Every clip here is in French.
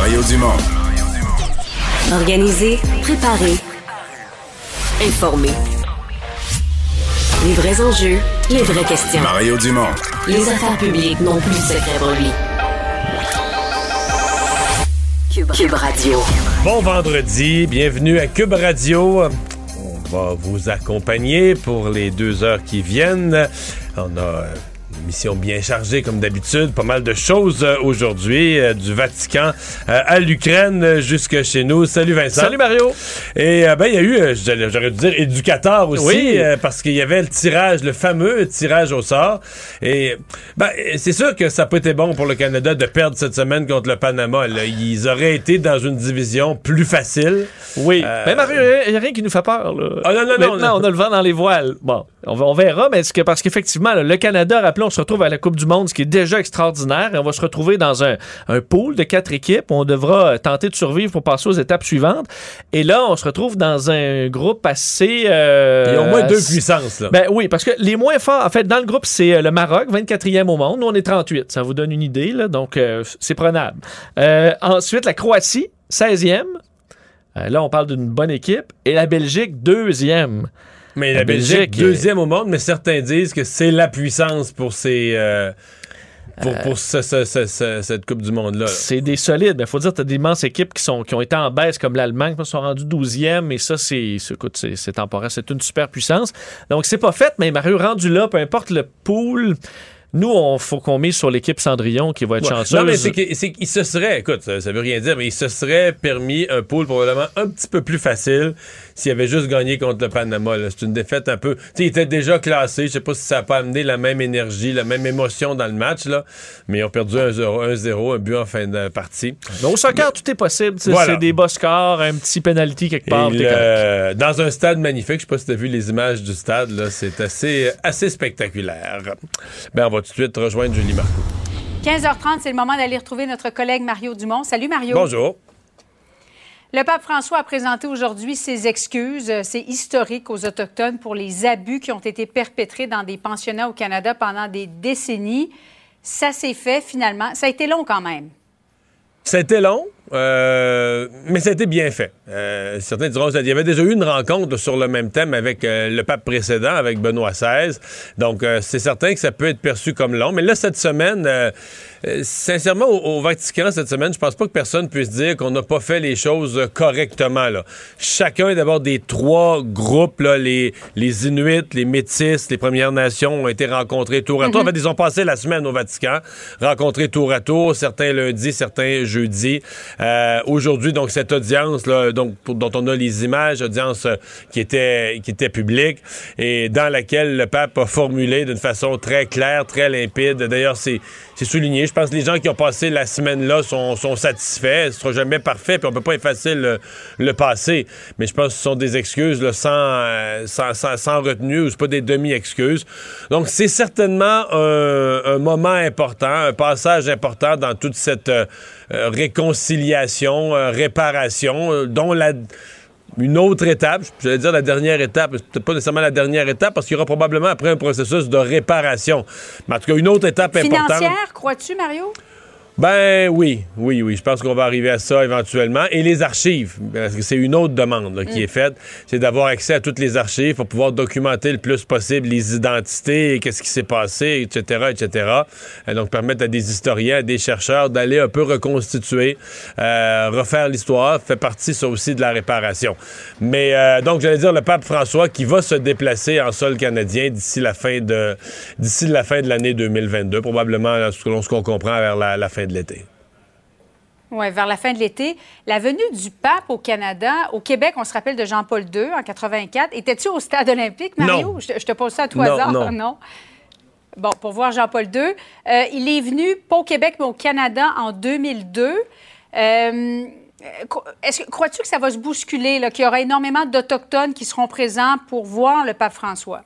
Mario Dumont. Organiser, préparer, informer. Les vrais enjeux, les vraies questions. Mario Dumont. Les affaires publiques n'ont plus de secret pour lui. Cube, Cube Radio. Bon vendredi, bienvenue à Cube Radio. On va vous accompagner pour les deux heures qui viennent. On a mission bien chargée comme d'habitude, pas mal de choses euh, aujourd'hui, euh, du Vatican euh, à l'Ukraine jusque chez nous. Salut Vincent. Salut Mario. Et ben il y a eu, j'aurais dû dire éducateur aussi, Oui. parce qu'il y avait le tirage, le fameux tirage au sort. Et ben c'est sûr que ça n'a pas été bon pour le Canada de perdre cette semaine contre le Panama. là. Ils auraient été dans une division plus facile. Oui. Euh, Mais Mario, il n'y a rien qui nous fait peur. Là. Ah, non, non, non, Maintenant, non. on a le vent dans les voiles. Bon, on, on verra, mais que parce qu'effectivement, le Canada, rappelons, on se retrouve à la Coupe du Monde, ce qui est déjà extraordinaire. Et on va se retrouver dans un, un pool de quatre équipes. On devra euh, tenter de survivre pour passer aux étapes suivantes. Et là, on se retrouve dans un groupe assez. euh, Il y a au moins deux puissances. Là. Ben oui, parce que les moins forts, en fait, dans le groupe, c'est euh, le Maroc, 24e au monde. Nous, on est 38. Ça vous donne une idée, là. Donc, euh, c'est prenable. Euh, ensuite, la Croatie, 16e. Euh, là, on parle d'une bonne équipe. Et la Belgique, deuxième. Mais la la Belgique, Belgique, deuxième au monde, mais certains disent que c'est la puissance pour ces. euh, pour, pour ce- ce- ce- ce- cette Coupe du Monde-là. C'est des solides. Il faut dire, tu as d'immenses équipes qui, sont, qui ont été en baisse, comme l'Allemagne, qui sont rendues 12e. Et ça, c'est c'est- écoute, c'est c'est temporaire. C'est une super puissance. Donc, c'est pas fait, mais Mario, rendu là, peu importe le pool, nous, on faut qu'on mise sur l'équipe Cendrillon qui va être Ouais. chanceuse. Non, mais c'est que- c'est qu'il se serait, écoute, ça, ça veut rien dire, mais il se serait permis un pool probablement un petit peu plus facile s'il avait juste gagné contre le Panama. C'est une défaite un peu. Tu sais, il était déjà classé. Je sais pas si ça a pas amené la même énergie, la même émotion dans le match, là. Mais ils ont perdu 1-0, 1-0, un but en fin de partie. Mais au soccer, tout est possible. C'est Voilà. c'est des bas scores, un petit penalty quelque part. le- dans un stade magnifique, je sais pas si tu as vu les images du stade, là, c'est assez, assez spectaculaire. Ben, on va tout de suite rejoindre Julie Marcoux. 15h30, c'est le moment d'aller retrouver notre collègue Mario Dumont. Salut Mario. Bonjour. Le pape François a présenté aujourd'hui ses excuses. Euh, C'est historique aux Autochtones pour les abus qui ont été perpétrés dans des pensionnats au Canada pendant des décennies. Ça s'est fait finalement. Ça a été long quand même. Été long, euh, mais été bien fait. Euh, certains diront qu'il y avait déjà eu une rencontre sur le même thème avec euh, le pape précédent, avec Benoît XVI. Donc, c'est certain que ça peut être perçu comme long. Mais là, cette semaine, euh, sincèrement, au, au Vatican, cette semaine, je pense pas que personne puisse dire qu'on n'a pas fait les choses euh, correctement. Là. Chacun, d'abord, des trois groupes, là, les, les Inuits, les Métis, les Premières Nations, ont été rencontrés tour à tour. En fait, ils ont passé la semaine au Vatican, rencontrés tour à tour, certains lundi, certains jeudi. Euh, Aujourd'hui, donc, cette audience, là, donc, pour- dont on a les images, audience euh, qui était, qui était publique, et dans laquelle le pape a formulé d'une façon très claire, très limpide. D'ailleurs, c'est c'est souligné. Je pense que les gens qui ont passé la semaine là sont, sont satisfaits. Ce sera jamais parfait, puis on peut pas effacer le, le passé. Mais je pense que ce sont des excuses sans, euh, sans, sans, sans retenue, ou c'est pas des demi-excuses. Donc, c'est certainement un, moment important, un passage important dans toute cette euh, euh, réconciliation, euh, réparation, euh, dont la une autre étape, j'allais dire la dernière étape, peut-être pas nécessairement la dernière étape, parce qu'il y aura probablement après un processus de réparation. Mais en tout cas, une autre étape importante. Financière, crois-tu, Mario? Ben oui, oui, oui. Je pense qu'on va arriver à ça éventuellement. Et les archives, parce que c'est une autre demande là, qui est faite, c'est d'avoir accès à toutes les archives pour pouvoir documenter le plus possible les identités, qu'est-ce qui s'est passé, etc., etc. Et donc permettre à des historiens, à des chercheurs d'aller un peu reconstituer, euh, refaire l'histoire, fait partie ça aussi de la réparation. Mais euh, donc j'allais dire le pape François qui va se déplacer en sol canadien d'ici la fin de d'ici la fin de l'année 2022, probablement selon ce qu'on comprend vers la, la fin de l'été. Oui, vers la fin de l'été. La venue du pape au Canada, au Québec, on se rappelle de Jean-Paul II en 84. Étais-tu au stade olympique, Mario? Non. Je, te- je te pose ça à tout Non, hasard. non. Bon, pour voir Jean-Paul II. Euh, il est venu, pas au Québec, mais au Canada en 2002. Euh, Crois-tu que ça va se bousculer, qu'il y aura énormément d'Autochtones qui seront présents pour voir le pape François?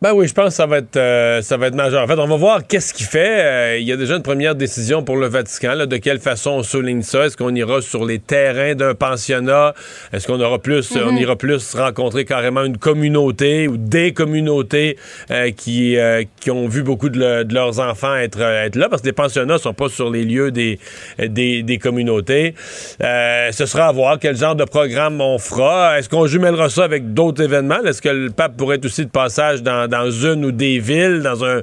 Ben oui, je pense que ça va être, euh, ça va être majeur. En fait, on va voir qu'est-ce qu'il fait. Euh, il y a déjà une première décision pour le Vatican. là, de quelle façon on souligne ça Est-ce qu'on ira sur les terrains d'un pensionnat? Est-ce qu'on aura plus, on ira plus rencontrer carrément une communauté ou des communautés euh, qui, qui ont vu beaucoup de, le- de leurs enfants être, être là? Parce que les pensionnats sont pas sur les lieux des, des, des communautés. Ce sera à voir quel genre de programme on fera. Est-ce qu'on jumellera ça avec d'autres événements? Est-ce que le pape pourrait être aussi de passage dans, dans une ou des villes, dans un,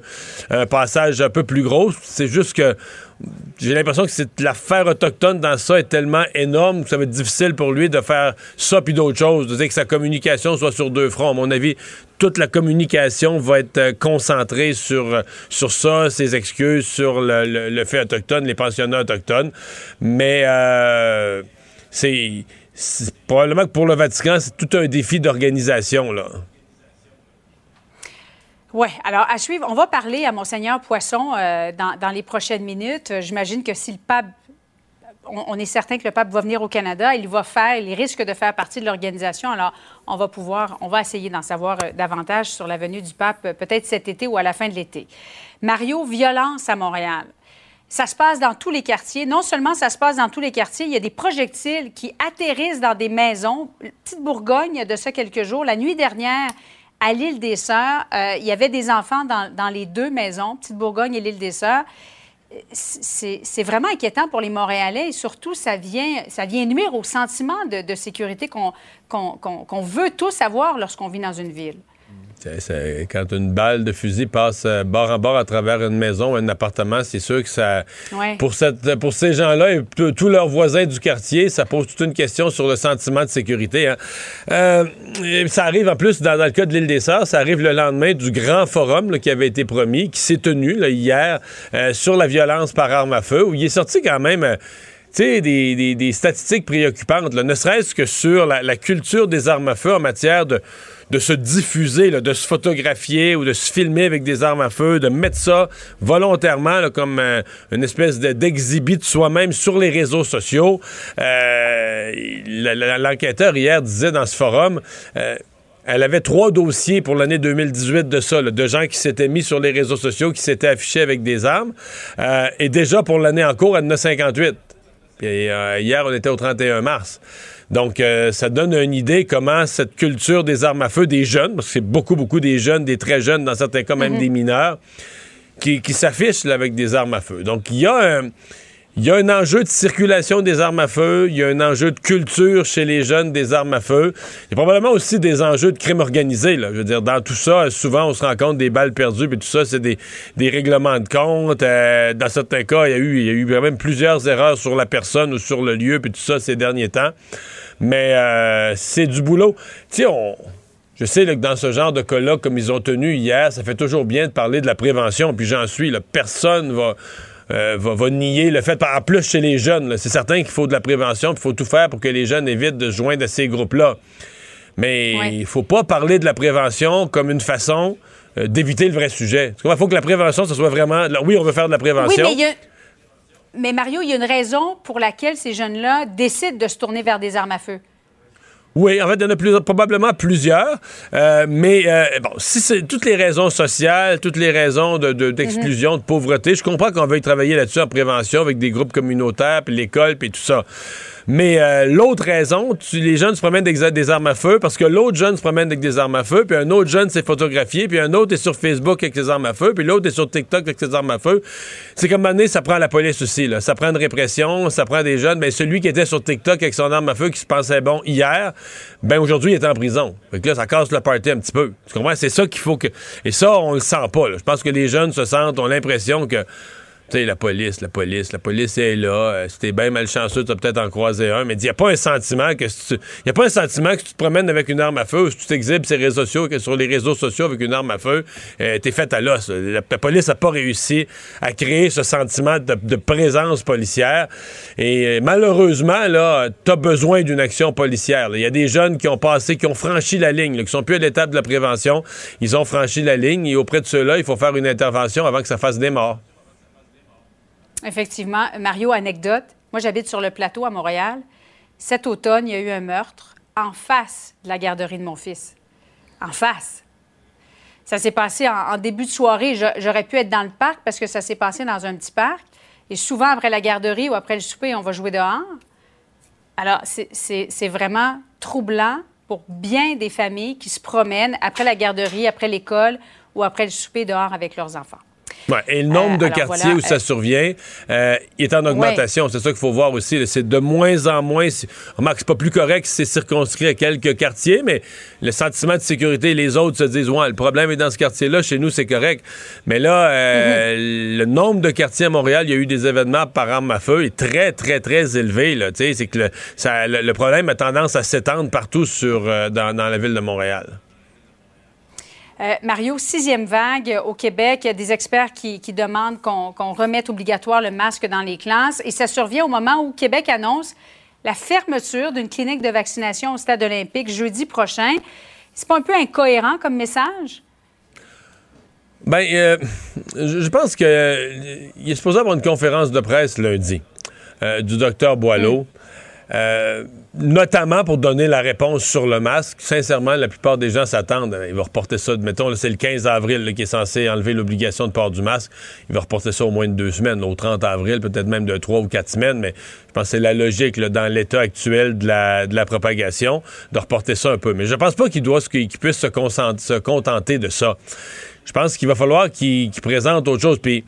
passage un peu plus gros C'est juste que j'ai l'impression que l'affaire autochtone dans ça est tellement énorme que ça va être difficile pour lui de faire ça puis d'autres choses, de dire que sa communication soit sur deux fronts. À mon avis, toute la communication va être euh, concentrée sur, euh, sur ça, ses excuses, sur le, fait autochtone, les pensionnats autochtones. Mais euh, c'est probablement que pour le Vatican, c'est tout un défi d'organisation, là. Oui, alors à suivre, on va parler à Monseigneur Poisson euh, dans, les prochaines minutes. Euh, J'imagine que si le pape, on, est certain que le pape va venir au Canada, il va faire, il risque de faire partie de l'organisation. Alors, on va pouvoir, on va essayer d'en savoir euh, davantage sur la venue du pape, peut-être cet été ou à la fin de l'été. Mario, violence à Montréal. Ça se passe dans tous les quartiers. Non seulement ça se passe dans tous les quartiers, il y a des projectiles qui atterrissent dans des maisons. Petite Bourgogne, de ça quelques jours. La nuit dernière, à l'île des Sœurs, euh, il y avait des enfants dans, les deux maisons, Petite Bourgogne et l'île des Sœurs. C'est vraiment inquiétant pour les Montréalais et surtout, ça vient, ça vient nuire au sentiment de, sécurité qu'on veut tous avoir lorsqu'on vit dans une ville. Quand une balle de fusil passe euh, bord en bord à travers une maison un appartement, c'est sûr que ça. Ouais. Pour, cette, pour ces gens-là et tous leurs voisins du quartier, ça pose toute une question sur le sentiment de sécurité. hein. Euh, et ça arrive en plus, dans, dans le cas de l'île des Sœurs, ça arrive le lendemain du grand forum là, qui avait été promis, qui s'est tenu là, hier euh, sur la violence par arme à feu, où il est sorti quand même. euh, des, des- des statistiques préoccupantes, là, ne serait-ce que sur la, la culture des armes à feu en matière de, de se diffuser, de se photographier ou de se filmer avec des armes à feu, de mettre ça volontairement comme euh, une espèce de- d'exhibit de soi-même sur les réseaux sociaux. Euh, L'enquêteur hier disait dans ce forum... euh, elle avait trois dossiers pour l'année 2018 de ça, de gens qui s'étaient mis sur les réseaux sociaux, qui s'étaient affichés avec des armes. Et déjà pour l'année en cours, elle en a 58. Puis hier, on était au 31 mars. Donc, euh, ça donne une idée comment cette culture des armes à feu des jeunes, parce que c'est beaucoup, beaucoup des jeunes, des très jeunes, dans certains cas même des mineurs, qui, qui s'affichent avec des armes à feu. Donc, il y a un... Il y a un enjeu de circulation des armes à feu, il y a un enjeu de culture chez les jeunes des armes à feu. Il y a probablement aussi des enjeux de crime organisé. Là. Je veux dire, dans tout ça, souvent, on se rend compte des balles perdues, puis tout ça, c'est des, des règlements de compte. Euh, dans certains cas, il y, a eu, il y a eu quand même plusieurs erreurs sur la personne ou sur le lieu, puis tout ça, ces derniers temps. Mais euh, c'est du boulot. Tu sais, on... Je sais là, que dans ce genre de cas-là, comme ils ont tenu hier, ça fait toujours bien de parler de la prévention, puis j'en suis. Là, personne va, euh, va, va nier le fait. En plus, chez les jeunes, c'est certain qu'il faut de la prévention, puis il faut tout faire pour que les jeunes évitent de se joindre à ces groupes-là. Mais Ouais. il faut pas parler de la prévention comme une façon euh, d'éviter le vrai sujet. Il faut que la prévention, ce soit vraiment... là, oui, on veut faire de la Oui, prévention. mais il y a... Mais Mario, il y a une raison pour laquelle ces jeunes-là décident de se tourner vers des armes à feu. Oui, en fait, il y en a probablement plusieurs. Euh, mais euh, bon, si c'est toutes les raisons sociales, toutes les raisons de- de- d'exclusion, de, pauvreté, je comprends qu'on veuille travailler là-dessus en prévention avec des groupes communautaires, puis l'école, puis tout ça. Mais euh, l'autre raison, tu, les jeunes se promènent avec des, armes à feu parce que l'autre jeune se promène avec des armes à feu, puis un autre jeune s'est photographié, puis un autre est sur Facebook avec ses armes à feu, puis l'autre est sur TikTok avec ses armes à feu. C'est comme donné, ça prend la police aussi. Là. Ça prend une répression, ça prend des jeunes. Mais celui qui était sur TikTok avec son arme à feu qui se pensait bon hier, ben aujourd'hui, il est en prison. Fait que là, ça casse le party un petit peu. Tu comprends? C'est ça qu'il faut que. Et ça, on le sent pas. là. Je pense que les jeunes se sentent, ont l'impression que. Tu sais, la police, la police, la police est là. Euh, si t'es bien malchanceux, tu vas peut-être en croiser un. Mais il n'y a pas un sentiment que si tu... y a pas un sentiment que si tu te promènes avec une arme à feu ou si tu t'exhibes sur les réseaux sociaux, que sur les réseaux sociaux avec une arme à feu, euh, t'es fait à l'os. La, police n'a pas réussi à créer ce sentiment de, présence policière. Et euh, malheureusement, là, t'as besoin d'une action policière. Il y a des jeunes qui ont passé, qui ont franchi la ligne, là, qui sont plus à l'étape de la prévention. Ils ont franchi la ligne et auprès de ceux-là, il faut faire une intervention avant que ça fasse des morts. Effectivement. Mario, anecdote. Moi, j'habite sur le plateau à Montréal. Cet automne, il y a eu un meurtre en face de la garderie de mon fils. En face. Ça s'est passé en, début de soirée. J'aurais pu être dans le parc parce que ça s'est passé dans un petit parc. Et souvent, après la garderie ou après le souper, on va jouer dehors. Alors, c'est vraiment troublant pour bien des familles qui se promènent après la garderie, après l'école ou après le souper dehors avec leurs enfants. Ouais, et le nombre Euh, de quartiers voilà, où ça euh, survient euh, est en augmentation. C'est ça qu'il faut voir aussi. C'est de moins en moins. Remarque, c'est pas plus correct si c'est circonscrit à quelques quartiers, mais le sentiment de sécurité, les autres se disent Ouais, le problème est dans ce quartier-là, chez nous, c'est correct. Mais là, euh, Mm-hmm. le nombre de quartiers à Montréal, il y a eu des événements par arme à feu est très, très, très élevé. Là, Tu sais, c'est que le, ça- le- le problème a tendance à s'étendre partout sur, euh, dans, dans la ville de Montréal. Euh, Mario, sixième vague au Québec. Il y a des experts qui, qui demandent qu'on remette obligatoire le masque dans les classes. Et ça survient au moment où Québec annonce la fermeture d'une clinique de vaccination au stade olympique jeudi prochain. C'est pas un peu incohérent comme message? Ben, euh, je pense que euh, est supposé avoir une conférence de presse lundi euh, du docteur Boileau. euh, notamment pour donner la réponse sur le masque. Sincèrement, la plupart des gens s'attendent. Il va reporter ça, mettons, c'est le 15 avril qui est censé enlever l'obligation de port du masque. Il va reporter ça au moins de deux semaines, au 30 avril, peut-être même de trois ou quatre semaines, mais je pense que c'est la logique dans l'état actuel de la, propagation de reporter ça un peu. Mais je pense pas qu'il doit puisse se contenter de ça. Je pense qu'il va falloir qu'il qu'il présente autre chose. Puis,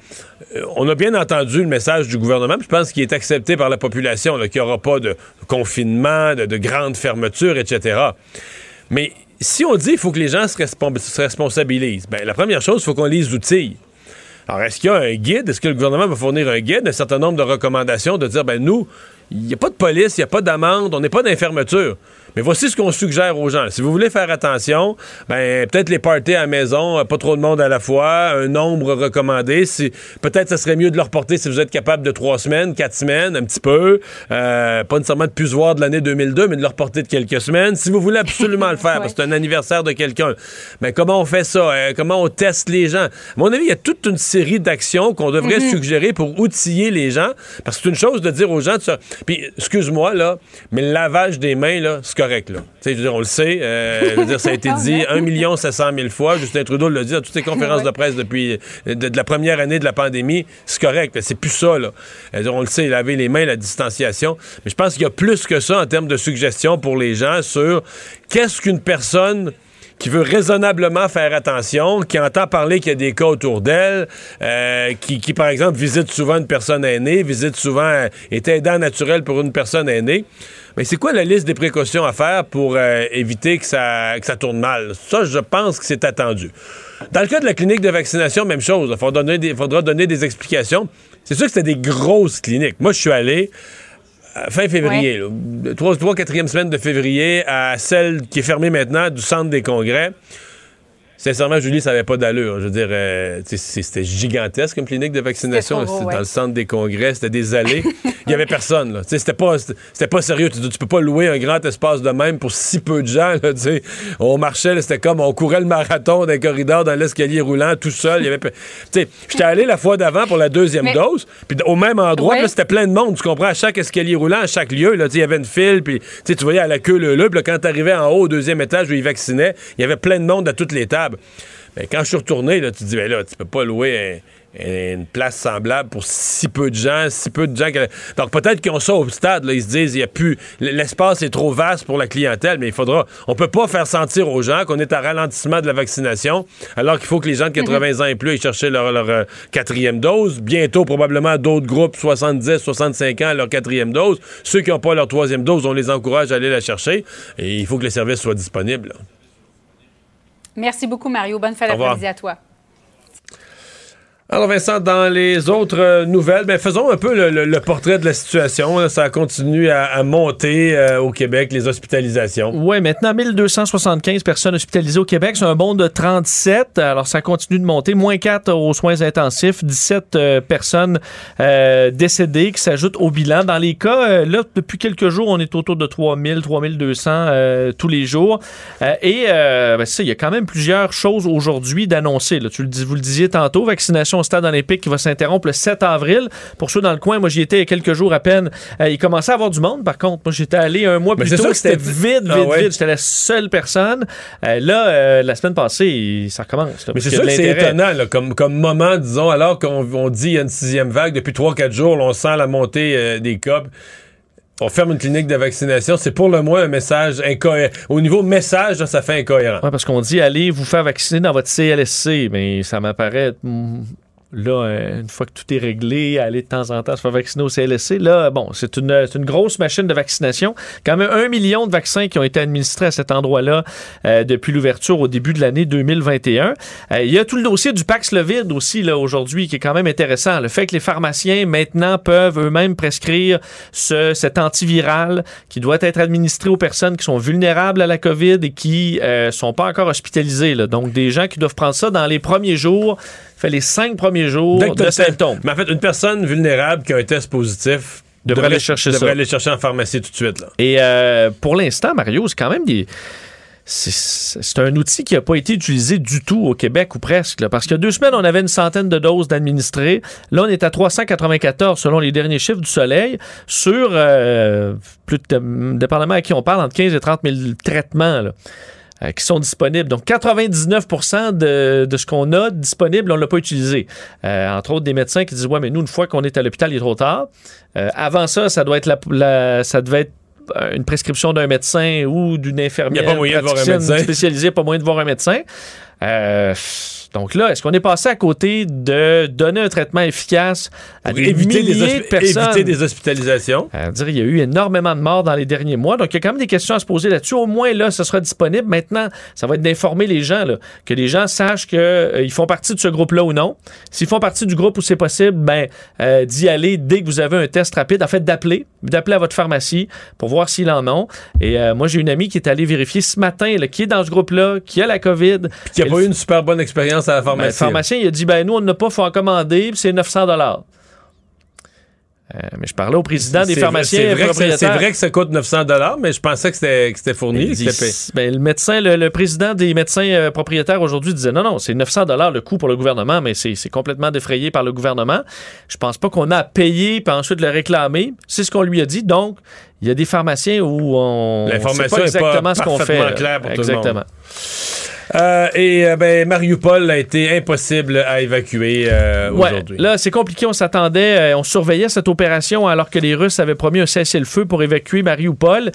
euh, on a bien entendu le message du gouvernement, je pense qu'il est accepté par la population, qu'il n'y aura pas de confinement, de, de grandes fermetures, etc. Mais si on dit qu'il faut que les gens se responsabilisent, ben, la première chose, il faut qu'on les outille. Alors, est-ce qu'il y a un guide? Est-ce que le gouvernement va fournir un guide, un certain nombre de recommandations, de dire, ben nous, il n'y a pas de police, il n'y a pas d'amende, on n'est pas d'infermeture. Mais voici ce qu'on suggère aux gens. Si vous voulez faire attention, ben peut-être les parties à la maison, euh, pas trop de monde à la fois, un nombre recommandé. Si, peut-être ça serait mieux de le reporter si vous êtes capable de trois semaines, quatre semaines, un petit peu. Euh, pas nécessairement de plus voir de l'année 2002, mais de le reporter de quelques semaines. Si vous voulez absolument le faire, parce que c'est un anniversaire de quelqu'un, mais comment on fait ça? Euh, comment on teste les gens? À mon avis, il y a toute une série d'actions qu'on devrait suggérer pour outiller les gens. Parce que c'est une chose de dire aux gens, puis excuse-moi, là, mais le lavage des mains, là, c'est correct, là. Tu sais, je veux dire, on le sait. euh, je veux dire, ça a été dit 1 700 000 fois. Justin Trudeau l'a dit dans toutes ses conférences de presse depuis euh, de, de la première année de la pandémie. C'est correct, c'est plus ça, là. Dire, on le sait, laver les mains, la distanciation. Mais je pense qu'il y a plus que ça en termes de suggestions pour les gens sur qu'est-ce qu'une personne qui veut raisonnablement faire attention, qui entend parler qu'il y a des cas autour d'elle, euh, qui, qui, par exemple, visite souvent une personne aînée, visite souvent, euh, est aidant naturel pour une personne aînée. Mais c'est quoi la liste des précautions à faire pour euh, éviter que ça, que ça tourne mal? Ça, je pense que c'est attendu. Dans le cas de la clinique de vaccination, même chose. Il faudra donner des, faudra donner des explications. C'est sûr que c'était des grosses cliniques. Moi, je suis allé à fin février, trois, trois, quatrième semaine de février, à celle qui est fermée maintenant du centre des congrès. Sincèrement, Julie, ça n'avait pas d'allure. Je veux dire, euh, c'était gigantesque comme clinique de vaccination. C'était ouais. dans le centre des congrès, c'était des allées. Il y avait personne. Là. C'était pas, c'était pas sérieux. Tu, tu peux pas louer un grand espace de même pour si peu de gens. Là, on marchait, là, c'était comme on courait le marathon dans les corridors, dans l'escalier roulant, tout seul. Y avait, J'étais allé la fois d'avant pour la deuxième Mais- dose, puis au même endroit, Ouais. puis là, c'était plein de monde. Tu comprends? À chaque escalier roulant, à chaque lieu, il y avait une file, puis tu voyais à la queue le là, puis quand t'arrivais en haut au deuxième étage où ils vaccinaient, il y avait plein de monde à toutes les tables. Ben, quand je suis retourné, là, tu te dis, ben là, tu peux pas louer une place semblable pour si peu de gens, si peu de gens. que- Donc peut-être qu'ils ont ça au stade, là, ils se disent, il y a plus, l'espace est trop vaste pour la clientèle, mais il faudra, on peut pas faire sentir aux gens qu'on est à ralentissement de la vaccination, alors qu'il faut que les gens de 80 ans et plus aillent chercher leur, leur, euh, quatrième dose. Bientôt, probablement, d'autres groupes, 70, 65 ans, leur quatrième dose. Ceux qui n'ont pas leur troisième dose, on les encourage à aller la chercher. Et il faut que le service soit disponible. là. Merci beaucoup, Mario. Bonne fin d'après-midi à toi. Alors Vincent, dans les autres euh, nouvelles, ben, faisons un peu le, portrait de la situation. là. Ça continue à, à monter euh, au Québec, les hospitalisations. Oui, maintenant 1275 personnes hospitalisées au Québec. C'est un bond de 37. Alors, ça continue de monter. Moins 4 aux soins intensifs. 17 euh, personnes décédées qui s'ajoutent au bilan. Dans les cas, là, depuis quelques jours, on est autour de 3000, 3200 euh, tous les jours. Et ben, ça, il y a quand même plusieurs choses aujourd'hui d'annoncer. Tu le vous le disiez tantôt, vaccination au stade olympique qui va s'interrompre le 7 avril. Pour ceux dans le coin, moi, j'y étais il y a quelques jours à peine. Euh, il commençait à avoir du monde, par contre. Moi, j'étais allé un mois Mais plus tôt. C'était vide, vide, Ah ouais. vide. J'étais la seule personne. Euh, là, euh, la semaine passée, ça recommence. là, Mais c'est sûr que c'est étonnant, là, comme, comme moment, disons, alors qu'on on dit il y a une sixième vague, depuis 3-4 jours, là, on sent la montée des cas. On ferme une clinique de vaccination, c'est pour le moins un message incohérent. Au niveau message, ça fait incohérent. Ouais, parce qu'on dit allez vous faire vacciner dans votre CLSC, mais ça m'apparaît hmm, là euh, une fois que tout est réglé, aller de temps en temps se faire vacciner au CLSC. Là, bon, c'est une, c'est une grosse machine de vaccination. Quand même un million de vaccins qui ont été administrés à cet endroit-là euh, depuis l'ouverture au début de l'année 2021. Euh, il y a tout le dossier du Paxlovid aussi là aujourd'hui qui est quand même intéressant. Le fait que les pharmaciens maintenant peuvent eux-mêmes prescrire ce, cet antiviral qui doit être administré aux personnes qui sont vulnérables à la COVID et qui euh, sont pas encore hospitalisées. là. Donc des gens qui doivent prendre ça dans les premiers jours, fait les cinq premiers jours Dès que t'as de symptômes. Mais en fait, une personne vulnérable qui a un test positif Devrait aller chercher devrait ça. aller chercher en pharmacie tout de suite. Là. Et euh, pour l'instant, Mario, c'est quand même des. C'est un outil qui n'a pas été utilisé du tout au Québec ou presque. là, parce qu'il y a deux semaines, on avait une centaine de doses d'administrés. Là, on est à 394 selon les derniers chiffres du Soleil sur, euh, plus de, dépendamment à qui on parle, entre 15 et 30 000 traitements. là, euh, qui sont disponibles. Donc 99 de, de ce qu'on a disponible, on ne l'a pas utilisé. Euh, entre autres, des médecins qui disent Ouais, mais nous, une fois qu'on est à l'hôpital, il est trop tard. Euh, avant ça, ça doit être la, la- ça devait être euh, une prescription d'un médecin ou d'une infirmière Il y a pas moyen de voir un médecin. spécialisée, pas moyen de voir un médecin. Euh, donc là, est-ce qu'on est passé à côté de donner un traitement efficace à des éviter, milliers de personnes? éviter des hospitalisations? À dire, il y a eu énormément de morts dans les derniers mois. Donc, il y a quand même des questions à se poser là-dessus. Au moins, là, ce sera disponible. Maintenant, ça va être d'informer les gens, là, que les gens sachent qu'ils font partie de ce groupe-là ou non. S'ils font partie du groupe où c'est possible, ben, euh, d'y aller dès que vous avez un test rapide. En fait, d'appeler, d'appeler à votre pharmacie pour voir s'ils en ont. Et euh, moi, j'ai une amie qui est allée vérifier ce matin, là, qui est dans ce groupe-là, qui a la COVID. Qui n'a pas eu une super bonne expérience à la ben, le pharmacie. pharmacien, il a dit, ben, nous, on n'a pas, faut en commander, puis c'est 900 dollars. Euh, mais je parlais au président des pharmaciens C'est vrai, que c'est- c'est propriétaires. vrai que ça coûte 900 mais je pensais que c'était que c'était fourni. Il que payé. ben, le médecin, le, le président des médecins euh, propriétaires aujourd'hui disait non, non, c'est 900 dollars le coût pour le gouvernement, mais c'est complètement défrayé par le gouvernement. Je pense pas qu'on a à payer puis ensuite le réclamer. C'est ce qu'on lui a dit. Donc, il y a des pharmaciens où on sait pas exactement ce qu'on fait. tout le monde. Euh, et euh, ben, Mariupol a été impossible à évacuer euh, Ouais, aujourd'hui. là, c'est compliqué. On s'attendait, euh, on surveillait cette opération alors que les Russes avaient promis un cessez-le-feu pour évacuer Mariupol.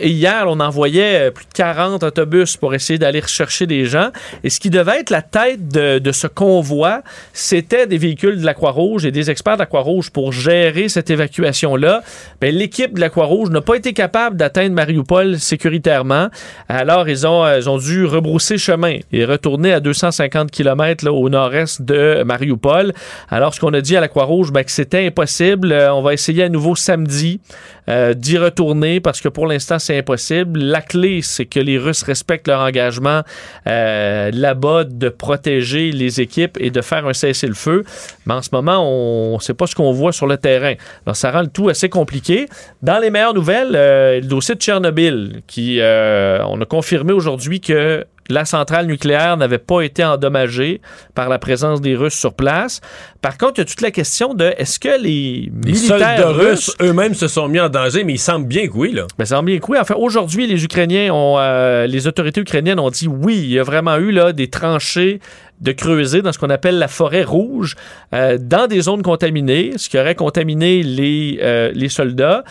Et hier, on envoyait plus de 40 autobus pour essayer d'aller rechercher des gens. Et ce qui devait être la tête de, de ce convoi, c'était des véhicules de la Croix-Rouge et des experts de la Croix-Rouge pour gérer cette évacuation-là. Ben, L'équipe de la Croix-Rouge n'a pas été capable d'atteindre Mariupol sécuritairement. Alors, ils ont, ils ont dû rebrousser chemin et retourner à 250 km au nord-est de Mariupol. Alors, ce qu'on a dit à la Croix-Rouge, ben, que c'était impossible. Euh, on va essayer à nouveau samedi euh, d'y retourner parce que pour l'instant, c'est impossible. La clé, c'est que les Russes respectent leur engagement euh, là-bas de protéger les équipes et de faire un cessez-le-feu. Mais en ce moment, on ne sait pas ce qu'on voit sur le terrain. Alors, ça rend le tout assez compliqué. Dans les meilleures nouvelles, le dossier de Tchernobyl, qui, on a confirmé aujourd'hui que la centrale nucléaire n'avait pas été endommagée par la présence des Russes sur place. Par contre, il y a toute la question de est-ce que les Les militaires soldats russes russes eux-mêmes se sont mis en danger, mais il semble bien que oui. Là. ben, ça semble bien que oui. Enfin, aujourd'hui, les Ukrainiens ont, euh, les autorités ukrainiennes ont dit oui, il y a vraiment eu là des tranchées de creuser dans ce qu'on appelle la forêt rouge, euh, dans des zones contaminées, ce qui aurait contaminé les, euh, les soldats.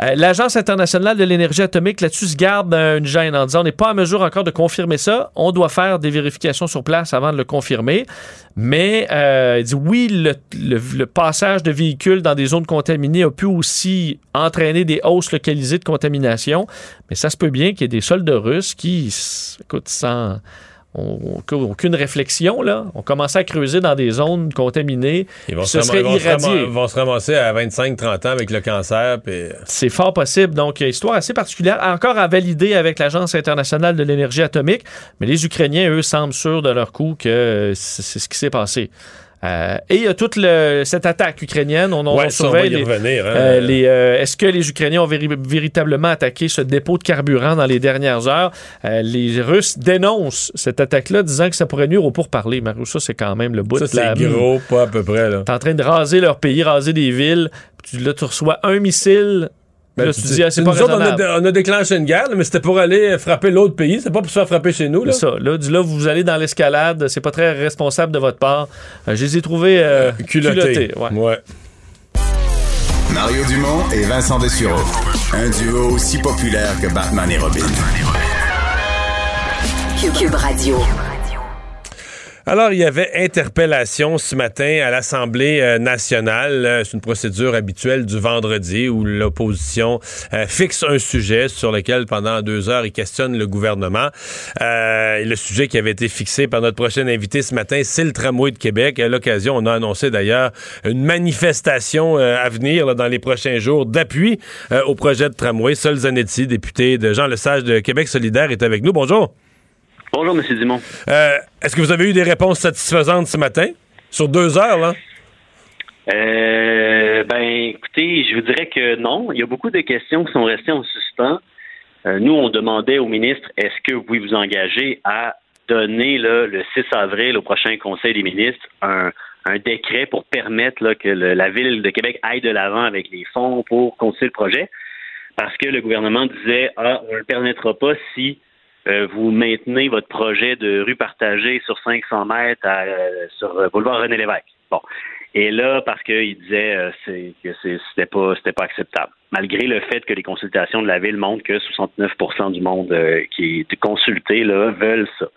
Euh, L'Agence internationale de l'énergie atomique là-dessus se garde une gêne en disant on n'est pas en mesure encore de confirmer ça. On doit faire des vérifications sur place avant de le confirmer. Mais euh, dit oui, le, le- passage de véhicules dans des zones contaminées a pu aussi entraîner des hausses localisées de contamination. Mais ça se peut bien qu'il y ait des soldats russes qui, écoute, sans aucune réflexion, là, ont commencé à creuser dans des zones contaminées. Ils vont, se, serait ram- ils vont se irradié. ram- vont se ramasser à 25-30 ans avec le cancer. Puis... C'est fort possible. Donc, euh, histoire assez particulière, encore à valider avec l'Agence internationale de l'énergie atomique. Mais les Ukrainiens, eux, semblent sûrs de leur coup que euh, c'est ce qui s'est passé. Euh, et il y a toute le- cette attaque ukrainienne. On, on Ouais, surveille y les- revenir. hein. euh, les, euh, Est-ce que les Ukrainiens ont véri- véritablement attaqué ce dépôt de carburant dans les dernières heures? Les Russes dénoncent cette attaque-là, disant que ça pourrait nuire au pourparlers. Mario, ça, c'est quand même le bout ça, de la... c'est gros, pas à peu près. T'es en train de raser leur pays, raser des villes. Là, tu reçois un missile. Ben, là, tu te dis, ah, c'est nous autres, on a, on a déclenché une guerre, là, mais c'était pour aller frapper l'autre pays. C'est pas pour se faire frapper chez nous. Là. Ça. Là, du- là, vous allez dans l'escalade. C'est pas très responsable de votre part. Euh, je les ai trouvés euh, Culotté. culottés, ouais. Ouais. Mario Dumont et Vincent Dessureau. Un duo aussi populaire que Batman et Robin. Cube Radio. Alors, il y avait interpellation ce matin à l'Assemblée euh, nationale. Euh, C'est une procédure habituelle du vendredi où l'opposition euh, fixe un sujet sur lequel, pendant deux heures, il questionne le gouvernement. Le sujet qui avait été fixé par notre prochain invité ce matin, c'est le tramway de Québec. À l'occasion, on a annoncé d'ailleurs une manifestation à venir dans les prochains jours d'appui au projet de tramway. Sol Zanetti, député de Jean Lesage de Québec solidaire, est avec nous. Bonjour. Bonjour, M. Dumont. Euh, Est-ce que vous avez eu des réponses satisfaisantes ce matin? Sur deux heures, là? Euh, ben, écoutez, je vous dirais que non. Il y a beaucoup de questions qui sont restées en suspens. Euh, nous, on demandait au ministre est-ce que vous pouvez vous engager à donner là, le 6 avril au prochain Conseil des ministres un, un décret pour permettre là, que le- la ville de Québec aille de l'avant avec les fonds pour continuer le projet? Parce que le gouvernement disait ah, on ne le permettra pas si euh, vous maintenez votre projet de rue partagée sur 500 mètres à, euh, sur euh, boulevard René Lévesque. Bon. Et là, parce qu'il disait c'est- que c'était pas pas acceptable. Malgré le fait que les consultations de la ville montrent que 69% du monde qui est consulté là, veulent ça.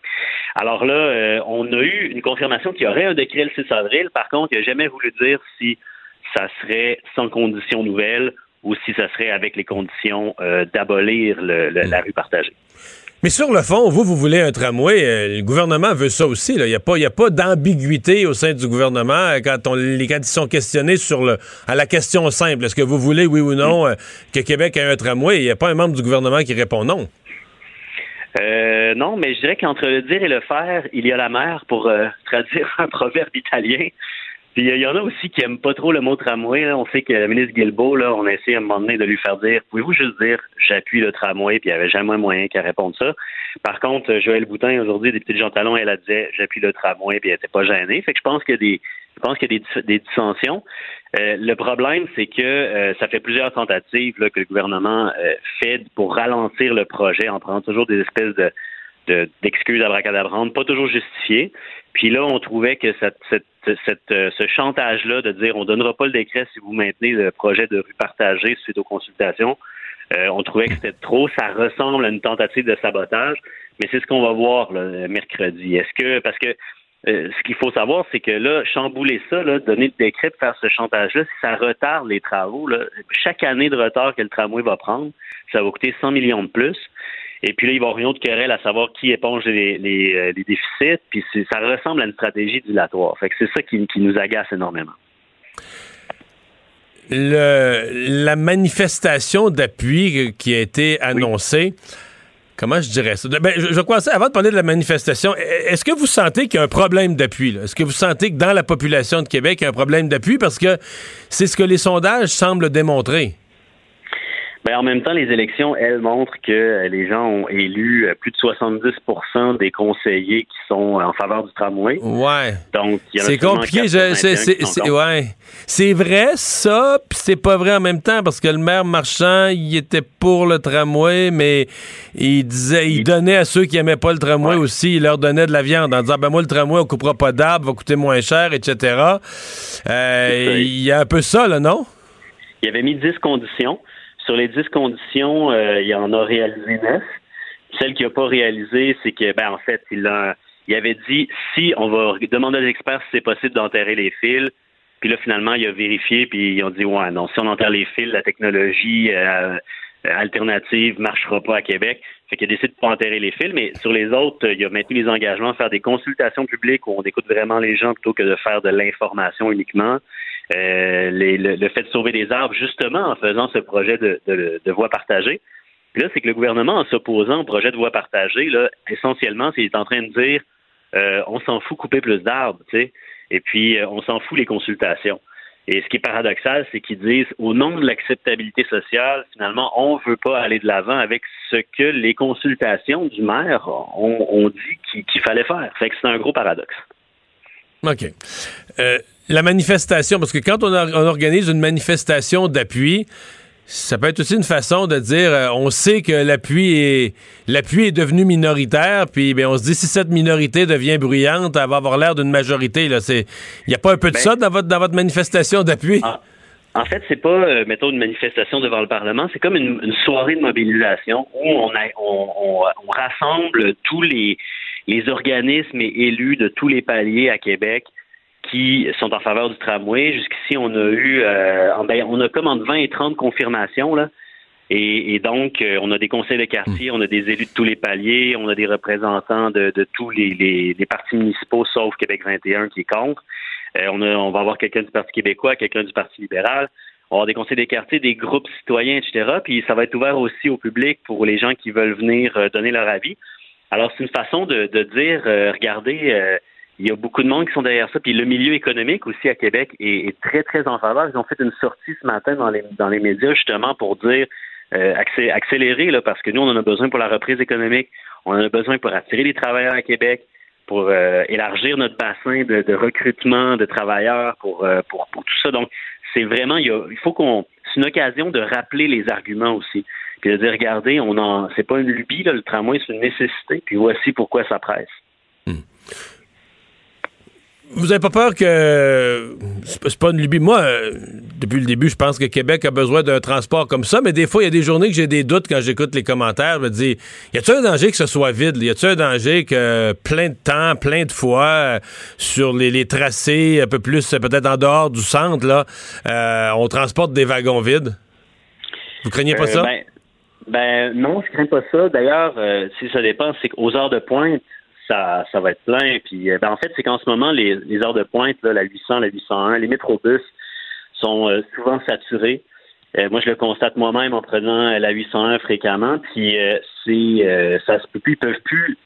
Alors là, on a eu une confirmation qu'il y aurait un décret le 6 avril. Par contre, il n'a jamais voulu dire si ça serait sans conditions nouvelles ou si ça serait avec les conditions d'abolir le- la rue partagée. Mais sur le fond, vous, vous voulez un tramway. euh, le gouvernement veut ça aussi. Il n'y a pas, d'ambiguïté au sein du gouvernement euh, quand, on, ils sont questionnés sur le, à la question simple. Est-ce que vous voulez, oui ou non, euh, que Québec ait un tramway? Il n'y a pas un membre du gouvernement qui répond non. Euh, non, mais je dirais qu'entre le dire et le faire, il y a la mer pour traduire un proverbe italien. Puis il y en a aussi qui aiment pas trop le mot tramway. là. On sait que le ministre Guilbeault, là, on a essayé à un moment donné de lui faire dire Pouvez-vous juste dire j'appuie le tramway, puis il n'y avait jamais moyen qu'elle réponde ça. Par contre, Joël Boutin, aujourd'hui, des petits Jean elle a dit j'appuie le tramway, puis elle n'était pas gênée. Fait que je pense qu'il y a des je pense qu'il y a des, dis- des dissensions. Euh, le problème, c'est que euh, ça fait plusieurs tentatives là, que le gouvernement euh, fait pour ralentir le projet en prenant toujours des espèces de de- d'excuses à bracadabrantes, pas toujours justifiées. Puis là, on trouvait que cette, euh, ce chantage-là de dire on donnera pas le décret si vous maintenez le projet de rue partagée suite aux consultations, euh, on trouvait que c'était trop. Ça ressemble à une tentative de sabotage, mais c'est ce qu'on va voir là, mercredi. Est-ce que parce que euh, ce qu'il faut savoir, c'est que là, chambouler ça, là, donner le décret faire ce chantage-là, si ça retarde les travaux, chaque année de retard que le tramway va prendre, ça va coûter 100 millions de plus. Et puis là, il va y avoir une autre querelle à savoir qui éponge les, les, euh, les déficits. Puis ça ressemble à une stratégie dilatoire. Fait que c'est ça qui, qui nous agace énormément. Le, la manifestation d'appui qui a été annoncée, comment je dirais ça? Ben, je, je crois ça, avant de parler de la manifestation, e- est-ce que vous sentez qu'il y a un problème d'appui? Est-ce que vous sentez que dans la population de Québec, il y a un problème d'appui? Parce que c'est ce que les sondages semblent démontrer. Ben, en même temps, les élections, elles, montrent que euh, les gens ont élu euh, plus de 70% des conseillers qui sont en faveur du tramway. Ouais. Donc, il y en a C'est compliqué. 81 je- c'est- c'est- ouais. Vrai, ça, puis c'est pas vrai en même temps, parce que le maire Marchand, il était pour le tramway, mais il disait, il donnait à ceux qui aimaient pas le tramway Ouais. aussi, il leur donnait de la viande en disant, ben moi, le tramway, on coupera pas d'arbres, va coûter moins cher, etc. Euh, il y a un peu ça, là, non? Il avait mis 10 conditions. Sur les 10 conditions, euh, il en a réalisé 9. Celle qu'il n'a pas réalisée, c'est que, ben, en fait, il, a, il avait dit si on va demander aux experts si c'est possible d'enterrer les fils. Puis là, finalement, il a vérifié, puis ils ont dit ouais, non, si on enterre les fils, la technologie euh, alternative marchera pas à Québec. Fait qu'il a décidé de pas enterrer les fils, mais sur les autres, il a maintenu les engagements faire des consultations publiques où on écoute vraiment les gens plutôt que de faire de l'information uniquement. Euh, les- le, le fait de sauver des arbres, justement, en faisant ce projet de, de, de voie partagée. Là, c'est que le gouvernement, en s'opposant au projet de voie partagée, là, essentiellement, c'est est en train de dire euh, on s'en fout couper plus d'arbres, tu sais, et puis euh, on s'en fout les consultations. Et ce qui est paradoxal, c'est qu'ils disent, au nom de l'acceptabilité sociale, finalement, on ne veut pas aller de l'avant avec ce que les consultations du maire ont, ont dit qu'il qu'il fallait faire. Fait que c'est un gros paradoxe. OK. Euh, la manifestation, parce que quand on, or- on organise une manifestation d'appui, ça peut être aussi une façon de dire euh, on sait que l'appui est l'appui est devenu minoritaire, puis ben, on se dit si cette minorité devient bruyante, elle va avoir l'air d'une majorité. Là, c'est il y a pas un peu de Ben- ça dans votre dans votre manifestation d'appui? Ah. En fait, c'est pas, euh, mettons, une manifestation devant le Parlement, c'est comme une, une soirée de mobilisation où on, a- on, on- on rassemble tous les, les organismes et élus de tous les paliers à Québec qui sont en faveur du tramway. Jusqu'ici, on a eu, euh, en- ben, on a comme entre 20 et 30 confirmations, là. Et, et donc, euh, on a des conseils de quartier, on a des élus de tous les paliers, on a des représentants de, de tous les, les, les partis municipaux, sauf Québec 21 qui est contre. Euh, on, a, on va avoir quelqu'un du Parti québécois, quelqu'un du Parti libéral. On va avoir des conseils des quartiers, des groupes citoyens, etc. Puis ça va être ouvert aussi au public pour les gens qui veulent venir donner leur avis. Alors, c'est une façon de, dire, euh, regardez, euh, il y a beaucoup de monde qui sont derrière ça. Puis le milieu économique aussi à Québec est, très, très en faveur. Ils ont fait une sortie ce matin dans les, dans les médias justement pour dire euh, accé- accélérer, là, parce que nous, on en a besoin pour la reprise économique. On en a besoin pour attirer les travailleurs à Québec pour euh, élargir notre bassin de, recrutement de travailleurs pour, pour, pour tout ça. Donc, c'est vraiment, il, y a- il faut qu'on. C'est une occasion de rappeler les arguments aussi. Puis de dire, regardez, on en c'est pas une lubie, là, le tramway, c'est une nécessité, puis voici pourquoi ça presse. Vous avez pas peur que c'est pas- une lubie. Moi, euh, depuis le début, je pense que Québec a besoin d'un transport comme ça, mais des fois, il y a des journées que j'ai des doutes quand j'écoute les commentaires. Je me dis, y a-t-il un danger que ce soit vide? Y a-t-il un danger que plein de temps, plein de fois, euh, sur les, les tracés, un peu plus euh, peut-être en dehors du centre, là, euh, on transporte des wagons vides? Vous craignez pas Euh, ça? Ben, ben, non, je crains pas ça. D'ailleurs, euh, si ça dépend, c'est qu'aux heures de pointe, ça, ça va être plein. Puis, euh, ben, en fait, c'est qu'en ce moment, les, les heures de pointe, là, la 800, la 801, les métrobus sont euh, souvent saturés. Euh, moi, je le constate moi-même en prenant la 801 fréquemment. Puis, euh, c'est, ça se peut plus, ils peuvent plus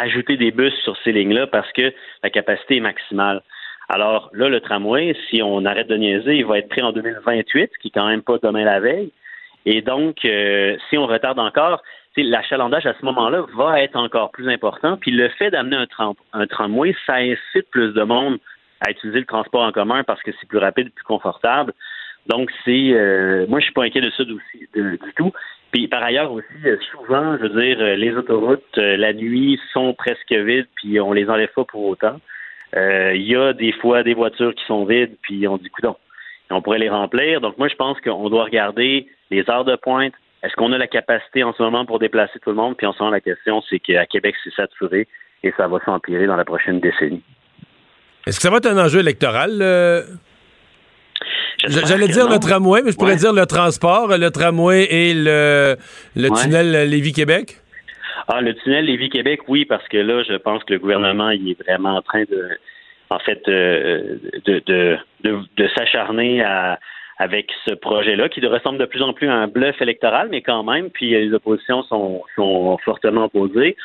ajouter des bus sur ces lignes-là parce que la capacité est maximale. Alors là, le tramway, si on arrête de niaiser, il va être prêt en 2028, ce qui est quand même pas demain la veille. Et donc, euh, si on retarde encore, l'achalandage à ce moment-là va être encore plus important. Puis le fait d'amener un, tram- un tramway, ça incite plus de monde à utiliser le transport en commun parce que c'est plus rapide, plus confortable. Donc, c'est, euh, moi, je suis pas inquiet de ça du tout. Puis par ailleurs aussi, euh, souvent, je veux dire, euh, les autoroutes euh, la nuit sont presque vides, puis on les enlève pas pour autant. Il y a des fois des voitures qui sont vides, puis on dit coudon, on pourrait les remplir. Donc moi, je pense qu'on doit regarder les heures de pointe. Est-ce qu'on a la capacité en ce moment pour déplacer tout le monde? Puis en ce moment, la question, c'est qu'à Québec, c'est saturé et ça va s'empirer dans la prochaine décennie. Est-ce que ça va être un enjeu électoral? euh? J'allais dire non. le tramway, mais je pourrais Ouais. dire le transport, le tramway et le, le Ouais. tunnel Lévis-Québec. Ah, le tunnel Lévis-Québec, oui, parce que là, je pense que le gouvernement, il est vraiment en train de, en fait, euh, de, de, s'acharner à, avec ce projet-là, qui ressemble de plus en plus à un bluff électoral, mais quand même, puis les oppositions sont, fortement opposées.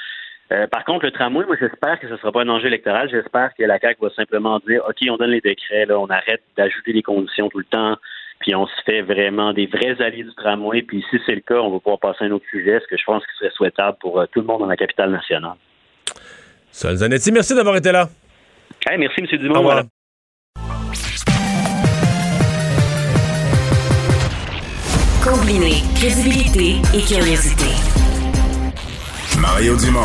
Euh, par contre, le tramway, moi, j'espère que ce ne sera pas un enjeu électoral. J'espère que la CAQ va simplement dire, OK, on donne les décrets, on arrête d'ajouter des conditions tout le temps, puis on se fait vraiment des vrais alliés du tramway. Puis si c'est le cas, on va pouvoir passer à un autre sujet, ce que je pense qu'il serait souhaitable pour euh, tout le monde dans la capitale nationale. Sol Zanetti, merci d'avoir été là. Hey, merci, M. Dumont. Au revoir. Voilà. Combiner crédibilité et curiosité. Mario Dumont.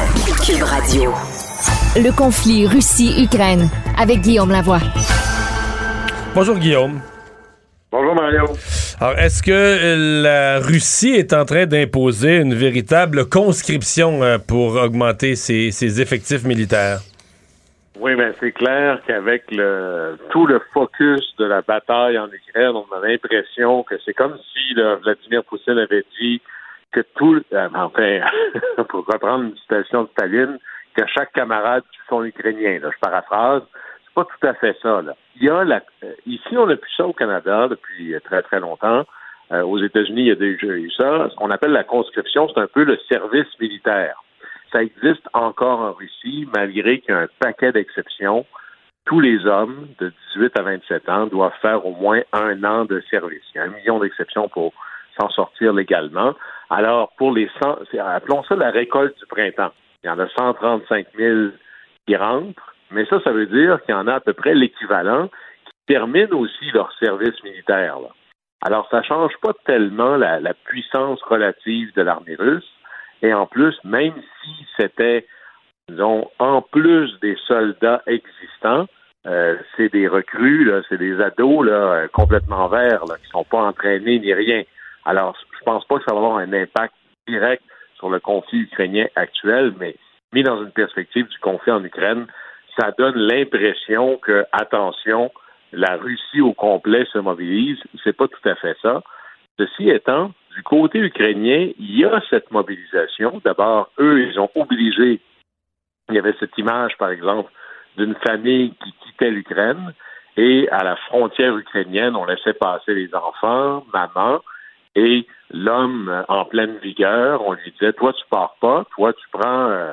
Cube Radio. Le conflit Russie-Ukraine avec Guillaume Lavoie. Bonjour Guillaume. Bonjour Mario. Alors, est-ce que la Russie est en train d'imposer une véritable conscription euh, pour augmenter ses, ses effectifs militaires? Oui, mais c'est clair qu'avec le tout le focus de la bataille en Ukraine, on a l'impression que c'est comme si là, Vladimir Poutine avait dit que tout, euh, enfin, pour reprendre une citation de Staline, que chaque camarade tue son Ukrainien. Là, je paraphrase. C'est pas tout à fait ça. Là. Il y a la, euh, ici, on a plus ça au Canada depuis très très longtemps. Euh, aux États-Unis, il y a déjà eu ça. Ce qu'on appelle la conscription, c'est un peu le service militaire. Ça existe encore en Russie, malgré qu'il y a un paquet d'exceptions. Tous les hommes de 18 à 27 ans doivent faire au moins un an de service. Il y a un million d'exceptions pour s'en sortir légalement. Alors, pour les 100, c'est- appelons ça la récolte du printemps. Il y en a 135 000 qui rentrent, mais ça, ça veut dire qu'il y en a à peu près l'équivalent qui terminent aussi leur service militaire. Alors, ça change pas tellement la puissance relative de l'armée russe. Et en plus, même si c'était, disons, en plus des soldats existants, euh, c'est des recrues, c'est des ados là, euh, complètement verts, là, qui sont pas entraînés ni rien. Alors, je pense pas que ça va avoir un impact direct sur le conflit ukrainien actuel, mais mis dans une perspective du conflit en Ukraine, ça donne l'impression que, attention, la Russie au complet se mobilise. C'est pas tout à fait ça. Ceci étant, du côté ukrainien, il y a cette mobilisation. D'abord, eux, ils ont obligé. Il y avait cette image, par exemple, d'une famille qui quittait l'Ukraine et à la frontière ukrainienne, on laissait passer les enfants, maman, et l'homme en pleine vigueur, on lui disait, toi, tu pars pas, toi, tu prends euh,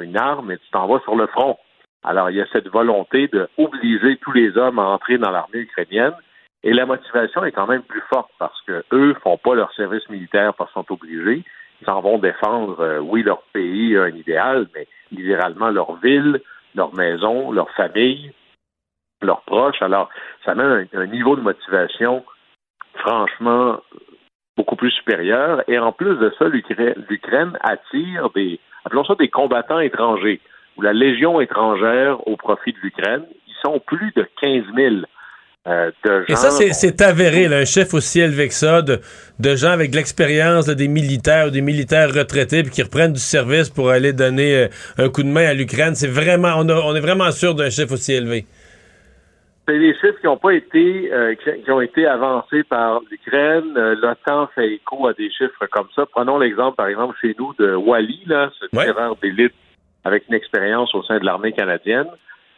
une arme et tu t'en vas sur le front. Alors, il y a cette volonté de obliger tous les hommes à entrer dans l'armée ukrainienne. Et la motivation est quand même plus forte parce que eux font pas leur service militaire parce qu'ils sont obligés. Ils s'en vont défendre, euh, oui, leur pays, un idéal, mais littéralement leur ville, leur maison, leur famille, leurs proches. Alors, ça met un, un niveau de motivation franchement beaucoup plus supérieur. Et en plus de ça, l'Ukra- l'Ukraine attire des, appelons ça des combattants étrangers, ou la Légion étrangère au profit de l'Ukraine. Ils sont plus de 15 000 euh, de gens. Et ça, c'est- avéré, là, un chef aussi élevé que ça, de, de gens avec de l'expérience, des militaires ou des militaires retraités, puis qui reprennent du service pour aller donner euh, un coup de main à l'Ukraine. C'est vraiment, on, a- on est vraiment sûr d'un chef aussi élevé. C'est des chiffres qui n'ont pas été euh, qui, ont été avancés par l'Ukraine. L'OTAN fait écho à des chiffres comme ça. Prenons l'exemple, par exemple, chez nous de Wally, là, ce Ouais. d'élite avec une expérience au sein de l'armée canadienne.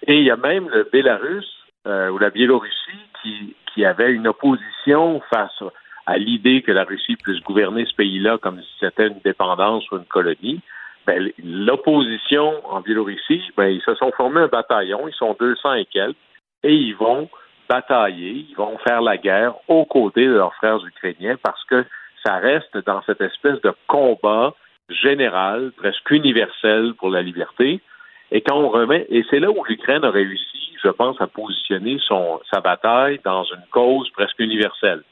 Et il y a même le Bélarus euh, ou la Biélorussie qui, qui avait une opposition face à l'idée que la Russie puisse gouverner ce pays-là comme si c'était une dépendance ou une colonie. Ben, L'opposition en Biélorussie, ben, ils se sont formés un bataillon, ils sont 200 et quelques, et ils vont batailler, ils vont faire la guerre aux côtés de leurs frères ukrainiens parce que ça reste dans cette espèce de combat général, presque universel pour la liberté. Et quand on remet, et c'est là où l'Ukraine a réussi, je pense, à positionner son, sa bataille dans une cause presque universelle.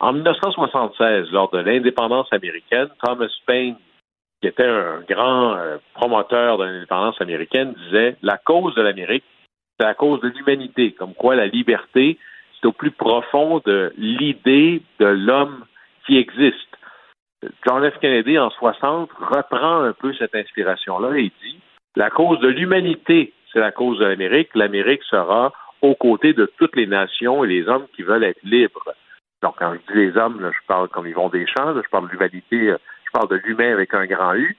En 1976, lors de l'indépendance américaine, Thomas Paine, qui était un grand euh, promoteur de l'indépendance américaine, disait la cause de l'Amérique, c'est la cause de l'humanité, comme quoi la liberté, c'est au plus profond de l'idée de l'homme qui existe. John F. Kennedy, en 60, reprend un peu cette inspiration-là et dit la cause de l'humanité, c'est la cause de l'Amérique. L'Amérique sera aux côtés de toutes les nations et les hommes qui veulent être libres. Donc, quand je dis les hommes, là, je parle comme Yvon Deschamps, là, je parle de l'humanité, euh, je parle de l'humain avec un grand U.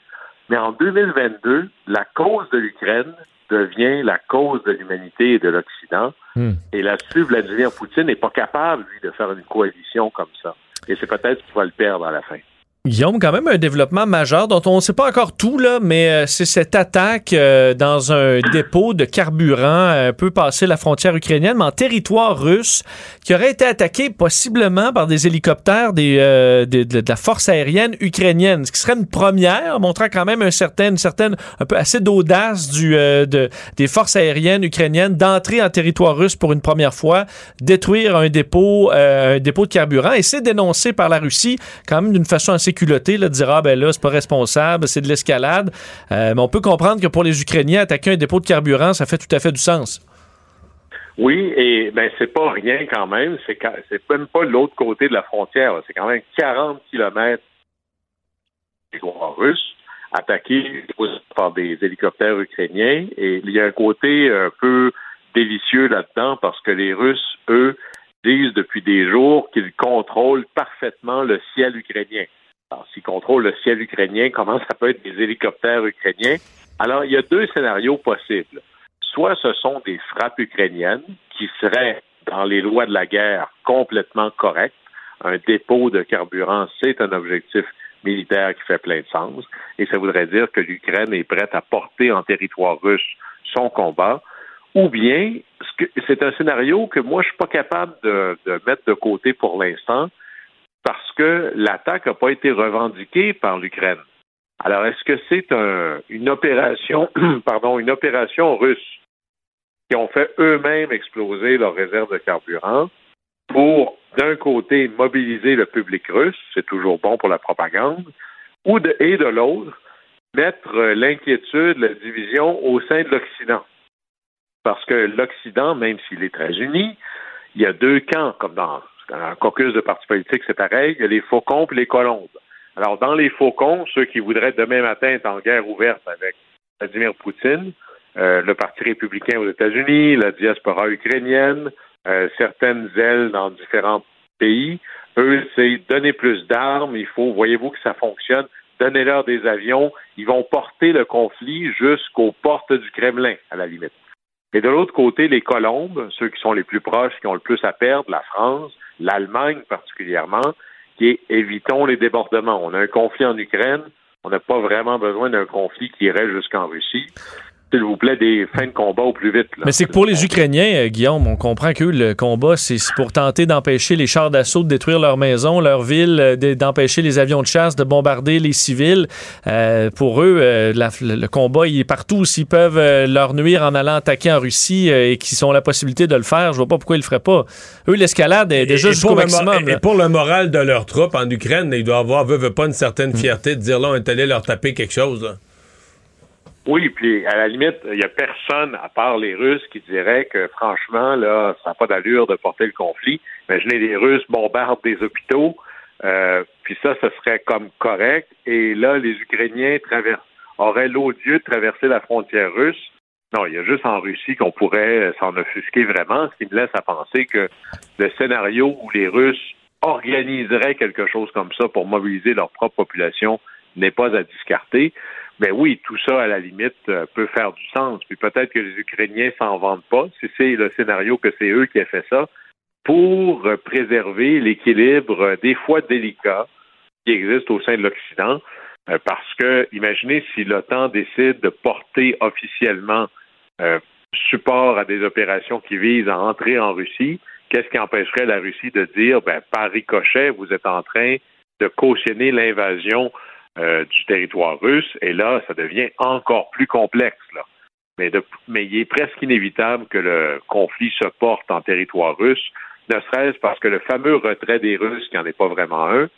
Mais en 2022, la cause de l'Ukraine devient la cause de l'humanité et de l'Occident. Hmm. Et là-dessus, Vladimir Poutine n'est pas capable, lui, de faire une coalition comme ça. Et c'est peut-être qu'il va le perdre à la fin. Guillaume, quand même un développement majeur dont on ne sait pas encore tout, là, mais euh, c'est cette attaque euh, dans un dépôt de carburant un peu passé la frontière ukrainienne, mais en territoire russe, qui aurait été attaqué possiblement par des hélicoptères des, euh, de, la force aérienne ukrainienne, ce qui serait une première, montrant quand même un certain, une certaine, un peu assez d'audace du, de, des forces aériennes ukrainiennes d'entrer en territoire russe pour une première fois, détruire un dépôt, un dépôt de carburant, et c'est dénoncé par la Russie quand même d'une façon assez culotté là, dire Ah, ben là, c'est pas responsable, c'est de l'escalade. Euh, mais on peut comprendre que pour les Ukrainiens, attaquer un dépôt de carburant, ça fait tout à fait du sens. Oui, et ben c'est pas rien quand même. C'est c'est même pas l'autre côté de la frontière. C'est quand même 40 kilomètres des russes attaqués par des hélicoptères ukrainiens. Et il y a un côté un peu délicieux là-dedans parce que les Russes, eux, disent depuis des jours qu'ils contrôlent parfaitement le ciel ukrainien. Alors, s'ils contrôlent le ciel ukrainien, comment ça peut être des hélicoptères ukrainiens? Alors, il y a deux scénarios possibles. Soit ce sont des frappes ukrainiennes qui seraient, dans les lois de la guerre, complètement correctes. Un dépôt de carburant, c'est un objectif militaire qui fait plein de sens. Et ça voudrait dire que l'Ukraine est prête à porter en territoire russe son combat. Ou bien, c'est un scénario que moi, je suis pas capable de mettre de côté pour l'instant, parce que l'attaque n'a pas été revendiquée par l'Ukraine. Alors, est-ce que c'est une opération, pardon, une opération russe qui ont fait eux-mêmes exploser leurs réserves de carburant pour, d'un côté, mobiliser le public russe, c'est toujours bon pour la propagande, ou de, et de l'autre, mettre l'inquiétude, la division au sein de l'Occident? Parce que l'Occident, même s'il est très uni, il y a deux camps, comme dans un caucus de partis politiques, c'est pareil. Il y a les faucons et les colombes. Alors, dans les faucons, ceux qui voudraient demain matin être en guerre ouverte avec Vladimir Poutine, euh, le Parti républicain aux États-Unis, la diaspora ukrainienne, euh, certaines ailes dans différents pays, eux, c'est donner plus d'armes, il faut, voyez-vous que ça fonctionne, donnez-leur des avions, ils vont porter le conflit jusqu'aux portes du Kremlin, à la limite. Et de l'autre côté, les colombes, ceux qui sont les plus proches, qui ont le plus à perdre, la France, l'Allemagne particulièrement, qui évitons les débordements. On a un conflit en Ukraine, on n'a pas vraiment besoin d'un conflit qui irait jusqu'en Russie s'il vous plaît, des fins de combat au plus vite. Mais c'est que pour les Ukrainiens, euh, Guillaume, on comprend que le combat, c'est pour tenter d'empêcher les chars d'assaut de détruire leurs maisons, leurs villes, euh, d'empêcher les avions de chasse de bombarder les civils. Euh, pour eux, le combat, il est partout. S'ils peuvent leur nuire en allant attaquer en Russie et qu'ils ont la possibilité de le faire, je vois pas pourquoi ils le feraient pas. Eux, l'escalade est déjà jusqu'au maximum. Et pour le moral de leurs troupes en Ukraine, ils doivent avoir, veut, pas, une certaine fierté de dire là, on est allé leur taper quelque chose. Oui, puis à la limite, il n'y a personne, à part les Russes, qui dirait que franchement, là, ça n'a pas d'allure de porter le conflit. Imaginez, les Russes bombardent des hôpitaux, euh, puis ça, ce serait comme correct. Et là, les Ukrainiens auraient l'odieux de traverser la frontière russe. Non, il y a juste en Russie qu'on pourrait s'en offusquer vraiment, ce qui me laisse à penser que le scénario où les Russes organiseraient quelque chose comme ça pour mobiliser leur propre population n'est pas à discarter. Mais oui, tout ça, à la limite, euh, peut faire du sens. Puis peut-être que les Ukrainiens s'en vendent pas, si c'est le scénario que c'est eux qui aient fait ça, pour euh, préserver l'équilibre euh, des fois délicat qui existe au sein de l'Occident. Parce que, imaginez si l'OTAN décide de porter officiellement support à des opérations qui visent à entrer en Russie, qu'est-ce qui empêcherait la Russie de dire, ben, par ricochet, vous êtes en train de cautionner l'invasion euh, du territoire russe. Et là, ça devient encore plus complexe. Là. Mais, mais il est presque inévitable que le conflit se porte en territoire russe, ne serait-ce parce que le fameux retrait des Russes, qui n'en est pas vraiment un,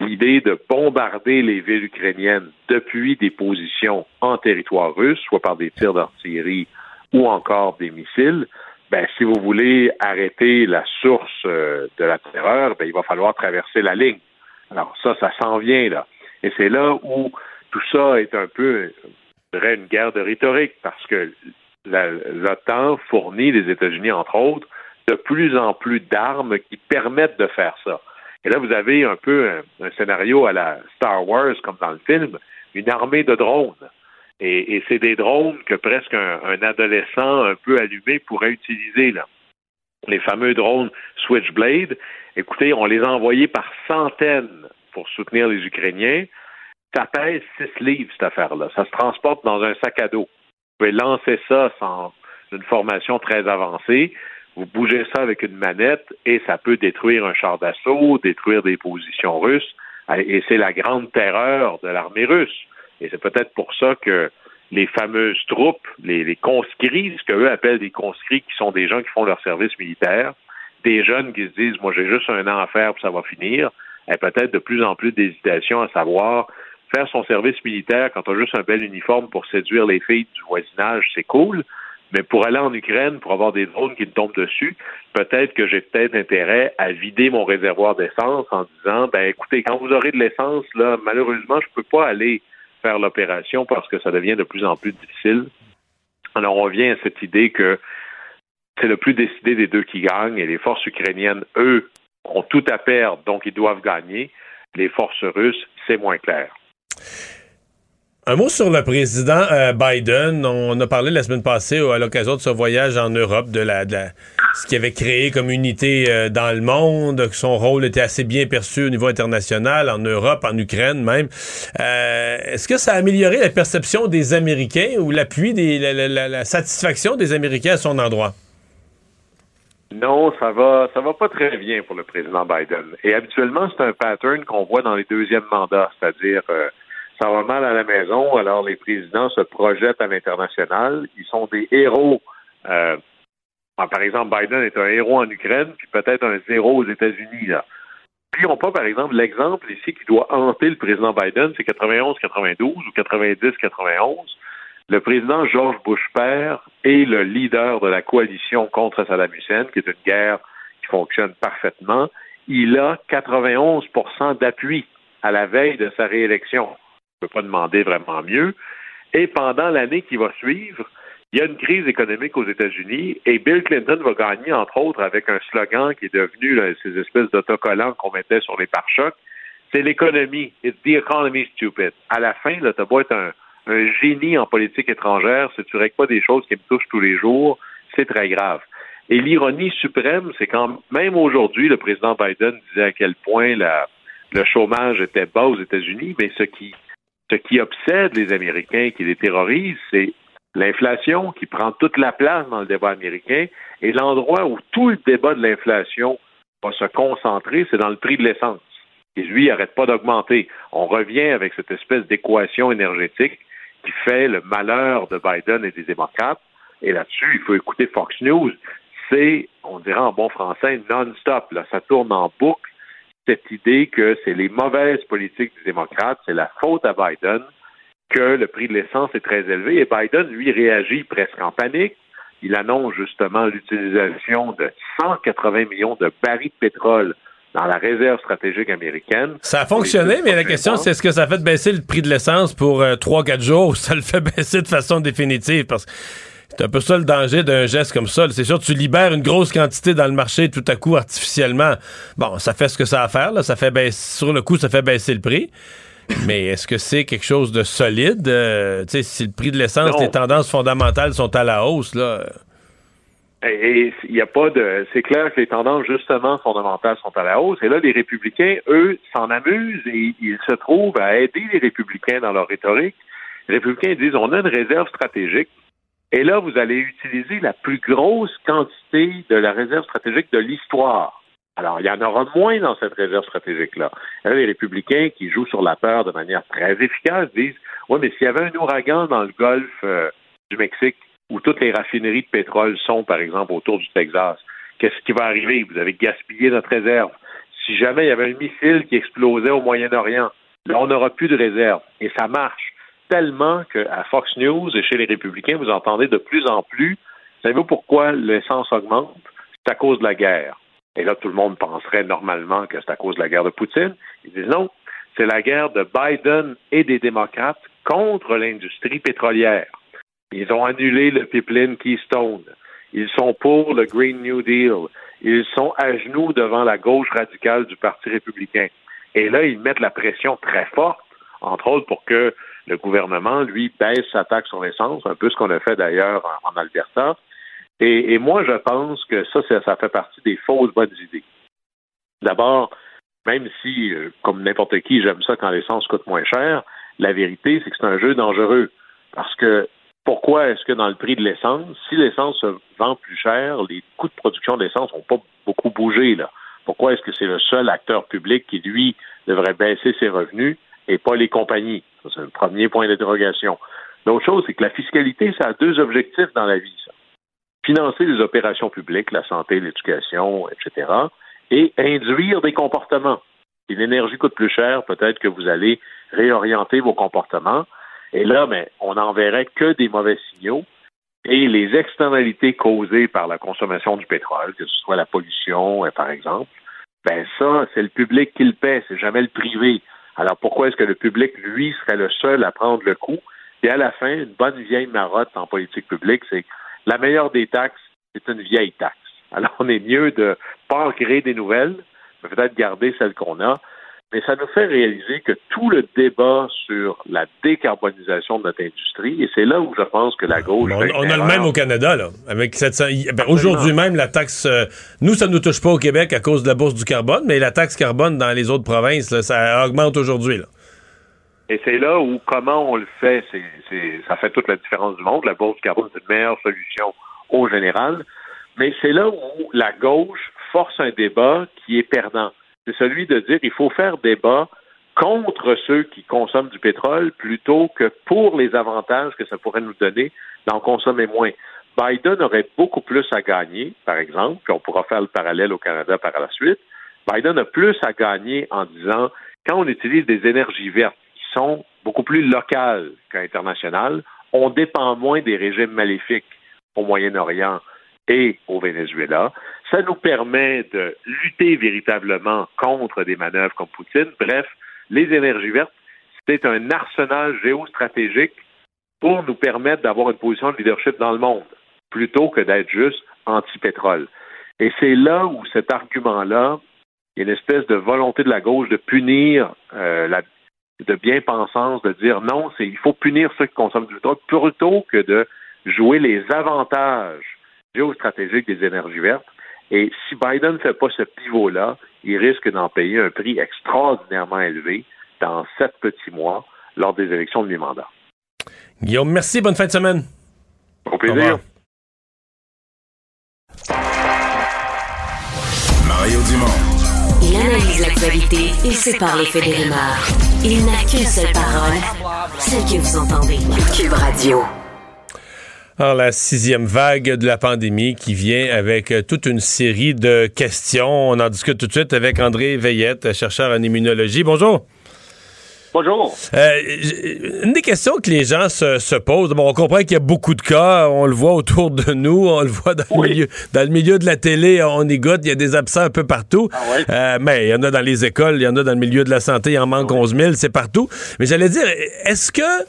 l'idée de bombarder les villes ukrainiennes depuis des positions en territoire russe, soit par des tirs d'artillerie ou encore des missiles, ben, si vous voulez arrêter la source euh, de la terreur, ben, il va falloir traverser la ligne. Alors ça, ça s'en vient là. Et c'est là où tout ça est un peu, une guerre de rhétorique, parce que l'OTAN fournit les États-Unis, entre autres, de plus en plus d'armes qui permettent de faire ça. Et là, vous avez un peu un, scénario à la Star Wars, comme dans le film, une armée de drones. Et, c'est des drones que presque un, un, adolescent un peu allumé pourrait utiliser, là. Les fameux drones Switchblade, écoutez, on les a envoyés par centaines pour soutenir les Ukrainiens, ça pèse 6 livres, cette affaire-là. Ça se transporte dans un sac à dos. Vous pouvez lancer ça sans une formation très avancée. Vous bougez ça avec une manette et ça peut détruire un char d'assaut, détruire des positions russes. Et c'est la grande terreur de l'armée russe. Et c'est peut-être pour ça que les fameuses troupes, les, les conscrits, ce qu'eux appellent des conscrits, qui sont des gens qui font leur service militaire, des jeunes qui se disent, moi j'ai juste un an à faire, puis ça va finir, peut-être de plus en plus d'hésitation à savoir faire son service militaire quand on a juste un bel uniforme pour séduire les filles du voisinage, c'est cool. Mais pour aller en Ukraine, pour avoir des drones qui tombent dessus, peut-être que j'ai peut-être intérêt à vider mon réservoir d'essence en disant, ben écoutez, quand vous aurez de l'essence, là, malheureusement, je peux pas aller faire l'opération parce que ça devient de plus en plus difficile. Alors, on revient à cette idée que c'est le plus décidé des deux qui gagnent et les forces ukrainiennes, eux, ont tout à perdre, donc ils doivent gagner. Les forces russes, c'est moins clair. Un mot sur le président euh, Biden. On a parlé la semaine passée à l'occasion de ce voyage en Europe de la, ce qu'il avait créé comme unité euh, dans le monde, que son rôle était assez bien perçu au niveau international, en Europe, en Ukraine même. Euh, est-ce que ça a amélioré la perception des Américains ou l'appui la, satisfaction des Américains à son endroit? Non, ça va, ça va pas très bien pour le président Biden. Et habituellement, c'est un pattern qu'on voit dans les deuxièmes mandats, c'est-à-dire ça va mal à la maison, alors les présidents se projettent à l'international. Ils sont des héros. Euh, par exemple, Biden est un héros en Ukraine, puis peut-être un zéro aux États-Unis. Là. Puis on pas, par exemple, l'exemple ici qui doit hanter le président Biden, c'est 91-92 ou 90-91. Le président George Bush père est le leader de la coalition contre Saddam Hussein, qui est une guerre qui fonctionne parfaitement. Il a 91% d'appui à la veille de sa réélection ne peut pas demander vraiment mieux. Et pendant l'année qui va suivre, il y a une crise économique aux États-Unis et Bill Clinton va gagner, entre autres, avec un slogan qui est devenu ces espèces d'autocollants qu'on mettait sur les pare-chocs. C'est l'économie. It's the economy, stupid. À la fin, là, t'as beau être un, génie en politique étrangère, si tu règles pas des choses qui me touchent tous les jours, c'est très grave. Et l'ironie suprême, c'est quand même aujourd'hui, le président Biden disait à quel point le chômage était bas aux États-Unis, mais ce qui ce qui obsède les Américains, qui les terrorise, c'est l'inflation qui prend toute la place dans le débat américain et l'endroit où tout le débat de l'inflation va se concentrer, c'est dans le prix de l'essence. Et lui, il n'arrête pas d'augmenter. On revient avec cette espèce d'équation énergétique qui fait le malheur de Biden et des démocrates. Et là-dessus, il faut écouter Fox News. C'est, on dirait en bon français, non-stop. Là, ça tourne en boucle cette idée que c'est les mauvaises politiques des démocrates, c'est la faute à Biden que le prix de l'essence est très élevé. Et Biden, lui, réagit presque en panique. Il annonce justement l'utilisation de 180 millions de barils de pétrole dans la réserve stratégique américaine. Ça a fonctionné, mais la question, c'est est-ce que ça fait baisser le prix de l'essence pour 3-4 euh, jours ou ça le fait baisser de façon définitive? Parce que c'est un peu ça le danger d'un geste comme ça. C'est sûr, tu libères une grosse quantité dans le marché tout à coup artificiellement. Bon, ça fait ce que ça a à faire. Là. Ça fait baisser, sur le coup, ça fait baisser le prix. Mais est-ce que c'est quelque chose de solide? Euh, sais, si le prix de l'essence, les tendances fondamentales sont à la hausse, là. Et il n'y a pas de. C'est clair que les tendances justement fondamentales sont à la hausse. Et là, les républicains, eux, s'en amusent et ils se trouvent à aider les républicains dans leur rhétorique. Les républicains disent on a une réserve stratégique et là, vous allez utiliser la plus grosse quantité de la réserve stratégique de l'histoire. Alors, il y en aura moins dans cette réserve stratégique-là. Les républicains qui jouent sur la peur de manière très efficace disent Oui, mais s'il y avait un ouragan dans le golfe euh, du Mexique, où toutes les raffineries de pétrole sont, par exemple, autour du Texas, qu'est-ce qui va arriver? Vous avez gaspillé notre réserve. Si jamais il y avait un missile qui explosait au Moyen-Orient, là, on n'aura plus de réserve. Et ça marche tellement qu'à Fox News et chez les républicains, vous entendez de plus en plus, savez-vous pourquoi l'essence augmente? C'est à cause de la guerre. Et là, tout le monde penserait normalement que c'est à cause de la guerre de Poutine. Ils disent non, c'est la guerre de Biden et des démocrates contre l'industrie pétrolière. Ils ont annulé le pipeline Keystone. Ils sont pour le Green New Deal. Ils sont à genoux devant la gauche radicale du Parti républicain. Et là, ils mettent la pression très forte, entre autres pour que le gouvernement, lui, baisse sa taxe sur l'essence, un peu ce qu'on a fait d'ailleurs en, Alberta. Et, moi, je pense que ça, ça, fait partie des fausses bonnes idées. D'abord, même si, euh, comme n'importe qui, j'aime ça quand l'essence coûte moins cher, la vérité, c'est que c'est un jeu dangereux. Parce que pourquoi est-ce que dans le prix de l'essence, si l'essence se vend plus cher, les coûts de production d'essence n'ont pas beaucoup bougé, là? Pourquoi est-ce que c'est le seul acteur public qui, lui, devrait baisser ses revenus et pas les compagnies? c'est un premier point d'interrogation. L'autre chose, c'est que la fiscalité, ça a deux objectifs dans la vie. Financer les opérations publiques, la santé, l'éducation, etc., et induire des comportements. Si l'énergie coûte plus cher, peut-être que vous allez réorienter vos comportements. Et là, mais on n'enverrait que des mauvais signaux. Et les externalités causées par la consommation du pétrole, que ce soit la pollution, euh, par exemple, ben ça, c'est le public qui le paie, c'est jamais le privé. Alors pourquoi est-ce que le public, lui, serait le seul à prendre le coup? Et à la fin, une bonne vieille marotte en politique publique, c'est que la meilleure des taxes, c'est une vieille taxe. Alors on est mieux de pas en créer des nouvelles, mais peut-être garder celles qu'on a, mais ça nous fait réaliser que tout le débat sur la décarbonisation de notre industrie, et c'est là où je pense que la gauche. On, on a le même au Canada, là. Avec 700. Ben, aujourd'hui même, la taxe. Euh, nous, ça ne nous touche pas au Québec à cause de la bourse du carbone, mais la taxe carbone dans les autres provinces, ça augmente aujourd'hui, là. Et c'est là où comment on le fait, ça fait toute la différence du monde. La bourse du carbone, c'est une meilleure solution au général. Mais c'est là où la gauche force un débat qui est perdant c'est celui de dire qu'il faut faire débat contre ceux qui consomment du pétrole plutôt que pour les avantages que ça pourrait nous donner d'en consommer moins. Biden aurait beaucoup plus à gagner, par exemple, puis on pourra faire le parallèle au Canada par la suite. Biden a plus à gagner en disant quand on utilise des énergies vertes qui sont beaucoup plus locales qu'internationales, on dépend moins des régimes maléfiques au Moyen-Orient et au Venezuela. Ça nous permet de lutter véritablement contre des manœuvres comme Poutine. Bref, les énergies vertes, c'est un arsenal géostratégique pour nous permettre d'avoir une position de leadership dans le monde, plutôt que d'être juste anti-pétrole. Et c'est là où cet argument-là, il y a une espèce de volonté de la gauche de punir euh, de bien-pensance, de dire non, c'est il faut punir ceux qui consomment du pétrole plutôt que de jouer les avantages géostratégiques des énergies vertes et si Biden ne fait pas ce pivot-là, il risque d'en payer un prix extraordinairement élevé dans sept petits mois lors des élections de mi-mandat. Guillaume, merci. Bonne fin de semaine. Au plaisir. Mario Dumont. Il analyse l'actualité et sépare les faits des rumeurs. Il n'a qu'une seule parole, celle que vous entendez. Cube Radio. Alors, la sixième vague de la pandémie qui vient avec euh, toute une série de questions. On en discute tout de suite avec André Veillette, chercheur en immunologie. Bonjour. Bonjour. Euh, une des questions que les gens se, posent, bon, on comprend qu'il y a beaucoup de cas, on le voit autour de nous, on le voit dans, le, milieu, dans le milieu de la télé, on y goûte, il y a des absents un peu partout. Ah euh, mais il y en a dans les écoles, il y en a dans le milieu de la santé, il en manque 11 000, c'est partout. Mais j'allais dire, est-ce que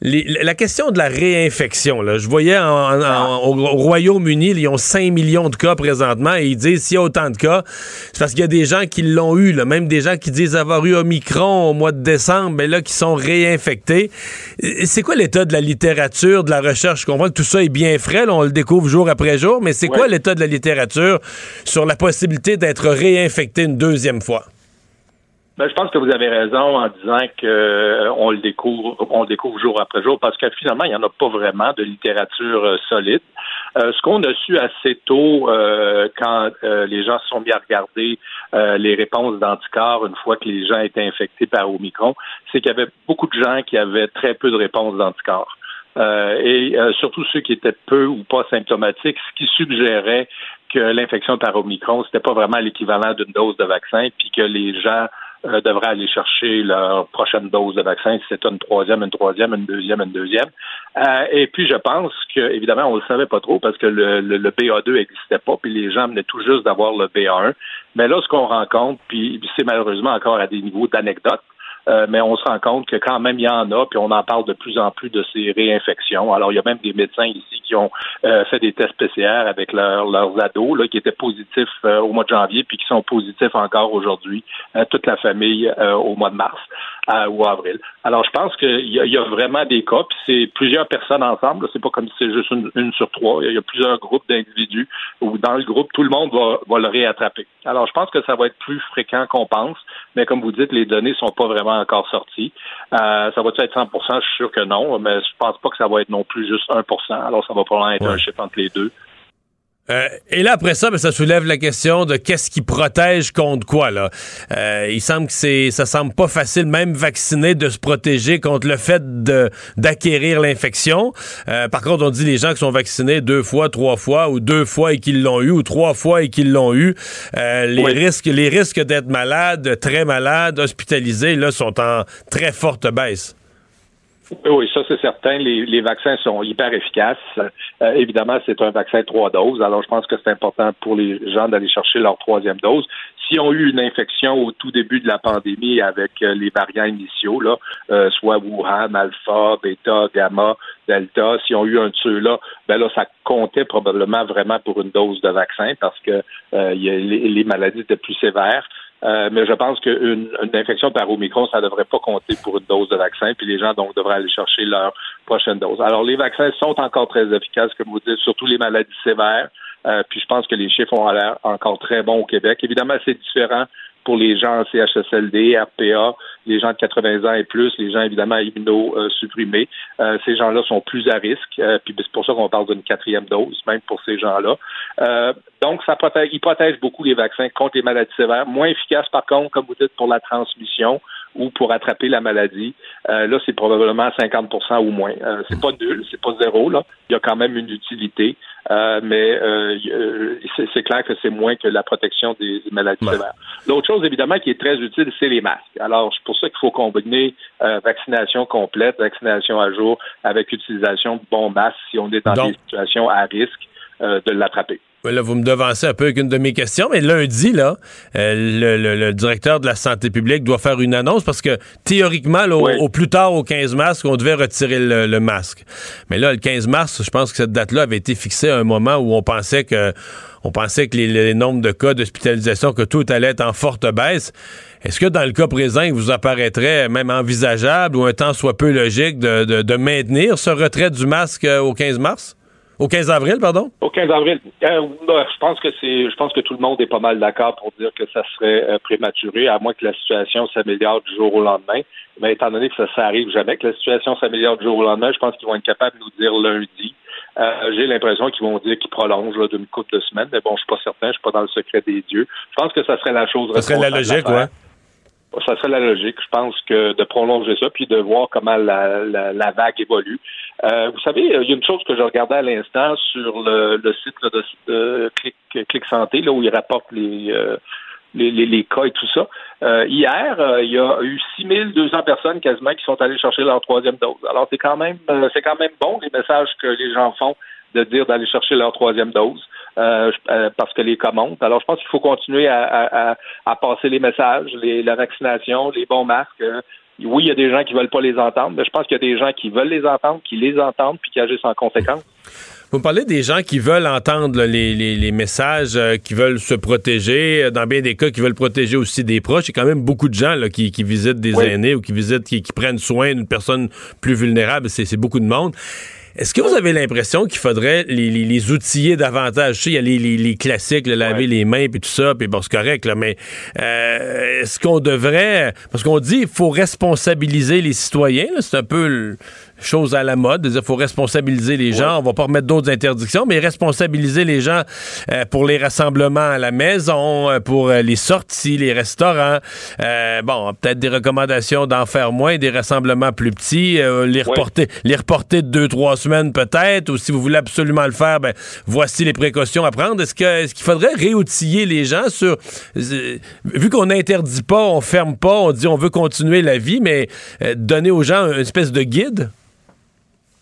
la question de la réinfection, là, je voyais au, Royaume-Uni, ils ont 5 millions de cas présentement et ils disent s'il y a autant de cas, c'est parce qu'il y a des gens qui l'ont eu, là, même des gens qui disent avoir eu Omicron au mois de décembre, mais là, qui sont réinfectés. C'est quoi l'état de la littérature, de la recherche? Je comprends que tout ça est bien frais, on le découvre jour après jour, mais c'est quoi l'état de la littérature sur la possibilité d'être réinfecté une deuxième fois? Ben, je pense que vous avez raison en disant que euh, on le découvre, on le découvre jour après jour, parce que finalement, il n'y en a pas vraiment de littérature euh, solide. Euh, ce qu'on a su assez tôt, quand les gens se sont mis à regarder les réponses d'anticorps une fois que les gens étaient infectés par Omicron, c'est qu'il y avait beaucoup de gens qui avaient très peu de réponses d'anticorps. et surtout ceux qui étaient peu ou pas symptomatiques, ce qui suggérait que l'infection par Omicron, c'était pas vraiment l'équivalent d'une dose de vaccin, puis que les gens euh, devraient aller chercher leur prochaine dose de vaccin, si c'est une troisième, une troisième, une deuxième, une deuxième. Euh, et puis, je pense que, évidemment, on ne le savait pas trop parce que le, le, BA2 n'existait pas, puis les gens venaient tout juste d'avoir le BA1. Mais là, ce qu'on rencontre, puis c'est malheureusement encore à des niveaux d'anecdotes, euh, mais on se rend compte que quand même il y en a, puis on en parle de plus en plus de ces réinfections. Alors il y a même des médecins ici qui ont euh, fait des tests PCR avec leurs ados, là, qui étaient positifs euh, au mois de janvier, puis qui sont positifs encore aujourd'hui, toute la famille au mois de mars ou avril. Alors, je pense qu'il y, y, a vraiment des cas, puis c'est plusieurs personnes ensemble. C'est pas comme si c'est juste une, sur trois. Il y, a plusieurs groupes d'individus où dans le groupe, tout le monde va, va le réattraper. Alors, je pense que ça va être plus fréquent qu'on pense, mais comme vous dites, les données sont pas vraiment encore sorties. Euh, ça va-tu être 100% Je suis sûr que non, mais je pense pas que ça va être non plus juste 1% Alors, ça va probablement être un chiffre entre les deux. Euh, et là, après ça, ben, ça soulève la question de qu'est-ce qui protège contre quoi. Là. Euh, il semble que c'est, ça semble pas facile, même vacciné, de se protéger contre le fait de, d'acquérir l'infection. Euh, par contre, on dit les gens qui sont vaccinés deux fois, trois fois, ou deux fois et qui l'ont eu, ou trois fois et qui l'ont eu, les risques, les risques d'être malade, très malade, hospitalisé, là, sont en très forte baisse. Oui, ça c'est certain. Les, vaccins sont hyper efficaces. Euh, évidemment, c'est un vaccin trois doses. Alors, je pense que c'est important pour les gens d'aller chercher leur troisième dose. S'ils ont eu une infection au tout début de la pandémie avec euh, les variants initiaux, là, euh, soit Wuhan, Alpha, Beta, Gamma, Delta, s'ils ont eu un de ceux-là, ben là, ça comptait probablement vraiment pour une dose de vaccin parce que les, les maladies étaient plus sévères. Euh, mais je pense qu'une une infection par Omicron, ça ne devrait pas compter pour une dose de vaccin, puis les gens donc devraient aller chercher leur prochaine dose. Alors les vaccins sont encore très efficaces, comme vous dites, surtout les maladies sévères. Euh, puis je pense que les chiffres ont l'air encore très bons au Québec. Évidemment, c'est différent pour les gens en CHSLD, RPA, les gens de 80 ans et plus, les gens évidemment immunosupprimés. Euh, ces gens-là sont plus à risque, euh, puis c'est pour ça qu'on parle d'une quatrième dose, même pour ces gens-là. Euh, donc, ça protège, ils protègent beaucoup les vaccins contre les maladies sévères. Moins efficace, par contre, comme vous dites, pour la transmission ou pour attraper la maladie. là, c'est probablement 50% ou moins. c'est pas nul, c'est pas zéro. Là. Il y a quand même une utilité. Euh, mais euh, euh, c'est clair que c'est moins que la protection des, maladies sévères. L'autre chose, évidemment, qui est très utile, c'est les masques. Alors, c'est pour ça qu'il faut combiner vaccination complète, vaccination à jour, avec utilisation de bons masques si on est dans des situations à risque de l'attraper. Là, vous me devancez un peu avec une de mes questions, mais lundi, là, euh, le, directeur de la santé publique doit faire une annonce parce que théoriquement, au, plus tard, au 15 mars, on devait retirer le, masque. Mais là, le 15 mars, je pense que cette date-là avait été fixée à un moment où on pensait que on pensait que les, nombres de cas d'hospitalisation, que tout allait être en forte baisse. Est-ce que dans le cas présent, il vous apparaîtrait même envisageable ou un temps soit peu logique de, de maintenir ce retrait du masque euh, au 15 mars? Au 15 avril, pardon? Au 15 avril. Euh, je pense que c'est, je pense que tout le monde est pas mal d'accord pour dire que ça serait euh, prématuré, à moins que la situation s'améliore du jour au lendemain. Mais étant donné que ça, ça arrive jamais, que la situation s'améliore du jour au lendemain, je pense qu'ils vont être capables de nous dire lundi. Euh, j'ai l'impression qu'ils vont dire qu'ils prolongent d'une couple de semaines, mais bon, je suis pas certain, je suis pas dans le secret des dieux. Je pense que ça serait la chose. Ça serait la logique, ouais ça serait la logique, je pense, que de prolonger ça, puis de voir comment la, la, vague évolue. Euh, vous savez, il y a une chose que je regardais à l'instant sur le, site de, Clic, Santé, là où ils rapportent les, euh, les, les, cas et tout ça. Euh, hier, il y a eu 6200 personnes quasiment qui sont allées chercher leur troisième dose. Alors, c'est quand même c'est quand même bon les messages que les gens font de dire d'aller chercher leur troisième dose. Euh, euh, parce que les cas Alors, je pense qu'il faut continuer à, passer les messages, la vaccination, les bons masques. Euh, oui, il y a des gens qui veulent pas les entendre, mais je pense qu'il y a des gens qui veulent les entendre, qui les entendent, puis qui agissent en conséquence. Vous parlez des gens qui veulent entendre les, messages, qui veulent se protéger, dans bien des cas, qui veulent protéger aussi des proches. Il y a quand même beaucoup de gens qui, visitent des aînés ou qui visitent, qui, qui prennent soin d'une personne plus vulnérable. C'est beaucoup de monde. Est-ce que vous avez l'impression qu'il faudrait les, les, outiller davantage? Je sais, il y a les, les classiques, le laver les mains puis tout ça, puis bon, c'est correct, là, mais euh, est-ce qu'on devrait... Parce qu'on dit qu'il faut responsabiliser les citoyens, c'est un peu chose à la mode. Il faut responsabiliser les gens. On va pas remettre d'autres interdictions, mais responsabiliser les gens euh, pour les rassemblements à la maison, euh, pour euh, les sorties, les restaurants. bon, peut-être des recommandations d'en faire moins, des rassemblements plus petits, les reporter, les reporter de deux trois semaines peut-être. Ou si vous voulez absolument le faire, ben voici les précautions à prendre. Est-ce que est-ce qu'il faudrait réoutiller les gens sur vu qu'on n'interdit pas, on ferme pas, on dit on veut continuer la vie, mais donner aux gens une espèce de guide?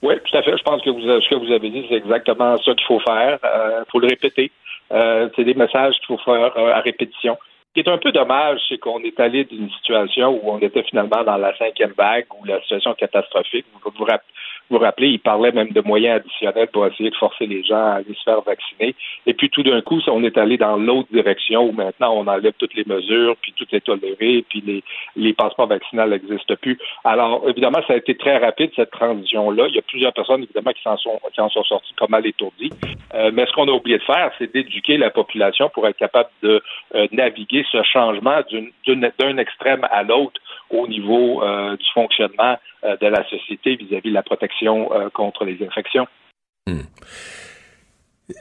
Oui, tout à fait. Je pense que vous, ce que vous avez dit, c'est exactement ça qu'il faut faire. Il euh, faut le répéter. Euh, c'est des messages qu'il faut faire euh, à répétition. Ce qui est un peu dommage, c'est qu'on est allé d'une situation où on était finalement dans la cinquième vague, ou la situation catastrophique. Vous, Vous vous rappelez, il parlait même de moyens additionnels pour essayer de forcer les gens à aller se faire vacciner. Et puis tout d'un coup, on est allé dans l'autre direction où maintenant on enlève toutes les mesures, puis tout est toléré, puis les, les passeports vaccinaux n'existent plus. Alors, évidemment, ça a été très rapide, cette transition-là. Il y a plusieurs personnes, évidemment, qui s'en sont, qui en sont sorties pas mal étourdies. Euh, mais ce qu'on a oublié de faire, c'est d'éduquer la population pour être capable de euh, naviguer ce changement d'un extrême à l'autre au niveau euh, du fonctionnement de la société vis-à-vis de la protection contre les infections. Hmm.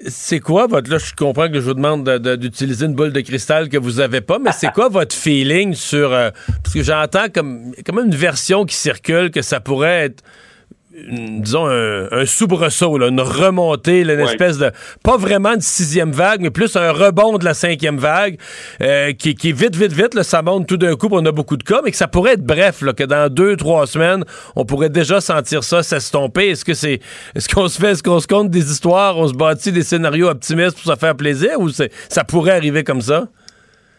C'est quoi votre là je comprends que je vous demande d'utiliser une boule de cristal que vous avez pas mais c'est quoi votre feeling sur parce que j'entends comme comme une version qui circule que ça pourrait être disons, un, soubresaut, une remontée, une espèce de, pas vraiment de sixième vague, mais plus un rebond de la cinquième vague, euh, qui, qui vite, vite, vite, ça monte tout d'un coup, on a beaucoup de cas, mais que ça pourrait être bref, là, que dans deux, trois semaines, on pourrait déjà sentir ça s'estomper. Est-ce que c'est, est-ce qu'on se fait, est-ce qu'on se compte des histoires, on se bâtit des scénarios optimistes pour se faire plaisir, ou ça pourrait arriver comme ça?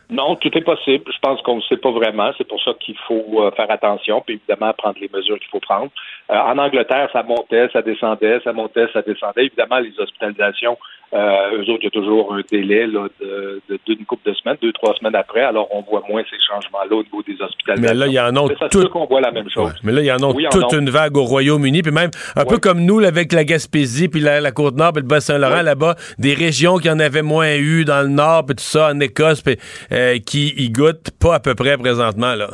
Non, tout est possible. Je pense qu'on ne sait pas vraiment. C'est pour ça qu'il faut euh, faire attention, puis évidemment prendre les mesures qu'il faut prendre. Euh, en Angleterre, ça montait, ça descendait, ça montait, ça descendait. Évidemment, les hospitalisations euh, eux autres, il y a toujours un délai là, de, d'une couple de semaines, deux, trois semaines après. Alors, on voit moins ces changements-là au niveau des hospitalisations. Mais là, il y en a tout... qu'on voit la même chose. Mais là, il y en a toute une vague au Royaume-Uni, puis même un peu comme nous, avec la Gaspésie, puis la, Côte-Nord, puis le Bas-Saint-Laurent, là-bas, des régions qui en avaient moins eu dans le Nord, puis tout ça, en Écosse, puis euh, qui y goûtent pas à peu près présentement, là.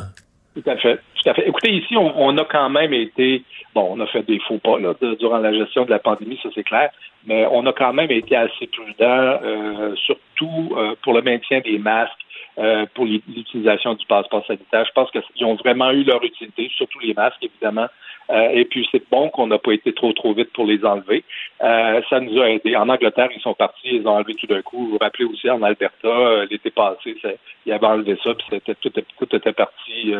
Tout à fait. Tout à fait. Écoutez, ici, on, on a quand même été Bon, on a fait des faux pas là, durant la gestion de la pandémie, ça c'est clair, mais on a quand même été assez prudent, euh, surtout euh, pour le maintien des masques, euh, pour l'utilisation du passeport sanitaire. Je pense qu'ils ont vraiment eu leur utilité, surtout les masques, évidemment. et puis c'est bon qu'on n'a pas été trop trop vite pour les enlever. ça nous a aidé. En Angleterre, ils sont partis, ils ont enlevé tout d'un coup. Vous vous rappelez aussi en Alberta, l'été passé, ils avaient enlevé ça, puis c'était tout, tout était parti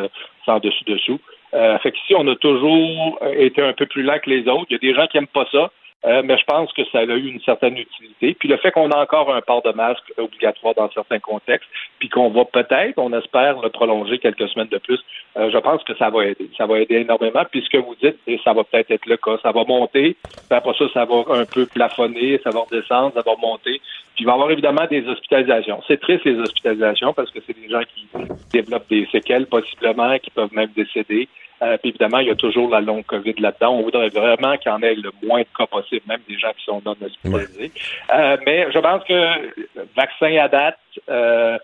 sans dessus dessous. Euh, fait qu'ici, on a toujours été un peu plus lent que les autres. Il y a des gens qui n'aiment pas ça. Euh, mais je pense que ça a eu une certaine utilité. Puis le fait qu'on a encore un port de masque obligatoire dans certains contextes, puis qu'on va peut-être, on espère, le prolonger quelques semaines de plus, euh, je pense que ça va aider. Ça va aider énormément. Puis ce que vous dites, et ça va peut-être être le cas, ça va monter, puis après ça, ça va un peu plafonner, ça va redescendre, ça va remonter. Puis il va y avoir évidemment des hospitalisations. C'est triste les hospitalisations parce que c'est des gens qui développent des séquelles possiblement, qui peuvent même décéder. Euh, puis évidemment, il y a toujours la longue COVID là-dedans. On voudrait vraiment qu'il y en ait le moins de cas possible, même des gens qui sont non hospitalisés. Euh, mais je pense que vaccin à date, euh,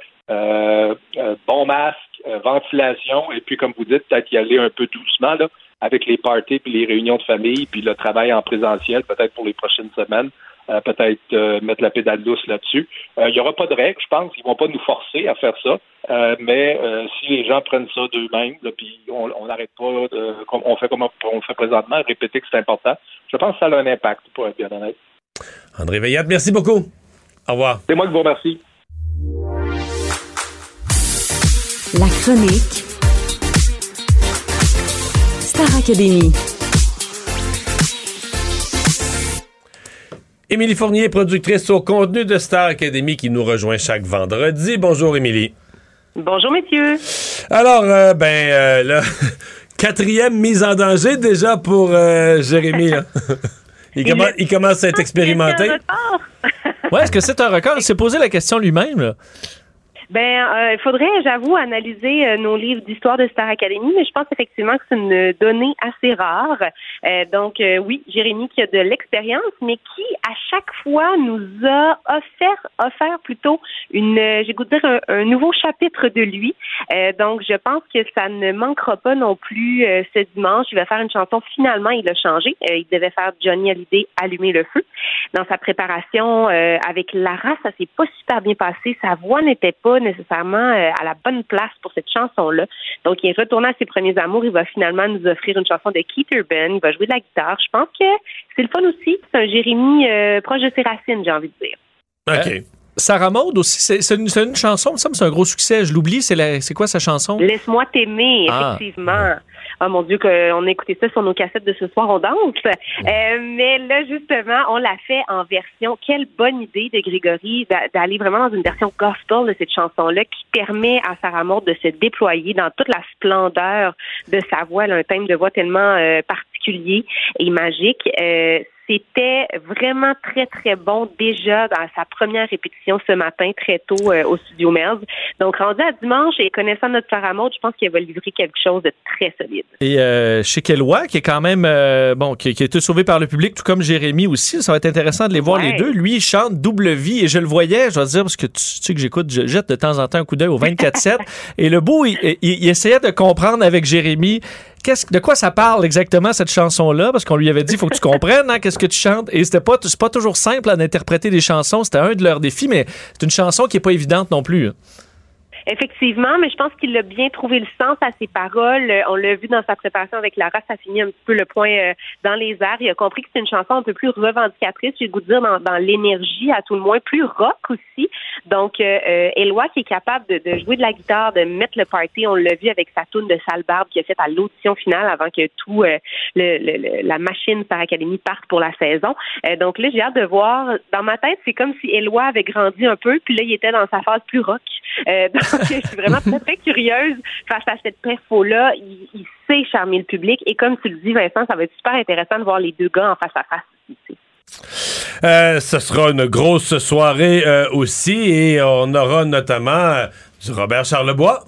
bon masque, ventilation, et puis comme vous dites, peut-être y aller un peu doucement là, avec les parties puis les réunions de famille, puis le travail en présentiel, peut-être pour les prochaines semaines. Euh, peut-être euh, mettre la pédale douce là-dessus. Euh, il n'y aura pas de règles, je pense. Ils vont pas nous forcer à faire ça. mais si les gens prennent ça d'eux-mêmes, puis on n'arrête pas, comme on fait comme on fait présentement, répéter que c'est important, je pense que ça a un impact, pour être bien honnête. André Veillat, merci beaucoup. Au revoir. C'est moi qui vous remercie. La chronique Star Academy. Émilie Fournier, productrice au contenu de Star Academy qui nous rejoint chaque vendredi. Bonjour Émilie. Bonjour messieurs. Alors, euh, ben, euh, là, quatrième mise en danger déjà pour euh, Jérémy. il, commence, il, commence, à être expérimenté. ouais, est-ce que c'est un record? Il s'est posé la question lui-même. Ben, euh, il faudrait, j'avoue, analyser euh, nos livres d'histoire de Star Academy, mais je pense effectivement que c'est une donnée assez rare. Euh, donc, oui, Jérémy qui a de l'expérience, mais qui à chaque fois nous a offert, offert plutôt une, j'ai goût de dire un, nouveau chapitre de lui. donc, je pense que ça ne manquera pas non plus ce dimanche. Il va faire une chanson. Finalement, il a changé. il devait faire Johnny Hallyday allumer le feu. Dans sa préparation avec Lara, ça s'est pas super bien passé. Sa voix n'était pas nécessairement euh, à la bonne place pour cette chanson-là. Donc, il est retourné à ses premiers amours. Il va finalement nous offrir une chanson de Keith Urban. Il va jouer de la guitare. Je pense que c'est le fun aussi. C'est un Jérémy euh, proche de ses racines, j'ai envie de dire. OK. Sarah Maud aussi, c'est une, une, chanson, ça me c'est un gros succès. Je l'oublie, c'est quoi sa chanson? Laisse-moi t'aimer, ah. Oh mon Dieu, qu'on a écouté ça sur nos cassettes de ce soir, on danse. Euh, mais là, justement, on l'a fait en version. Quelle bonne idée de Grégory d'aller vraiment dans une version gospel de cette chanson-là qui permet à Sarah Maud de se déployer dans toute la splendeur de sa voix. Elle a un thème de voix tellement euh, particulier et magique. Euh, c'était vraiment très, très bon déjà dans sa première répétition ce matin, très tôt euh, au studio Merz. Donc, rendu à dimanche et connaissant notre Sarah Maud, je pense qu'il va livrer quelque chose de très solide. Et euh, chez Kellois, qui est quand même, euh, bon, qui, qui a été sauvé par le public, tout comme Jérémy aussi, ça va être intéressant de les voir Ouais. les deux. Lui, il chante double vie et je le voyais, je dois dire, parce que tu, tu sais que j'écoute, je jette de temps en temps un coup d'œil au 24-7. et le beau, il, il- il essayait de comprendre avec Jérémy De quoi ça parle exactement cette chanson-là? Parce qu'on lui avait dit, faut que tu comprennes, hein, qu'est-ce que tu chantes. Et c'était pas, pas toujours simple à interpréter des chansons. C'était un de leurs défis, mais c'est une chanson qui est pas évidente non plus. Effectivement, mais je pense qu'il a bien trouvé le sens à ses paroles. Euh, On l'a vu dans sa préparation avec Lara, ça finit un petit peu le point euh, dans les airs. Il a compris que c'est une chanson un peu plus revendicatrice, le goût de dire, dans, dans l'énergie, à tout le moins, plus rock aussi. Donc, euh, euh, Éloi qui est capable de, de jouer de la guitare, de mettre le party, on l'a vu avec sa tune de Sale Barbe qu'il a faite à l'audition finale avant que tout euh, le, le- la machine par Académie parte pour la saison. Euh, donc là, j'ai hâte de voir. Dans ma tête, c'est comme si Éloi avait grandi un peu, puis là, il était dans sa phase plus rock. je suis vraiment très, très curieuse face à cette perfo-là. Il, sait charmer le public. Et comme tu le dis, Vincent, ça va être super intéressant de voir les deux gars en face à face. ici. Euh, ce sera une grosse soirée euh, aussi et on aura notamment euh, du Robert Charlebois.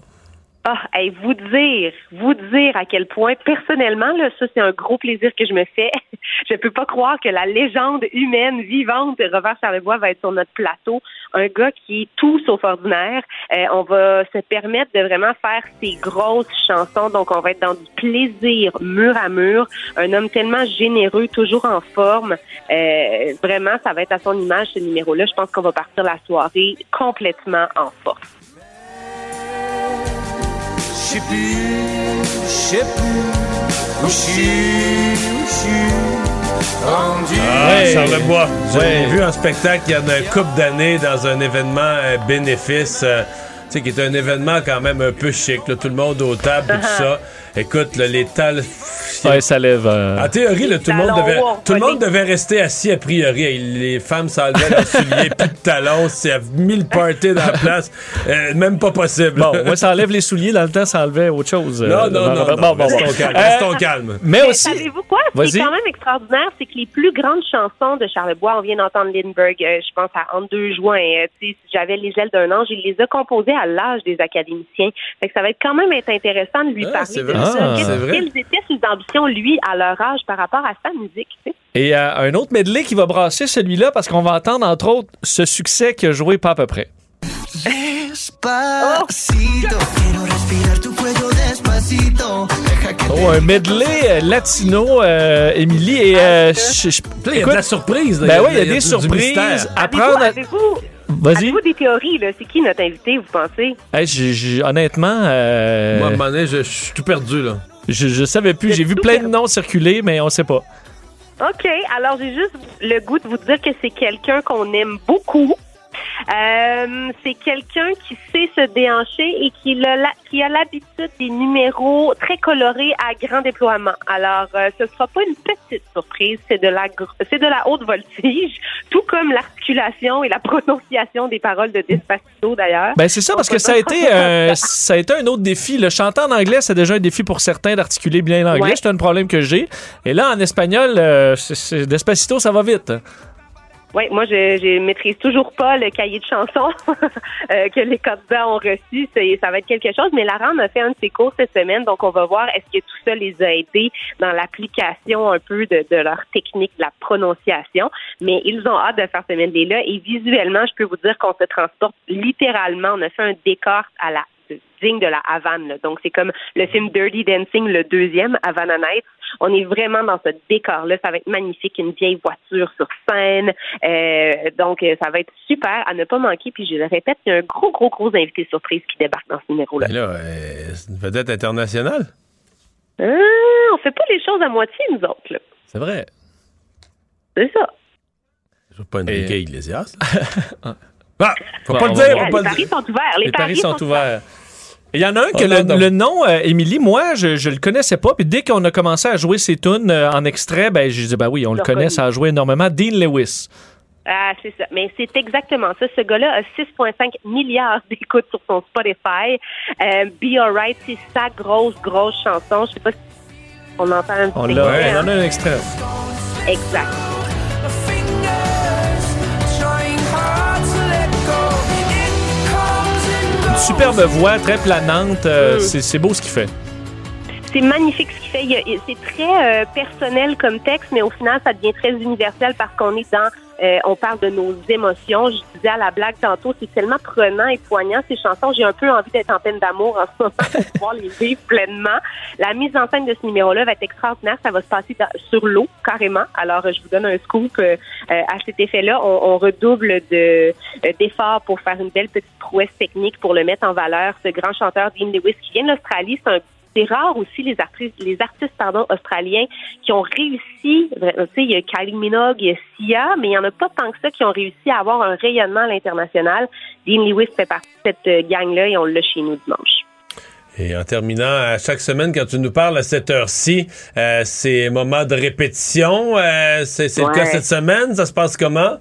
Ah, hey, vous dire, vous dire à quel point, personnellement, là, ça, c'est un gros plaisir que je me fais. je peux pas croire que la légende humaine vivante de Robert Charlebois va être sur notre plateau. Un gars qui est tout sauf ordinaire. Euh, on va se permettre de vraiment faire ses grosses chansons. Donc, on va être dans du plaisir mur à mur. Un homme tellement généreux, toujours en forme. Euh, vraiment, ça va être à son image, ce numéro-là. Je pense qu'on va partir la soirée complètement en force. Je sais plus, je sais plus où je suis, où je suis rendu. Ah, Charlebois. J'ai Ouais. vu un spectacle il y a une couple d'années dans un événement euh, bénéfice. euh, tu sais, qui est un événement quand même un peu chic. là, tout le monde aux tables et tout ça. Écoute, là, les talles. Ouais, ça lève. euh, En théorie, là, tout, le monde talons devait, tout le monde devait rester assis a priori. Les femmes s'enlevaient leurs souliers, plus de talons. C'est mille parties dans la place. Euh, même pas possible. Bon, moi, ça enlève les souliers. Dans le temps, ça enlevait autre chose. euh, non, non, devant non, non. Bon, bon, bon. Restons calmes. Euh, restons calmes. Mais Mais aussi. savez-vous quoi? Ce qui est quand même extraordinaire, c'est que les plus grandes chansons de Charlebois, on vient d'entendre Lindbergh, euh, je pense à En deux juin, euh, sais, j'avais les ailes d'un ange, il les a composées à l'âge des académiciens. Fait que ça va être quand même être intéressant de lui Ah, parler ça. ça, Quelles- étaient ses ambitions, lui, à leur âge par rapport à sa musique, tu sais? Et euh, un autre medley qui va brasser celui-là parce qu'on va entendre, entre autres, ce succès qui a joué pas à peu près. Despacito, quiero respirar tu cuello despacito. Deja que Oh, un medley euh, latino, euh, Émilie. Et euh, je- je- Là, il y a écoute, de la surprise. là. ben oui, il y a des du surprises. mystère. Apprendre à... Vas-y. avez-vous des théories, là? C'est qui notre invité, vous pensez? Hey, j'ai- j'ai- honnêtement, euh, Moi, à un moment donné, je, je suis tout perdu, là. je, je savais plus. Vous J'ai vu plein de noms circuler, mais on sait pas. OK, alors j'ai juste le goût de vous dire que c'est quelqu'un qu'on aime beaucoup. Euh, c'est quelqu'un qui sait se déhancher et qui, a la- qui a l'habitude des numéros très colorés à grand déploiement. Alors, euh, ce sera pas une petite surprise, c'est de la gr- c'est de la haute voltige, tout comme l'articulation et la prononciation des paroles de Despacito d'ailleurs. Ben c'est ça, parce que ça a été euh, ça a été un autre défi. Le chanter en anglais, c'est déjà un défi pour certains d'articuler bien l'anglais. Ouais. C'est un problème que j'ai. Et là, en espagnol, Despacito, ça va vite. Oui, moi, je, je maîtrise toujours pas le cahier de chansons euh, que les candidats ont reçu. C'est- Ça va être quelque chose. Mais Lara a fait un de ses cours cette semaine, donc on va voir est-ce que tout ça les a aidés dans l'application un peu de, de leur technique de la prononciation. Mais ils ont hâte de faire ce medley-là. Et visuellement, je peux vous dire qu'on se transporte littéralement. On a fait un décor à la digne de la Havane. Donc, c'est comme le film Dirty Dancing, le deuxième, Havana Nights. On est vraiment dans ce décor-là. Ça va être magnifique, une vieille voiture sur scène. Euh, donc, euh, ça va être super à ne pas manquer. Puis, je le répète, il y a un gros, gros, gros invité surprise qui débarque dans ce numéro-là. Mais là, euh, c'est une vedette internationale. Ah, on fait pas les choses à moitié, nous autres. là. C'est vrai. C'est ça. Je veux pas Enrique Iglesias. Ah. Faut Bon, pas on le dire, voir. faut pas les le paris dire. sont ouverts. Les, Les paris sont ouverts. Il y en a un que Oh, le, non, non. le nom, euh, Émilie, moi, je, je le connaissais pas. Puis dès qu'on a commencé à jouer ses tunes euh, en extrait, ben, j'ai dit, ben oui, on le connaît, ça a joué énormément. Dean Lewis. Ah, c'est ça. Mais c'est exactement ça. Ce gars-là a 6,5 milliards d'écoutes sur son Spotify. Euh, Be Alright, c'est sa grosse, grosse chanson. Je sais pas si On entend un petit On, l'a- extrait, on en hein? a un extrait. Exact. Une superbe voix, très planante. euh, Mm. c'est, beau ce qu'il fait. C'est magnifique ce qu'il fait. C'est très euh, personnel comme texte, mais au final, ça devient très universel parce qu'on est dans, euh, on parle de nos émotions. Je disais à la blague tantôt, c'est tellement prenant et poignant ces chansons. J'ai un peu envie d'être en peine d'amour en ce moment pour pouvoir les vivre pleinement. La mise en scène de ce numéro-là va être extraordinaire. Ça va se passer dans- sur l'eau carrément. Alors, euh, je vous donne un scoop euh, à cet effet-là. On, on redouble de d'efforts pour faire une belle petite prouesse technique pour le mettre en valeur. Ce grand chanteur Dean Lewis qui vient d'Australie, c'est un c'est rare aussi les artistes, les artistes pardon, australiens qui ont réussi. Tu sais, il y a Kylie Minogue, il y a Sia, mais il y en a pas tant que ça qui ont réussi à avoir un rayonnement à l'international. Dean Lewis fait partie de cette euh, gang-là et on l'a chez nous dimanche. Et en terminant, à chaque semaine, quand tu nous parles à cette heure-ci, euh, c'est moment de répétition. euh, c'est le cas cette semaine. Ça se passe comment?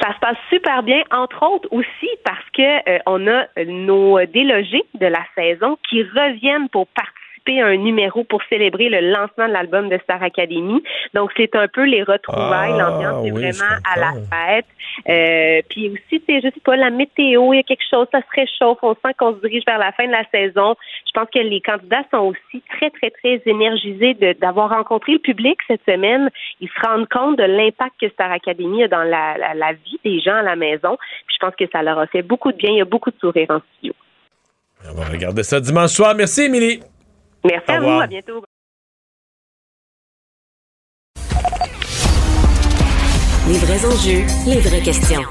Ça se passe super bien, entre autres aussi parce que euh, on a nos délogés de la saison qui reviennent pour participer à un numéro pour célébrer le lancement de l'album de Star Academy. Donc c'est un peu les retrouvailles, Ah, l'ambiance est oui, vraiment à la fête. Euh, puis aussi, c'est je sais pas la météo, il y a quelque chose, ça se réchauffe, on sent qu'on se dirige vers la fin de la saison. Je pense que les candidats sont aussi très très très énergisés d'avoir rencontré le public cette semaine. Ils se rendent compte de l'impact que Star Academy a dans la, la, la vie des gens à la maison. Puis je pense que ça leur a fait beaucoup de bien. Il y a beaucoup de sourires en studio. On va regarder ça dimanche soir. Merci, Émilie. Merci Au à vous, à bientôt. Les vrais enjeux, les vraies questions.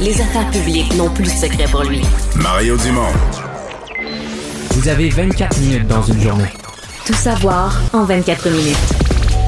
Les affaires publiques n'ont plus de secret pour lui. Mario Dumont. Vous avez 24 minutes dans une journée. Tout savoir en 24 minutes.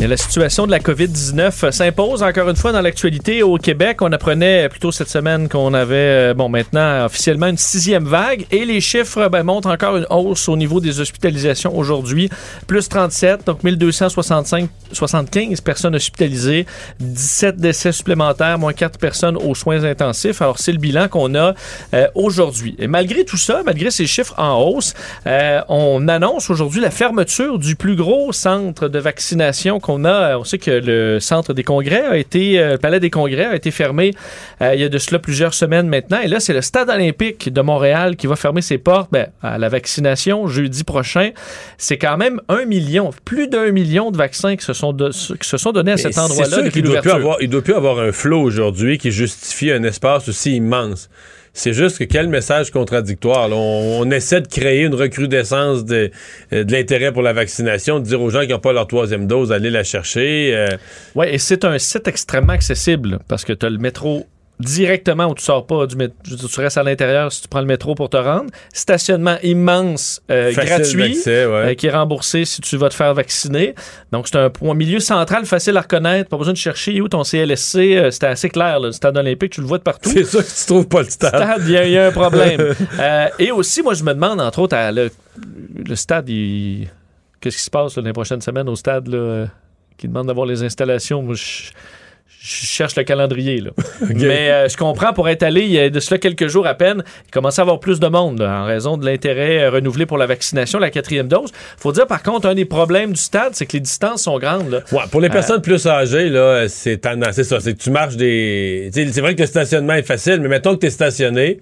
La situation de la COVID-19 s'impose encore une fois dans l'actualité au Québec. On apprenait plus tôt cette semaine qu'on avait, euh, bon, maintenant officiellement une sixième vague et les chiffres ben, montrent encore une hausse au niveau des hospitalisations aujourd'hui. Plus 37, donc 1265, 75 personnes hospitalisées, 17 décès supplémentaires, moins 4 personnes aux soins intensifs. Alors, c'est le bilan qu'on a euh, aujourd'hui. Et malgré tout ça, malgré ces chiffres en hausse, euh, on annonce aujourd'hui la fermeture du plus gros centre de vaccination a. On sait que le centre des congrès a été, euh, le palais des congrès a été fermé euh, il y a de cela plusieurs semaines maintenant. Et là, c'est le stade olympique de Montréal qui va fermer ses portes ben, à la vaccination jeudi prochain. C'est quand même un million, plus d'un million de vaccins qui se sont, de- qui se sont donnés à cet endroit-là sûr depuis qu'il doit plus avoir, il doit plus avoir un flot aujourd'hui qui justifie un espace aussi immense. C'est juste que quel message contradictoire. On, essaie de créer une recrudescence de, euh, de l'intérêt pour la vaccination, de dire aux gens qui n'ont pas leur troisième dose d'aller la chercher. euh, Oui, et c'est un site extrêmement accessible parce que tu as le métro directement où tu sors pas du métro, tu restes à l'intérieur si tu prends le métro pour te rendre. Stationnement immense, euh, gratuit, ouais. euh, qui est remboursé si tu vas te faire vacciner. Donc c'est un point milieu central facile à reconnaître, pas besoin de chercher où ton CLSC, euh, c'était assez clair, là, le stade olympique, tu le vois de partout. C'est sûr que tu trouves pas le stade. Stade, il y, a- il y a un problème. Euh, et aussi, moi je me demande entre autres, à le, le stade, il- qu'est-ce qui se passe là, les prochaines semaines au stade là, euh, qui demande d'avoir les installations? Moi, je, je cherche le calendrier. Là. Mais euh, je comprends, pour être allé il y a de cela quelques jours à peine, il commençait à avoir plus de monde là, en raison de l'intérêt euh, renouvelé pour la vaccination, la quatrième dose. faut dire par contre, un des problèmes du stade, c'est que les distances sont grandes. Là. Ouais, pour les Euh, personnes plus âgées, là, c'est. C'est ça. C'est que tu marches des. tu C'est vrai que le stationnement est facile, mais mettons que tu es stationné,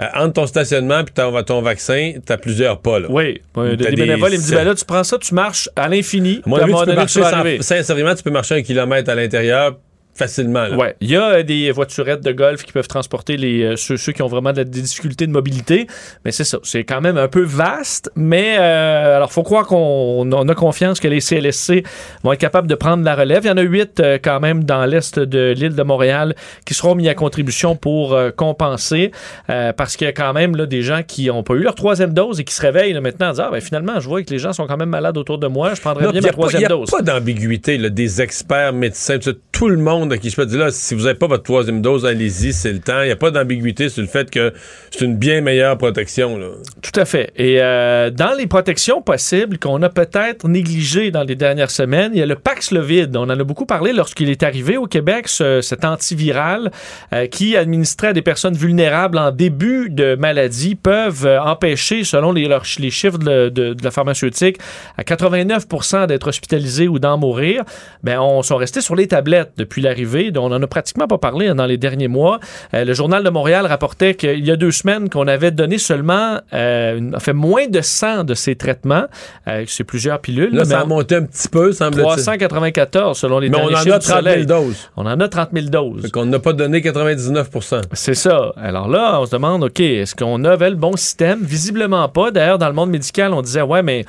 euh, entre ton stationnement et ton, ton vaccin, tu as plusieurs pas. Là. Oui, T'as des des- bénévoles, ils me disent, ben là, tu prends ça, tu marches à l'infini. À puis à un moment tu peux donné, marcher vas sans- sincèrement, tu peux marcher un kilomètre à l'intérieur facilement. là. Ouais, il y a euh, des voiturettes de golf qui peuvent transporter les, euh, ceux, ceux qui ont vraiment de la- des difficultés de mobilité, mais c'est ça, c'est quand même un peu vaste, mais euh, alors faut croire qu'on on a confiance que les CLSC vont être capables de prendre la relève. Il y en a huit euh, quand même dans l'est de l'île de Montréal qui seront mis à contribution pour euh, compenser, parce qu'il y a quand même là, des gens qui n'ont pas eu leur troisième dose et qui se réveillent là, maintenant en disant, ah, ben, finalement, je vois que les gens sont quand même malades autour de moi, je prendrais Non, bien ma y a pas- troisième y a dose. pas d'ambiguïté, des experts, médecins, tout le monde à qui je peux dire là, si vous n'avez pas votre troisième dose, allez-y, c'est le temps. Il n'y a pas d'ambiguïté sur le fait que c'est une bien meilleure protection. Là. Tout à fait. Et euh, dans les protections possibles qu'on a peut-être négligées dans les dernières semaines, il y a le Paxlovid. On en a beaucoup parlé lorsqu'il est arrivé au Québec, ce- cet antiviral euh, qui administrait à des personnes vulnérables en début de maladie peuvent euh, empêcher, selon les, les chiffres de, de- de la pharmaceutique, à 89 d'être hospitalisés ou d'en mourir. Ben, on sont restés sur les tablettes depuis l'arrivée. On en a pratiquement pas parlé hein, dans les derniers mois. Euh, le Journal de Montréal rapportait qu'il y a deux semaines qu'on avait donné seulement, euh, une- moins de 100 de ces traitements. Euh, c'est plusieurs pilules. Là, mais ça a on- monté un petit peu, semble-t-il. 394 selon les Mais on derniers en a du 30 000 Soleil. doses. On en a 30 000 doses. Fait qu'on n'a pas donné 99% C'est ça. Alors là, on se demande, OK, est-ce qu'on avait le bon système? Visiblement pas. D'ailleurs, dans le monde médical, on disait, ouais, mais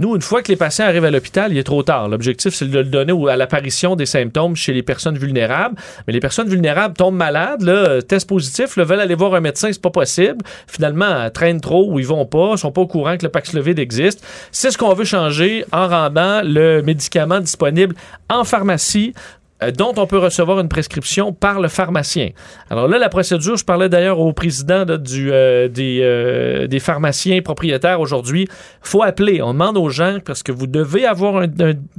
nous, une fois que les patients arrivent à l'hôpital, il est trop tard. L'objectif, c'est de le donner à l'apparition des symptômes chez les personnes vulnérables. Mais les personnes vulnérables tombent malades, là, test positif, là, veulent aller voir un médecin, c'est pas possible. Finalement, traînent trop ou ils vont pas, sont pas au courant que le Paxlovid existe. C'est ce qu'on veut changer en rendant le médicament disponible en pharmacie dont on peut recevoir une prescription par le pharmacien. Alors là, la procédure, je parlais d'ailleurs au président du, euh, des, euh, des pharmaciens propriétaires aujourd'hui, faut appeler. On demande aux gens, parce que vous devez avoir un,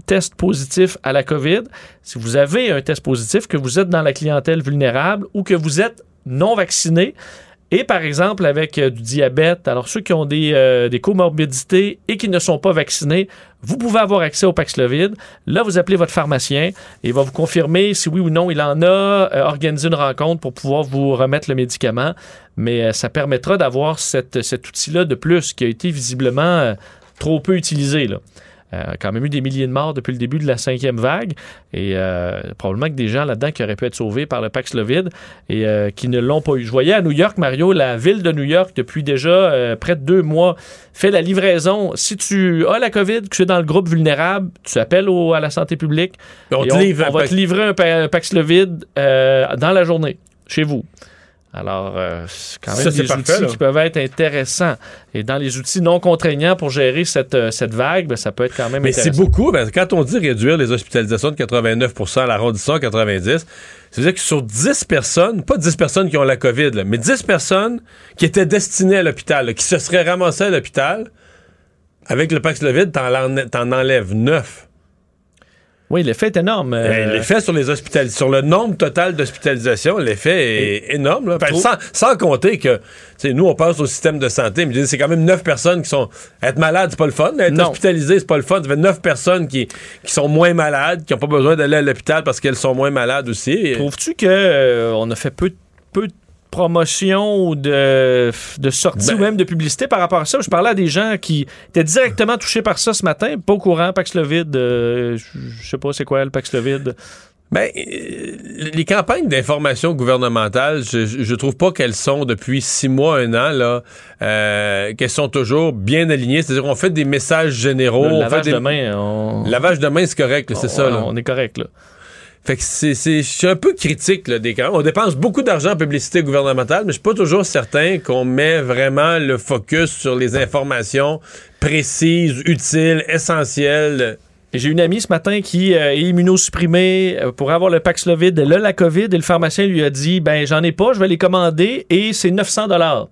test positif à la COVID. Si vous avez un test positif, que vous êtes dans la clientèle vulnérable ou que vous êtes non vacciné, et par exemple, avec euh, du diabète, alors ceux qui ont euh, des comorbidités et qui ne sont pas vaccinés, vous pouvez avoir accès au Paxlovid. Là, vous appelez votre pharmacien et il va vous confirmer si oui ou non il en a, euh, organiser une rencontre pour pouvoir vous remettre le médicament. Mais euh, ça permettra d'avoir cet outil-là de plus qui a été visiblement euh, trop peu utilisé. Euh, quand même eu des milliers de morts depuis le début de la cinquième vague et euh, probablement que des gens là-dedans qui auraient pu être sauvés par le Paxlovid et euh, qui ne l'ont pas eu. Je voyais à New York, Mario, la ville de New York, depuis déjà euh, près de deux mois, fait la livraison. Si tu as la COVID, que tu es dans le groupe vulnérable, tu appelles au- à la santé publique On et te livre on va te livrer un, pa- un Paxlovid dans la journée, chez vous. Alors, euh, c'est quand même Ça, c'est des outils qui peuvent être intéressants. Et dans les outils non contraignants pour gérer cette, euh, cette vague, ben, ça peut être quand même Mais c'est intéressant. beaucoup. ben, quand on dit réduire les hospitalisations de 89% à l'arrondissement à 90 ça veut dire que sur 10 personnes, pas 10 personnes qui ont la COVID, là, mais 10 personnes qui étaient destinées à l'hôpital, qui se seraient ramassées à l'hôpital, avec le Paxlovid, t'en, en- t'en enlèves 9. Oui, l'effet est énorme. euh, Ben, l'effet sur les hospitali- sur le nombre total d'hospitalisations, l'effet est énorme. là. Trop- sans, sans compter que, nous, on pense au système de santé, mais c'est quand même 9 personnes qui sont. Être malade, c'est pas le fun. Être Non. hospitalisé, c'est pas le fun. Ça fait 9 personnes qui, qui sont moins malades, qui n'ont pas besoin d'aller à l'hôpital parce qu'elles sont moins malades aussi. Trouves-tu que euh, a fait peu, peu de promotion ou de, de sortie Ben- ou même de publicité par rapport à ça? Je parlais à des gens qui étaient directement touchés par ça ce matin, pas au courant, Paxlovid, euh, je sais pas c'est quoi le Paxlovid. Ben, euh, les campagnes d'information gouvernementale, je, trouve pas qu'elles sont depuis six mois, un an, là, euh, qu'elles sont toujours bien alignées. C'est-à-dire qu'on fait des messages généraux. le on lavage fait des- de main, on... Lavage de main, c'est correct, c'est ça. Là. On est correct, là. Fait que c'est, je suis un peu critique des. On dépense beaucoup d'argent en publicité gouvernementale, mais je suis pas toujours certain qu'on met vraiment le focus sur les informations précises, utiles, essentielles. J'ai une amie ce matin qui euh, est immunosupprimée euh, pour avoir le Paxlovid. A la COVID et le pharmacien lui a dit ben j'en ai pas, je vais les commander et c'est 900 dollars.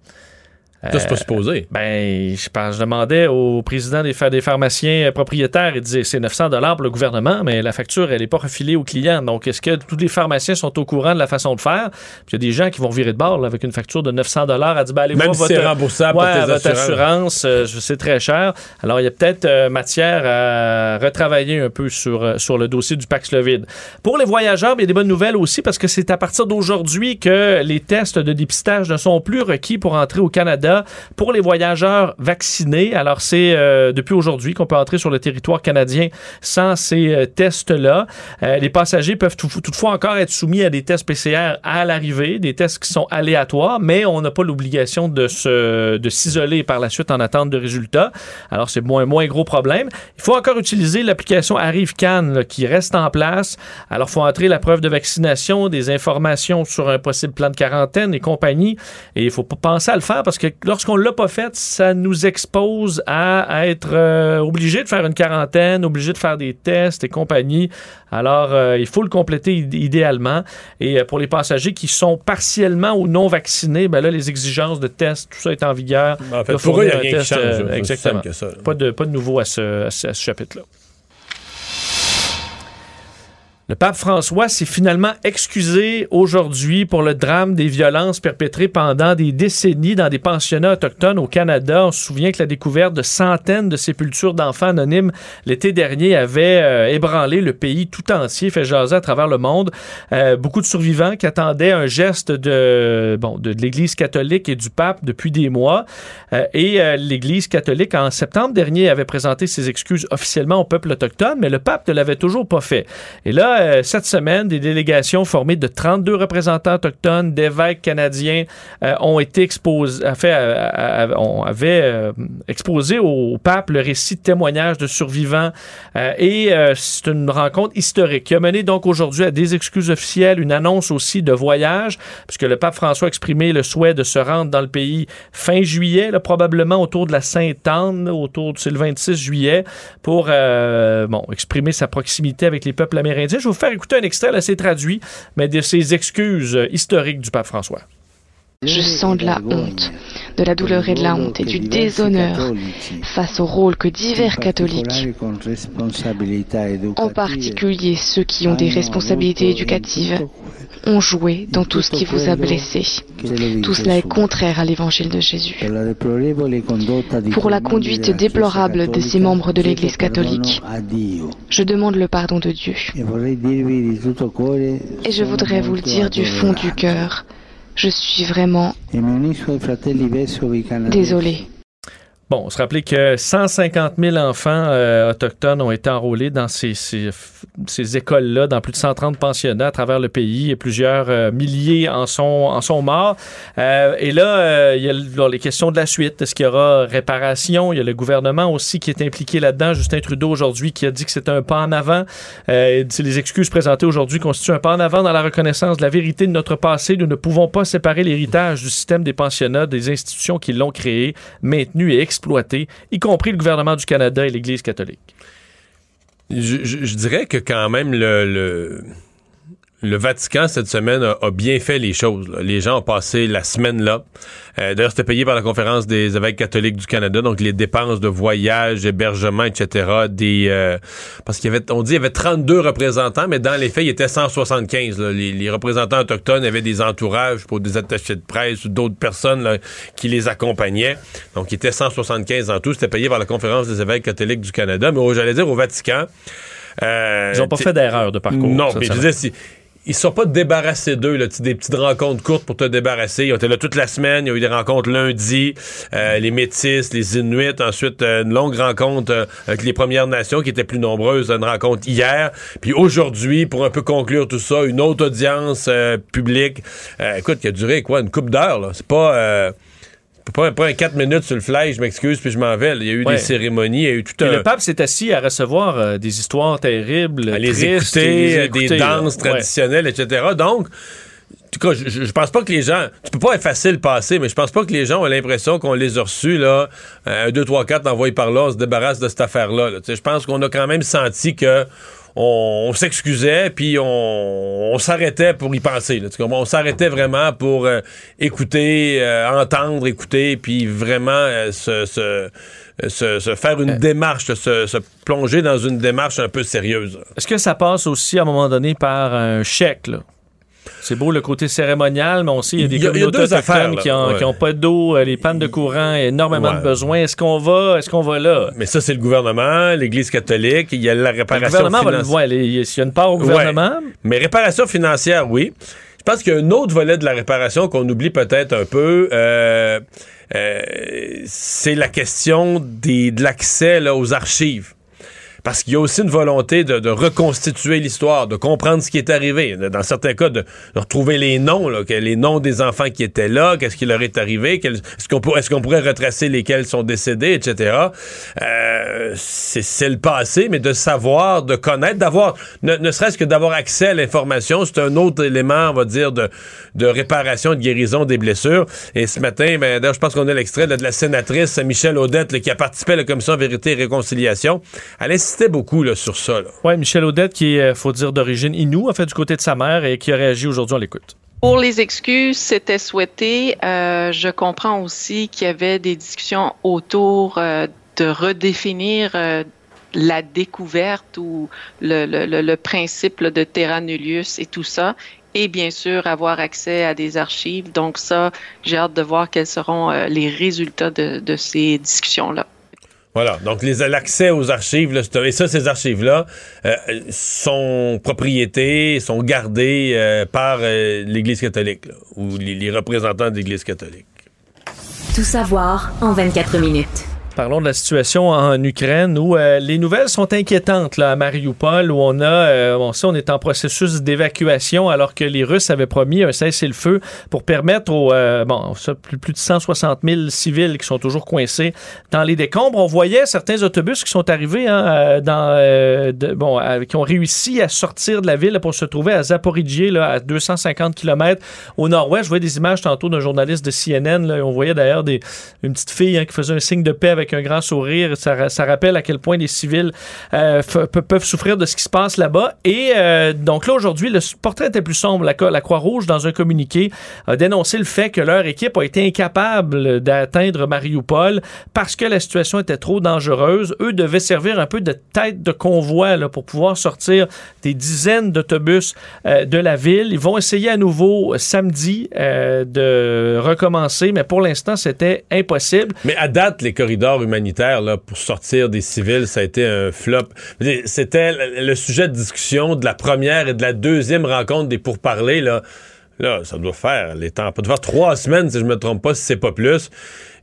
Ça, c'est pas supposé. Ben, je, pense, je demandais au président des, pha- des pharmaciens euh, propriétaires, il disait c'est 900 dollars pour le gouvernement, mais la facture, elle n'est pas refilée aux clients. Donc, est-ce que tous les pharmaciens sont au courant de la façon de faire? Puis il y a des gens qui vont virer de bord là, avec une facture de 900 dollars à dire, ben, allez Même voir si votre, c'est remboursable Ouais, par tes votre assurance. euh, je sais très cher. Alors, il y a peut-être euh, matière à retravailler un peu sur, euh, sur le dossier du Paxlovid. Pour les voyageurs, ben, il y a des bonnes nouvelles aussi parce que c'est à partir d'aujourd'hui que les tests de dépistage ne sont plus requis pour entrer au Canada pour les voyageurs vaccinés. Alors, c'est euh, depuis aujourd'hui qu'on peut entrer sur le territoire canadien sans ces euh, tests-là. Euh, les passagers peuvent tout- toutefois encore être soumis à des tests PCR à l'arrivée, des tests qui sont aléatoires, mais on n'a pas l'obligation de se de s'isoler par la suite en attente de résultats. Alors, c'est moins, moins gros problème. Il faut encore utiliser l'application Arrive Can là, qui reste en place. Alors, il faut entrer la preuve de vaccination, des informations sur un possible plan de quarantaine et compagnie. Et il faut penser à le faire parce que lorsqu'on l'a pas fait, ça nous expose à, être euh, obligé de faire une quarantaine, obligé de faire des tests et compagnie. Alors, euh, il faut le compléter id- idéalement. Et euh, pour les passagers qui sont partiellement ou non vaccinés, ben là, les exigences de tests, tout ça est en vigueur. En fait, Doit pour eux, il n'y a rien qui change. euh, exactement. simple que ça. Pas de, pas de nouveau à ce, à ce- à ce chapitre-là. Le pape François s'est finalement excusé aujourd'hui pour le drame des violences perpétrées pendant des décennies dans des pensionnats autochtones au Canada. On se souvient que la découverte de centaines de sépultures d'enfants anonymes l'été dernier avait euh, ébranlé le pays tout entier, fait jaser à travers le monde. Euh, beaucoup de survivants qui attendaient un geste de, bon, de, l'Église catholique et du pape depuis des mois. Euh, et l'Église catholique, en septembre dernier, avait présenté ses excuses officiellement au peuple autochtone, mais le pape ne l'avait toujours pas fait. Et là, euh, cette semaine, des délégations formées de 32 représentants autochtones, d'évêques canadiens, euh, ont été exposés, fait, euh, euh, euh, exposé au pape le récit de témoignages de survivants. Et c'est une rencontre historique qui a mené donc aujourd'hui à des excuses officielles, une annonce aussi de voyage, puisque le pape François a exprimé le souhait de se rendre dans le pays fin juillet, là, probablement autour de la Sainte-Anne, autour du le 26 juillet, pour bon, exprimer sa proximité avec les peuples amérindiens. Je vais vous faire écouter un extrait, c'est traduit, mais de ses excuses euh, historiques du pape François. Je sens de la honte, de la douleur et de la honte et du déshonneur face au rôle que divers catholiques, en particulier ceux qui ont des responsabilités éducatives, ont joué dans tout ce qui vous a blessé. Tout cela est contraire à l'évangile de Jésus. Pour la conduite déplorable de ces membres de l'Église catholique, je demande le pardon de Dieu. Et je voudrais vous le dire du fond du cœur. Je suis vraiment désolé. Bon, on se rappelait que 150 000 enfants euh, autochtones ont été enrôlés dans ces, écoles-là, dans plus de 130 pensionnats à travers le pays et plusieurs euh, milliers en sont, morts. Euh, et là, il y a les questions de la suite. Est-ce qu'il y aura réparation? Il y a le gouvernement aussi qui est impliqué là-dedans. Justin Trudeau aujourd'hui qui a dit que c'est un pas en avant. Les excuses présentées aujourd'hui constituent un pas en avant dans la reconnaissance de la vérité de notre passé. Nous ne pouvons pas séparer l'héritage du système des pensionnats des institutions qui l'ont créé, maintenu et y compris le gouvernement du Canada et l'Église catholique. Je, dirais que quand même le, le Vatican cette semaine a, a, bien fait les choses. Là. Les gens ont passé la semaine là. Euh, D'ailleurs, c'était payé par la conférence des évêques catholiques du Canada, donc les dépenses de voyage, hébergement, etc. Des euh, parce qu'il y avait, on dit, il y avait 32 représentants, mais dans les faits, il y était 175. Là. Les, les, représentants autochtones avaient des entourages pour des attachés de presse ou d'autres personnes là, qui les accompagnaient. Donc, il était 175 en tout. C'était payé par la conférence des évêques catholiques du Canada, mais j'allais dire au Vatican. Euh, Ils n'ont pas fait d'erreur de parcours. Non, mais je disais, si, ils sont pas débarrassés d'eux, là, des petites rencontres courtes pour te débarrasser. Ils ont été là toute la semaine, il y a eu des rencontres lundi, euh, les Métis, les Inuits, ensuite euh, une longue rencontre euh, avec les Premières Nations qui étaient plus nombreuses, une rencontre hier, puis aujourd'hui, pour un peu conclure tout ça, une autre audience euh, publique, écoute, qui a duré quoi, une coupe d'heure, là. C'est pas... euh, pas, pas un 4 minutes sur le fly, je m'excuse, puis je m'en vais. Il y a eu ouais. des cérémonies, il y a eu tout un... Le pape s'est assis à recevoir euh, des histoires terribles, à les tristes, écouter, les écouter, des danses là. traditionnelles, ouais. etc. Donc, en tout cas, je, je, pense pas que les gens. Tu peux pas être facile passer, mais je pense pas que les gens ont l'impression qu'on les a reçus, là, un, deux, trois, quatre envoyés par là, on se débarrasse de cette affaire-là. Là. Je pense qu'on a quand même senti que on, on s'excusait, puis on, on s'arrêtait pour y penser. Là, on s'arrêtait vraiment pour euh, écouter, euh, entendre, écouter, puis vraiment euh, se, se, se, se, faire une démarche, se, se, plonger dans une démarche un peu sérieuse. Est-ce que ça passe aussi à un moment donné par un chèque? Là? C'est beau le côté cérémonial, mais on sait qu'il y a des il communautés il autochtones affaires, qui n'ont ouais. ont pas d'eau, les pannes de courant, énormément ouais. de besoins. Est-ce qu'on va, est-ce qu'on va là? Mais ça, c'est le gouvernement, l'Église catholique, il y a la réparation Le gouvernement financière. va le voir. Il y a une part au gouvernement. Ouais. Mais réparation financière, oui. Je pense qu'il y a un autre volet de la réparation qu'on oublie peut-être un peu. Euh, euh, c'est la question des, de l'accès aux archives. Parce qu'il y a aussi une volonté de, de reconstituer l'histoire, de comprendre ce qui est arrivé. Dans certains cas, de, de retrouver les noms, là, les noms des enfants qui étaient là, qu'est-ce qui leur est arrivé, est-ce qu'on pourrait retracer lesquels sont décédés, etc. Euh, c'est le passé, mais de savoir, de connaître, d'avoir, ne, serait-ce que d'avoir accès à l'information, c'est un autre élément, on va dire, de, de réparation, de guérison des blessures. Et ce matin, ben, d'ailleurs, je pense qu'on a l'extrait de la sénatrice Michelle Audette là, qui a participé à la commission Vérité et Réconciliation. Insistait beaucoup là, sur ça. Oui, Michel Audette, qui est, faut dire, d'origine Inou, en fait, du côté de sa mère, et qui a réagi aujourd'hui, on l'écoute. Pour les excuses, c'était souhaité. Euh, je comprends aussi qu'il y avait des discussions autour euh, de redéfinir euh, la découverte ou le, le- le- le principe là, de terra nullius et tout ça. Et bien sûr, avoir accès à des archives. Donc ça, j'ai hâte de voir quels seront euh, les résultats de, de ces discussions-là. Voilà. Donc, l'accès aux archives, et ça, ces archives-là euh, sont propriétés, sont gardées euh, par euh, l'Église catholique là, ou les, les représentants de l'Église catholique. Tout savoir en 24 minutes. Parlons de la situation en Ukraine où euh, les nouvelles sont inquiétantes là, à Mariupol où on a, euh, on on est en processus d'évacuation alors que les Russes avaient promis un cessez-le-feu pour permettre aux, euh, bon, plus, de 160 000 civils qui sont toujours coincés dans les décombres. On voyait certains autobus qui sont arrivés, hein, euh, dans, euh, bon, qui ont réussi à sortir de la ville pour se trouver à Zaporizhie, là, à 250 km au nord-ouest. Je voyais des images tantôt d'un journaliste de CNN. là, on voyait d'ailleurs une petite fille hein, qui faisait un signe de paix avec un grand sourire. Ça, ça rappelle à quel point les civils euh, peuvent souffrir de ce qui se passe là-bas. Et euh, donc là, aujourd'hui, le portrait était plus sombre. La, la Croix-Rouge, dans un communiqué, a dénoncé le fait que leur équipe a été incapable d'atteindre Mariupol parce que la situation était trop dangereuse. Eux devaient servir un peu de tête de convoi pour pouvoir sortir des dizaines d'autobus euh, de la ville. Ils vont essayer à nouveau samedi de recommencer, mais pour l'instant, c'était impossible. Mais à date, les corridors humanitaires là, pour sortir des civils, ça a été un flop. C'était le sujet de discussion de la première et de la deuxième rencontre des pourparlers. Là, là ça doit faire les temps. Ça doit faire trois semaines, si je me trompe pas, si c'est pas plus.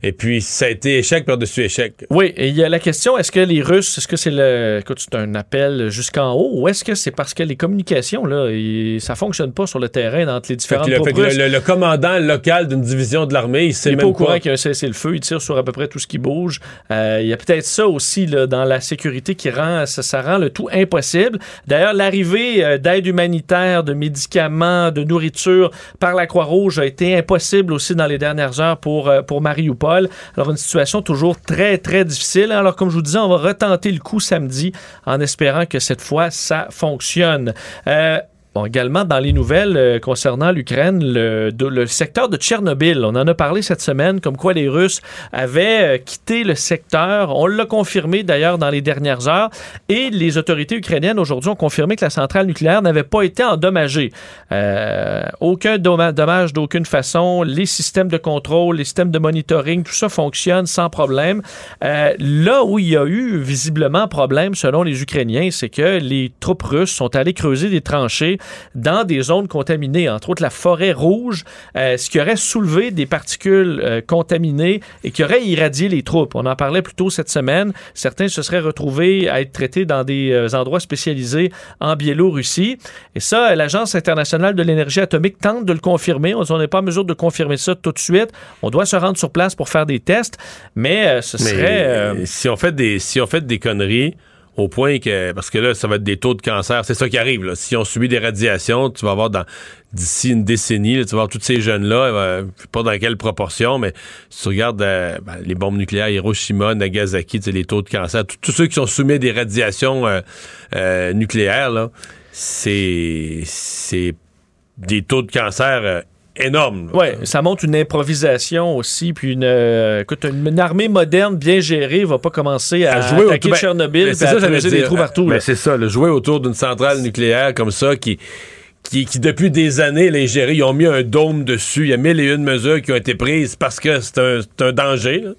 Et puis, ça a été échec par-dessus échec. Oui, et il y a la question, est-ce que les Russes, est-ce que c'est le, écoute, c'est un appel jusqu'en haut, ou est-ce que c'est parce que les communications, là, ils- ça fonctionne pas sur le terrain entre les Fait différentes que le, fait que russes? le- le- le commandant local d'une division de l'armée, il sait Il même pas au courant qu'il y a un cessez-le-feu, il tire sur à peu près tout ce qui bouge. Euh, il y a peut-être ça aussi là, dans la sécurité qui rend ça, ça rend le tout impossible. D'ailleurs, l'arrivée euh, d'aide humanitaire, de médicaments, de nourriture par la Croix-Rouge a été impossible aussi dans les dernières heures pour, euh, pour Mariupol. Alors, une situation toujours très, très difficile. Alors, comme je vous disais, on va retenter le coup samedi en espérant que cette fois, ça fonctionne. Euh, Bon, également, dans les nouvelles euh, concernant l'Ukraine, le, le secteur de Tchernobyl, on en a parlé cette semaine, comme quoi les Russes avaient euh, quitté le secteur. On l'a confirmé d'ailleurs dans les dernières heures. Et les autorités ukrainiennes aujourd'hui ont confirmé que la centrale nucléaire n'avait pas été endommagée. Euh, aucun dommage d'aucune façon. Les systèmes de contrôle, les systèmes de monitoring, tout ça fonctionne sans problème. Euh, là où il y a eu visiblement problème, selon les Ukrainiens, c'est que les troupes russes sont allées creuser des tranchées dans des zones contaminées, entre autres la forêt rouge, euh, ce qui aurait soulevé des particules euh, contaminées et qui aurait irradié les troupes. On en parlait plus tôt cette semaine. Certains se seraient retrouvés à être traités dans des euh, endroits spécialisés en Biélorussie. Et ça, l'Agence internationale de l'énergie atomique tente de le confirmer. On n'est pas en mesure de confirmer ça tout de suite. On doit se rendre sur place pour faire des tests, mais ce Mais, serait... euh, si on fait des si on fait des conneries au point que parce que là ça va être des taux de cancer, c'est ça qui arrive là. Si on subit des radiations, tu vas avoir dans d'ici une décennie, là, tu vas voir tous ces jeunes là, je sais pas dans quelle proportion, mais si tu regardes euh, ben, les bombes nucléaires Hiroshima, Nagasaki, tu sais, les taux de cancer, tous- ceux qui sont soumis des radiations euh, euh, nucléaires c'est c'est des taux de cancer euh, énormes. là. Oui, ça montre une improvisation aussi, puis une, euh, écoute, une, une armée moderne bien gérée va pas commencer à, à jouer attaquer autour- ben, Tchernobyl ben, c'est à ça, creuser des trous partout. Ben, c'est ça, le jouer autour d'une centrale nucléaire comme ça qui, qui, qui depuis des années, les gérés, ils ont mis un dôme dessus. Il y a mille et une mesures qui ont été prises parce que c'est un, danger. là.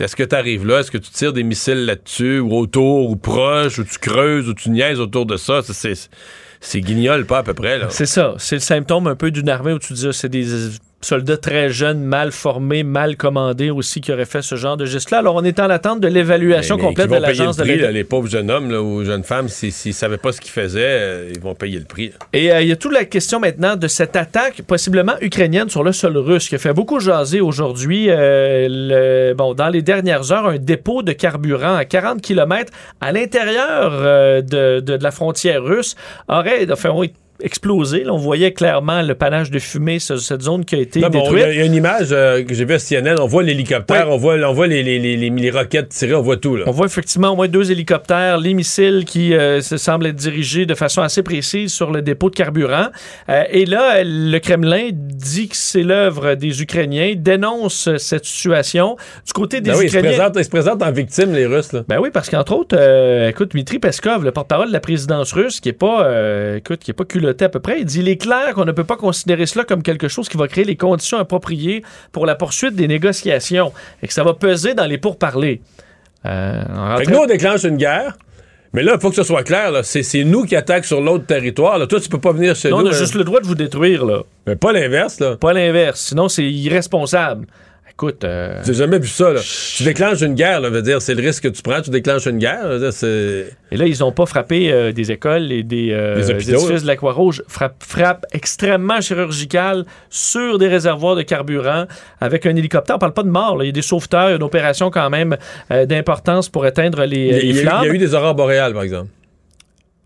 Est-ce que tu arrives là? Est-ce que tu tires des missiles là-dessus, ou autour, ou proche, ou tu creuses, ou tu niaises autour de ça? C'est- guignol, pas à peu près. C'est ça. C'est le symptôme un peu d'une armée où tu dis, ah, c'est des soldats très jeunes, mal formés, mal commandés aussi qui auraient fait ce genre de geste-là. Alors, on est en attente de l'évaluation complète de l'agence de là, Les pauvres jeunes hommes là, ou jeunes femmes, s'ils s'ils savaient pas ce qu'ils faisaient, euh, ils vont payer le prix. Et euh, il y a toute la question maintenant de cette attaque possiblement ukrainienne sur le sol russe qui a fait beaucoup jaser aujourd'hui. Euh, bon, dans les dernières heures, un dépôt de carburant à 40 km à l'intérieur de, de- de la frontière russe aurait enfin, explosé. Là, on voyait clairement le panache de fumée sur cette zone qui a été Non, Il détruite. y, a- il y a une image euh, que j'ai vue à CNN, on voit l'hélicoptère, on voit, on voit les, les, les, les- roquettes tirées, on voit tout. Là. On voit effectivement au moins deux hélicoptères, les missiles qui euh, se semblent être dirigés de façon assez précise sur le dépôt de carburant. Euh, et là, le Kremlin dit que c'est l'œuvre des Ukrainiens, dénonce cette situation. Du côté des Ben oui, ils, se Ukrainiens... présentent, ils se présentent en victime, les Russes. Là. Ben oui, parce qu'entre autres, écoute, Dmitri Peskov, le porte-parole de la présidence russe, qui est pas, écoute, qui est pas culotté à peu près, il dit il est clair qu'on ne peut pas considérer cela comme quelque chose qui va créer les conditions appropriées pour la poursuite des négociations et que ça va peser dans les pourparlers. Euh, Fait que nous, on déclenche une guerre. Mais là, il faut que ce soit clair. C'est, nous qui attaquent sur l'autre territoire. Là. Toi, tu peux pas venir chez Non, nous. on a hein. juste le droit de vous détruire, là. Mais pas l'inverse, là. Pas l'inverse. Sinon, c'est irresponsable. Écoute. euh, J'ai jamais vu ça. Là. Tu déclenches une guerre, là, veut dire, c'est le risque que tu prends. Tu déclenches une guerre. Et là, ils n'ont pas frappé euh, des écoles et des, euh, Des hôpitaux, édifices là. de la Croix-Rouge. Frappe, frappe extrêmement chirurgicale sur des réservoirs de carburant avec un hélicoptère. On parle pas de mort. là. Il y a des sauveteurs, une opération quand même euh, d'importance pour éteindre les, Il y, a, flammes il y a eu des aurores boréales, par exemple.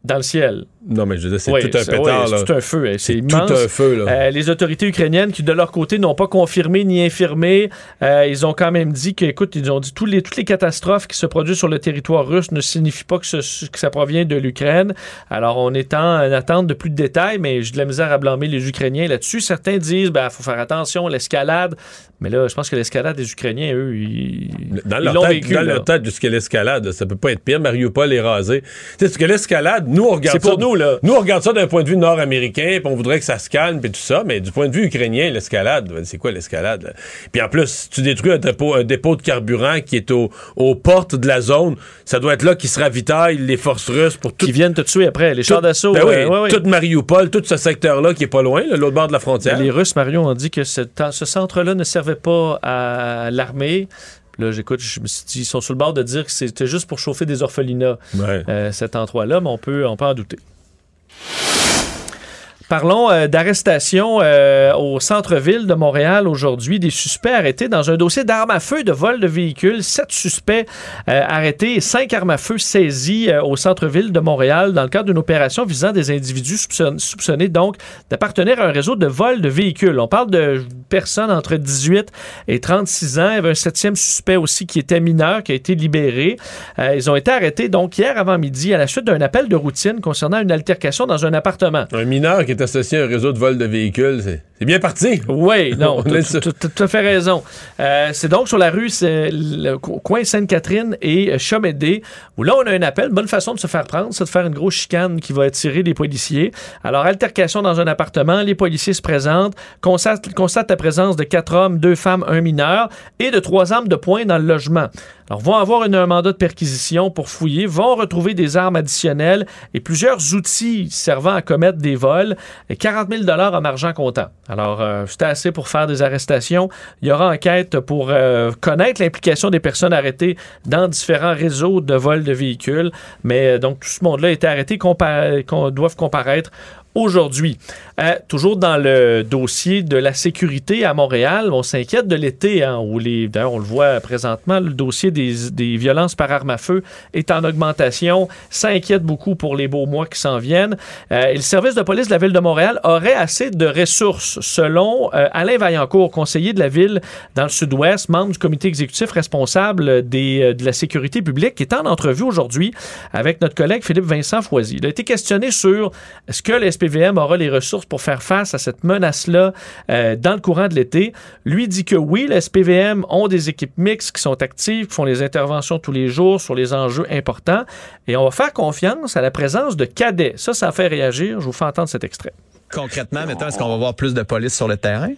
Dans le ciel. Non, mais je veux dire, c'est Oui, tout un pétard. oui, c'est tout un feu. hein, C'est C'est immense. tout un feu, là. Euh, les autorités ukrainiennes qui, de leur côté, n'ont pas confirmé ni infirmé. Euh, ils ont quand même dit que, écoute, ils ont dit tous les, toutes les catastrophes qui se produisent sur le territoire russe ne signifient pas que, ce- que ça provient de l'Ukraine. Alors, on est en, en attente de plus de détails, mais j'ai de la misère à blâmer les Ukrainiens là-dessus. Certains disent, ben, faut faire attention, l'escalade. Mais là, je pense que l'escalade des Ukrainiens, eux, ils, Dans ils leur l'ont tête, vécu. dans leur tête, jusqu'à l'escalade, ça peut pas être pire. Mariupol est rasé. Tu sais, parce que l'escalade, nous, on regarde C'est ça. pour nous, là. Nous, on regarde ça d'un point de vue nord-américain, puis on voudrait que ça se calme, puis tout ça. Mais du point de vue ukrainien, l'escalade, ben, c'est quoi l'escalade? Puis en plus, tu détruis un dépôt, un dépôt de carburant qui est au- aux portes de la zone, ça doit être là qui se ravitaillent les forces russes pour tout. Qui viennent te tuer après, les chars tout- d'assaut. Ben oui, euh, ouais, ouais. tout Mariupol, tout ce secteur-là qui est pas loin, l'autre bord de la frontière. Les Russes, Mario, ont dit que ce, ce centre-là ne servait pas à l'armée. Là, j'écoute, je me suis dit, ils sont sur le bord de dire que c'était juste pour chauffer des orphelinats, Ouais. euh, cet endroit-là, mais on peut, on peut en douter. Parlons euh, d'arrestation euh, au centre-ville de Montréal aujourd'hui. Des suspects arrêtés dans un dossier d'armes à feu de vol de véhicules. Sept suspects euh, arrêtés et cinq armes à feu saisies euh, au centre-ville de Montréal dans le cadre d'une opération visant des individus soupçon- soupçonnés donc d'appartenir à un réseau de vol de véhicules. On parle de personnes entre 18 et 36 ans. Il y avait un septième suspect aussi qui était mineur, qui a été libéré. Euh, ils ont été arrêtés donc hier avant midi à la suite d'un appel de routine concernant une altercation dans un appartement. Un mineur est associé à un réseau de vol de véhicules, c'est bien parti. Oui, non, On tu as tout à fait raison. Euh, c'est donc sur la rue, c'est le coin Sainte-Catherine et Chomédé, où là, on a un appel. Bonne façon de se faire prendre, c'est de faire une grosse chicane qui va attirer les policiers. Alors, altercation dans un appartement, les policiers se présentent, constatent, constatent la présence de quatre hommes, deux femmes, un mineur et de trois armes de poing dans le logement. Alors, vont avoir une- un mandat de perquisition pour fouiller, vont retrouver des armes additionnelles et plusieurs outils servant à commettre des vols 40 000 en argent comptant. Alors, euh, c'était assez pour faire des arrestations. Il y aura enquête pour euh, connaître l'implication des personnes arrêtées dans différents réseaux de vol de véhicules. Mais euh, donc, tout ce monde-là a été arrêté, compa- qu'on doivent comparaître aujourd'hui. Euh, toujours dans le dossier de la sécurité à Montréal, on s'inquiète de l'été, hein, où les, d'ailleurs on le voit présentement, le dossier des, des violences par arme à feu est en augmentation. Ça inquiète beaucoup pour les beaux mois qui s'en viennent. Euh, et le service de police de la ville de Montréal aurait assez de ressources, selon euh, Alain Vaillancourt, conseiller de la ville dans le sud-ouest, membre du comité exécutif responsable des, de la sécurité publique, qui est en entrevue aujourd'hui avec notre collègue Philippe Vincent Foisy. Il a été questionné sur est-ce que le SPVM aura les ressources pour faire face à cette menace-là euh, dans le courant de l'été. Lui dit que oui, le SPVM ont des équipes mixtes qui sont actives, qui font les interventions tous les jours sur les enjeux importants. Et on va faire confiance à la présence de cadets. Ça, ça fait réagir. Je vous fais entendre cet extrait. Concrètement, maintenant, est-ce qu'on va voir plus de police sur le terrain?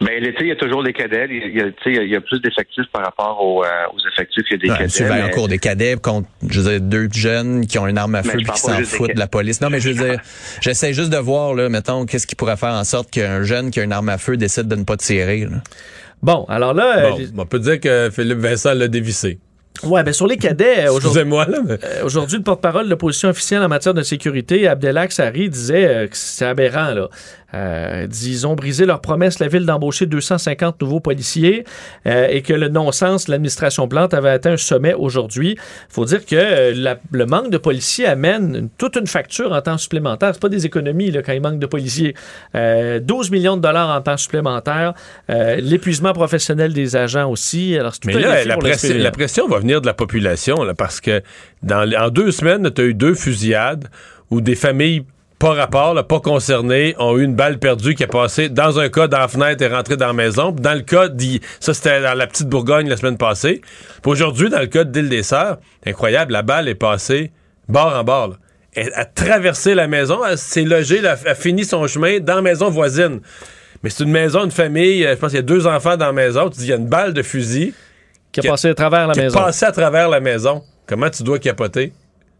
Mais l'été, il y a toujours des cadets. Il y a, tu sais, il y a plus d'effectifs par rapport aux, euh, aux effectifs. Il y a des cadets. souvent, mais- en cours des cadets contre, je veux dire, deux jeunes qui ont une arme à feu parle qui s'en foutent de la police. Non, mais je veux dire, j'essaie juste de voir, là, mettons, qu'est-ce qui pourrait faire en sorte qu'un jeune qui a une arme à feu décide de ne pas tirer. là. Bon, alors là, euh, Bon, on peut dire que Philippe Vincent l'a dévissé. Ouais, ben sur les cadets, euh, aujourd'hui, Excusez-moi, là, mais... euh, aujourd'hui, le porte-parole de l'opposition officielle en matière de sécurité, Abdelak Sari, disait euh, que c'est aberrant, là. Euh, ils ont brisé leur promesse, la ville, d'embaucher 250 nouveaux policiers euh, et que le non-sens de l'administration Plante avait atteint un sommet aujourd'hui. faut dire que euh, la- le manque de policiers amène une- toute une facture en temps supplémentaire. C'est pas des économies là, quand il manque de policiers. Euh, 12 millions de dollars en temps supplémentaire. Euh, L'épuisement professionnel des agents aussi. Alors, tout Mais là, la, pression, l'SPVM. la pression va venir de la population, là, parce que dans, en deux semaines, tu as eu deux fusillades où des familles pas rapport, là, pas concernées, ont eu une balle perdue qui est passée, dans un cas, dans la fenêtre et rentrée dans la maison. Dans le cas, d'I- ça c'était dans la petite Bourgogne la semaine passée. Puis aujourd'hui, dans le cas de l'île des Sœurs, incroyable, la balle est passée bord en bord. là. Elle a traversé la maison, elle s'est logée, elle a, a fini son chemin dans la maison voisine. Mais c'est une maison, une famille, euh, je pense qu'il y a deux enfants dans la maison. Tu dis, il y a une balle de fusil Qui a passé à travers la qui maison. est passé à travers la maison. Comment tu dois capoter?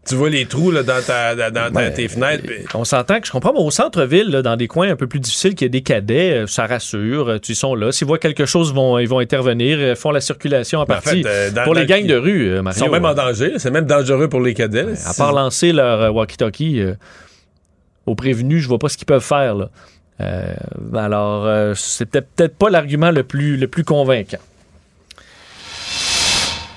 Tu vois les trous là, dans, ta, dans, Ouais. tes fenêtres. On s'entend que je comprends, mais au centre-ville, dans des coins un peu plus difficiles, qu'il y a des cadets, euh, ça rassure. euh, Ils sont là. S'ils voient quelque chose, ils vont, ils vont intervenir, euh, font la circulation en Ben, en partie. fait, euh, dans- pour dans les le- gangs de rue, euh, Ils Mario. sont même en danger. C'est même dangereux pour les cadets. là. À part lancer leur euh, walkie-talkie euh, aux prévenus, je vois pas ce qu'ils peuvent faire. Là. Alors, c'est peut-être peut-être pas l'argument le plus, le plus convaincant.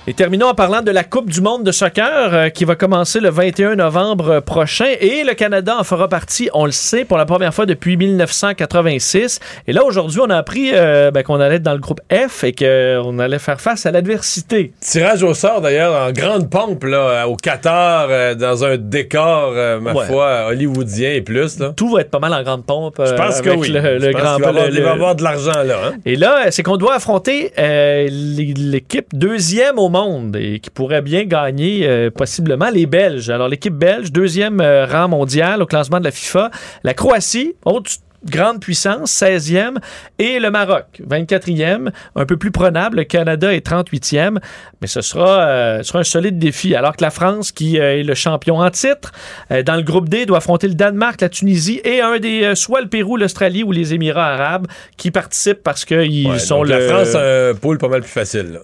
Et terminons en parlant de la Coupe du monde de soccer euh, qui va commencer le 21 novembre euh, prochain. Et le Canada en fera partie, on le sait, pour la première fois depuis 1986. Et là, aujourd'hui, on a appris euh, ben, qu'on allait être dans le groupe F et qu'on allait faire face à l'adversité. Tirage au sort, d'ailleurs, en grande pompe là, au Qatar, euh, dans un décor, euh, ma Ouais. foi, hollywoodien et plus. Là. Tout va être pas mal en grande pompe. Je euh, pense que oui. Le, grand qu'il va avoir- le- il va avoir de l'argent là. hein. Et là, c'est qu'on doit affronter euh, l'é- l'équipe deuxième au monde et qui pourrait bien gagner euh, possiblement les Belges. Alors, l'équipe belge, deuxième euh, rang mondial au classement de la FIFA. La Croatie, autre grande puissance, 16e. Et le Maroc, 24e, un peu plus prenable. Le Canada est 38e. Mais ce sera, euh, sera un solide défi. Alors que la France, qui euh, est le champion en titre, euh, dans le groupe D, doit affronter le Danemark, la Tunisie et un des, soit le Pérou, l'Australie ou les Émirats arabes qui participent parce qu'ils Ouais, sont le... La France a un pôle pas mal plus facile.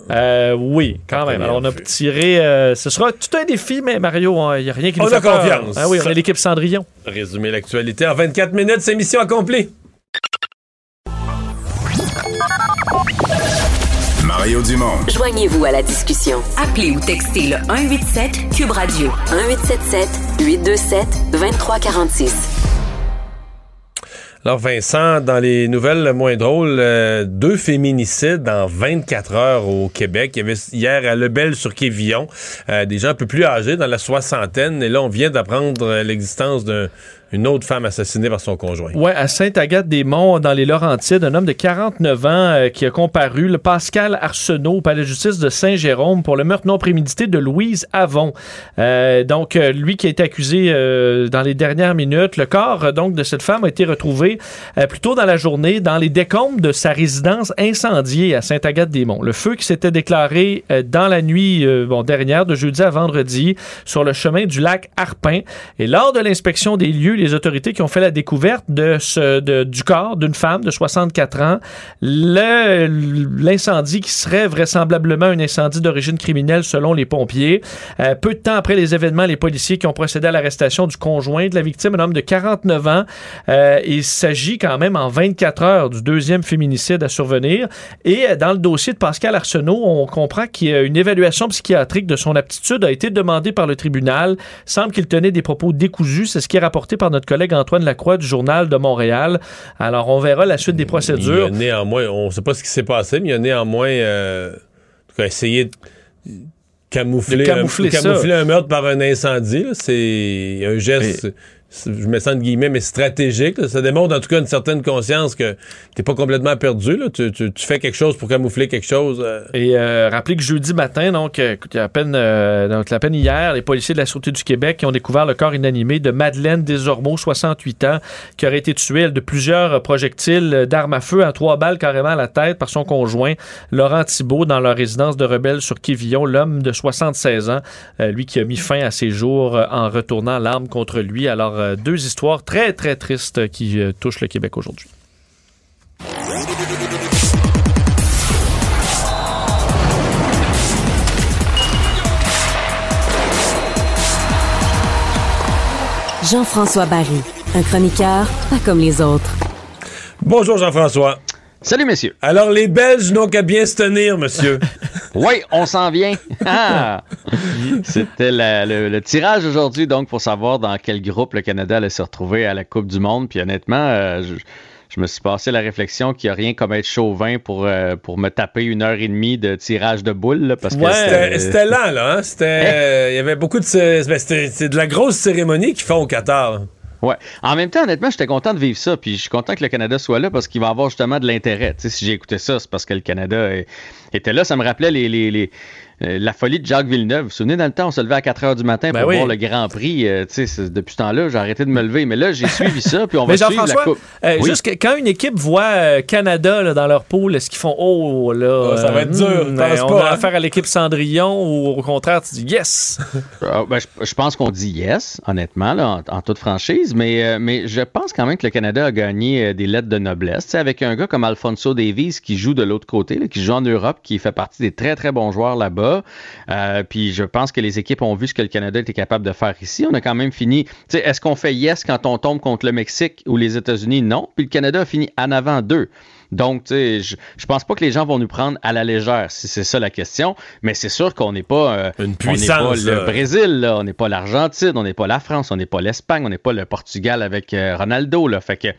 oui, quand même. Alors, on a tiré. ce sera tout un défi, mais Mario, il n'y a rien qui nous On fait a peur. confiance. Ah oui, on est l'équipe Cendrillon. Résumer l'actualité en 24 minutes, c'est mission accomplie. Mario Dumont. Joignez-vous à la discussion. Appelez ou textez le 187 Cube Radio 1877 827 2346. Alors Vincent, dans les nouvelles moins drôles, euh, deux féminicides en 24 heures au Québec. Il y avait hier à Lebel sur Quévillon, euh, des gens un peu plus âgés, dans la soixantaine. Et là, on vient d'apprendre euh, l'existence d'une autre femme assassinée par son conjoint. Ouais, à Sainte-Agathe-des-Monts, dans les Laurentides, un homme de 49 ans euh, qui a comparu, le Pascal Arsenault, au palais de justice de Saint-Jérôme, pour le meurtre non prémédité de Louise Avon. Euh, donc, euh, lui qui a été accusé euh, dans les dernières minutes. Le corps, donc, de cette femme a été retrouvé plus tôt dans la journée dans les décombres de sa résidence incendiée à Sainte-Agathe-des-Monts. Le feu qui s'était déclaré dans la nuit bon, dernière, de jeudi à vendredi, sur le chemin du lac Harpin. Et lors de l'inspection des lieux, les autorités qui ont fait la découverte de ce, du corps d'une femme de 64 ans, l'incendie qui serait vraisemblablement un incendie d'origine criminelle selon les pompiers. Euh, peu de temps après les événements, les policiers qui ont procédé à l'arrestation du conjoint de la victime, un homme de 49 ans, euh, il s'agit quand même en 24 heures du deuxième féminicide à survenir. Et euh, dans le dossier de Pascal Arsenault, on comprend qu'il y a une évaluation psychiatrique de son aptitude a été demandée par le tribunal. Semble qu'il tenait des propos décousus. C'est ce qui est rapporté par notre collègue Antoine Lacroix du Journal de Montréal. Alors, on verra la suite des Il procédures. a néanmoins, on ne sait pas ce qui s'est passé, mais il a néanmoins euh, en tout cas, essayé de camoufler, De camoufler un, camoufler ça. un meurtre par un incendie. C'est un geste. Je mets ça entre guillemets, mais stratégique. Ça démontre en tout cas une certaine conscience que t'es pas complètement perdu. Tu, fais quelque chose pour camoufler quelque chose. euh. Et euh, rappelez que jeudi matin, donc, euh, écoute, à peine, donc, à peine hier, les policiers de la Sûreté du Québec ont découvert le corps inanimé de Madeleine Desormeaux, 68 ans, qui aurait été tuée de plusieurs projectiles d'armes à feu à trois balles carrément à la tête par son conjoint, Laurent Thibault, dans leur résidence de rebelle sur Quévillon, l'homme de 76 ans, lui qui a mis fin à ses jours en retournant l'arme contre lui. Alors, euh, deux histoires très, très tristes qui euh, touchent le Québec aujourd'hui. Jean-François Barry, un chroniqueur pas comme les autres. Bonjour Jean-François. Salut, messieurs. Alors, les Belges n'ont qu'à bien se tenir, monsieur. Oui, on s'en vient. Ah! C'était le, le tirage aujourd'hui, donc, pour savoir dans quel groupe le Canada allait se retrouver à la Coupe du Monde. Puis honnêtement, euh, je, je me suis passé la réflexion qu'il n'y a rien comme être chauvin pour, euh, pour me taper une heure et demie de tirage de boules. là, parce que C'était lent, là. hein. C'était, euh, Il y avait beaucoup de. cé- ben, c'était- c'est de la grosse cérémonie qu'ils font au Qatar. Ouais. En même temps, honnêtement, j'étais content de vivre ça. Puis je suis content que le Canada soit là parce qu'il va avoir justement de l'intérêt. Si j'ai écouté ça, c'est parce que le Canada était là. Ça me rappelait les, les- les- euh, la folie de Jacques Villeneuve. Vous vous souvenez, dans le temps, on se levait à 4 h du matin Ben pour oui. voir le Grand Prix. Euh, depuis ce temps-là, j'ai arrêté de me lever. Mais là, j'ai suivi ça. Puis on va Mais suivre la Jean-François, Coupe. euh, Oui. juste que- quand une équipe voit euh, Canada là, dans leur pool, est-ce qu'ils font Oh là, Ah, ça va être dur, hmm, pense on pas, a hein? affaire à l'équipe Cendrillon ou au contraire, tu dis Yes! Ah, ben, je, je pense qu'on dit yes, honnêtement, là, en, en toute franchise, mais, euh, mais je pense quand même que le Canada a gagné euh, des lettres de noblesse. Tu sais, avec un gars comme Alfonso Davies qui joue de l'autre côté, là, qui joue en Europe, qui fait partie des très très bons joueurs là-bas. Euh, puis je pense que les équipes ont vu ce que le Canada était capable de faire ici. On a quand même fini. Est-ce qu'on fait yes quand on tombe contre le Mexique ou les États-Unis? Non. Puis le Canada a fini en avant d'eux. Donc, tu sais, je, je pense pas que les gens vont nous prendre à la légère, si c'est ça la question. Mais c'est sûr qu'on n'est pas, euh, on n'est pas puissance, le. Brésil, là. on n'est pas l'Argentine, on n'est pas la France, on n'est pas l'Espagne, on n'est pas le Portugal avec euh, Ronaldo. Là. Fait que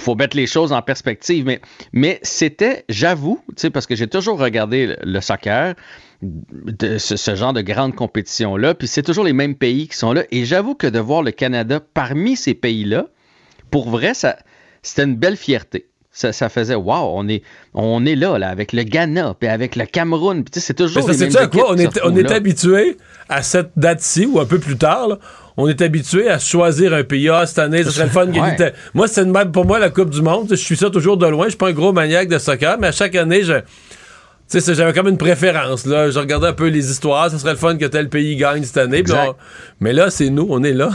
faut mettre les choses en perspective. Mais, mais c'était, j'avoue, parce que j'ai toujours regardé le, soccer, ce genre de grande compétition-là, puis c'est toujours les mêmes pays qui sont là. Et j'avoue que de voir le Canada parmi ces pays-là, pour vrai, ça, c'était une belle fierté. Ça, ça faisait wow, on est, on est là, là, avec le Ghana, puis avec le Cameroun. Puis c'est Mais toujours ça, les mêmes quoi? On est, on habitué à cette date-ci, ou un peu plus tard, là, on est habitué à choisir un pays. Ah, cette année, ce serait le fun. Ouais. Moi, c'est même pour moi la Coupe du Monde. Je suis ça toujours de loin. Je suis pas un gros maniaque de soccer, mais à chaque année, je. J'avais comme une préférence. Là. Je regardais un peu les histoires. Ce serait le fun que tel pays gagne cette année. On- Mais là, c'est nous. On est là.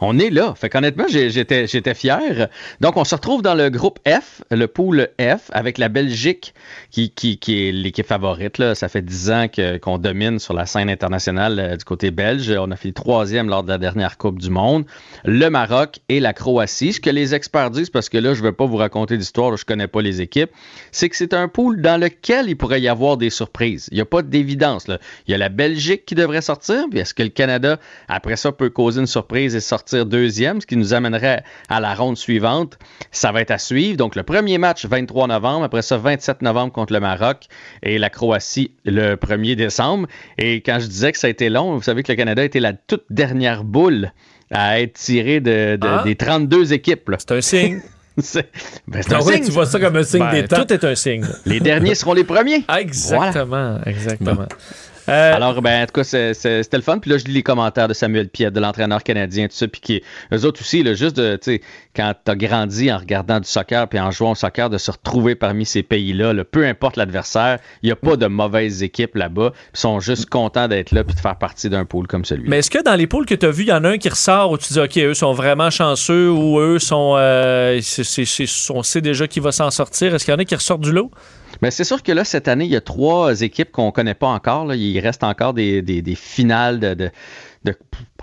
On est là. Fait qu'honnêtement, j'étais, j'étais fier. Donc, on se retrouve dans le groupe F, le pool F, avec la Belgique, qui, est l'équipe favorite. Ça fait dix ans qu'on domine sur la scène internationale euh, du côté belge. On a fait troisième lors de la dernière Coupe du Monde. Le Maroc et la Croatie. Ce que les experts disent, parce que là, je ne vais pas vous raconter d'histoire, je connais pas les équipes, c'est que c'est un pool dans lequel il pourrait y avoir des surprises. Il n'y a pas d'évidence. Il y a la Belgique qui devrait sortir, puis est-ce que le Canada, après ça, peut causer une surprise et sortir deuxième, ce qui nous amènerait à la ronde suivante? Ça va être à suivre. Donc, le premier match, 23 novembre, après ça, 27 novembre contre le Maroc et la Croatie le 1er décembre. Et quand je disais que ça a été long, vous savez que le Canada était la toute dernière boule à être tirée de, de- Ah. des 32 équipes. C'est un signe. c'est ben, Ah signe, tu vois ça comme un signe Ben, des temps. Tout est un signe. Les derniers seront les premiers. Exactement, exactement. Euh, Alors, ben, en tout cas, c'est- c'est- c'était le fun. Puis là, je lis les commentaires de Samuel Piette, de l'entraîneur canadien, tout ça. Puis qui, eux autres aussi, là, juste de, tu sais, quand t'as grandi en regardant du soccer puis en jouant au soccer, de se retrouver parmi ces pays-là, là, peu importe l'adversaire, il n'y a pas de mauvaises équipes là-bas. Ils sont juste contents d'être là puis de faire partie d'un pool comme celui-là. Mais est-ce que dans les poules que tu as vues, il y en a un qui ressort où tu dis, OK, eux sont vraiment chanceux ou eux sont. euh, c'est- c'est- c'est- on sait déjà qui va s'en sortir? Est-ce qu'il y en a qui ressortent du lot? Mais c'est sûr que là, cette année, il y a trois équipes qu'on ne connaît pas encore. là. Il reste encore des, finales de, de, de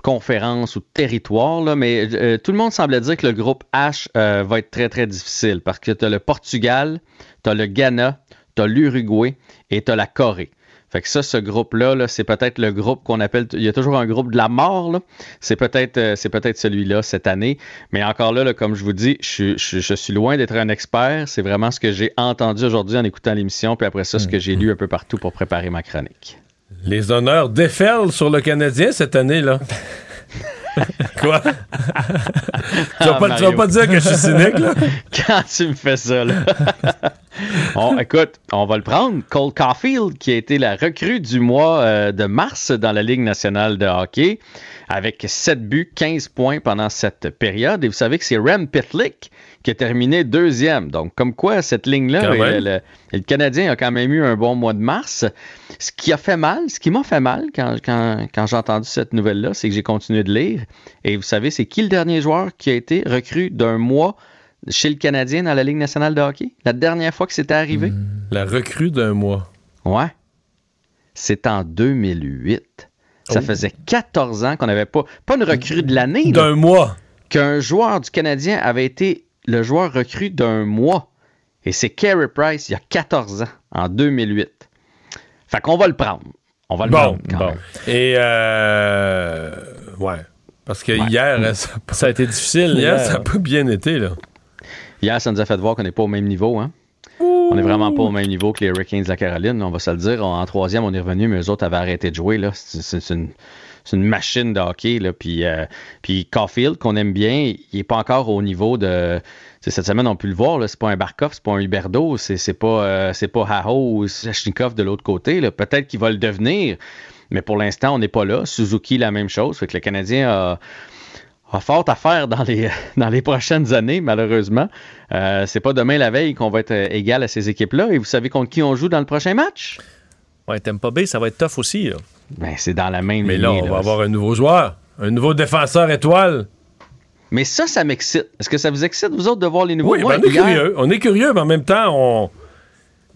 conférences ou de territoires. là. Mais euh, tout le monde semblait dire que le groupe H euh, va être très, très difficile parce que tu as le Portugal, tu as le Ghana, tu as l'Uruguay et tu as la Corée. Fait que ça, ce groupe-là, là, c'est peut-être le groupe qu'on appelle. Il y a toujours un groupe de la mort. là. C'est peut-être euh, c'est peut-être celui-là cette année. Mais encore là, là, comme je vous dis, je, suis- je- je suis loin d'être un expert. C'est vraiment ce que j'ai entendu aujourd'hui en écoutant l'émission, puis après ça, ce que j'ai lu un peu partout pour préparer ma chronique. Les honneurs déferlent sur le Canadien cette année, là. Quoi? tu vas, pas, tu vas pas dire que je suis cynique, là? Quand tu me fais ça, là. Bon, écoute, on va le prendre. Cole Caulfield, qui a été la recrue du mois euh, de mars dans la Ligue nationale de hockey, avec 7 buts, 15 points pendant cette période. Et vous savez que c'est Rem Pitlick qui a terminé deuxième. Donc, comme quoi, cette ligne-là, même. le, Canadien a quand même eu un bon mois de mars. Ce qui a fait mal, ce qui m'a fait mal quand, quand, quand j'ai entendu cette nouvelle-là, c'est que j'ai continué de lire. Et vous savez, c'est qui le dernier joueur qui a été recru d'un mois chez le Canadien dans la Ligue nationale de hockey? La dernière fois que c'était arrivé? La recrue d'un mois. Ouais. C'est en 2008. Ça Oh. faisait 14 ans qu'on n'avait pas, pas une recrue de l'année. D'un mois. Qu'un joueur du Canadien avait été le joueur recru d'un mois. Et c'est Carey Price il y a 14 ans, en 2008. Fait qu'on va le prendre. On va le Bon, prendre quand bon. même. Et, euh, ouais. Parce que hier, ça, Ça a été difficile. hier, hier. ça n'a pas bien été, là. Hier, ça nous a fait voir qu'on n'est pas au même niveau. Hein? On n'est vraiment pas au même niveau que les Hurricanes de la Caroline, on va se le dire. En troisième, on est revenu, mais eux autres avaient arrêté de jouer. C'est une, machine de hockey. Là. Puis, euh, puis Caulfield, qu'on aime bien, il n'est pas encore au niveau de. Cette semaine, on a pu le voir, c'est pas un Barkov, c'est pas un Huberdo, c'est pas, euh, pas Haho ou Sachnikov de l'autre côté. Peut-être qu'il va le devenir, mais pour l'instant, on n'est pas là. Suzuki, la même chose. Fait que le Canadien a, a fort à faire dans les, dans les prochaines années, malheureusement. Euh, c'est pas demain la veille qu'on va être euh, égal à ces équipes-là. Et vous savez contre qui on joue dans le prochain match? Ouais, Tampa Bay, ça va être tough aussi. Là. Ben, c'est dans la même Mais là, lignée, on là. va avoir un nouveau joueur. Un nouveau défenseur étoile. Mais ça, ça m'excite. Est-ce que ça vous excite, vous autres, de voir les nouveaux? Oui, ben, on est hier- curieux. On est curieux, mais en même temps, on.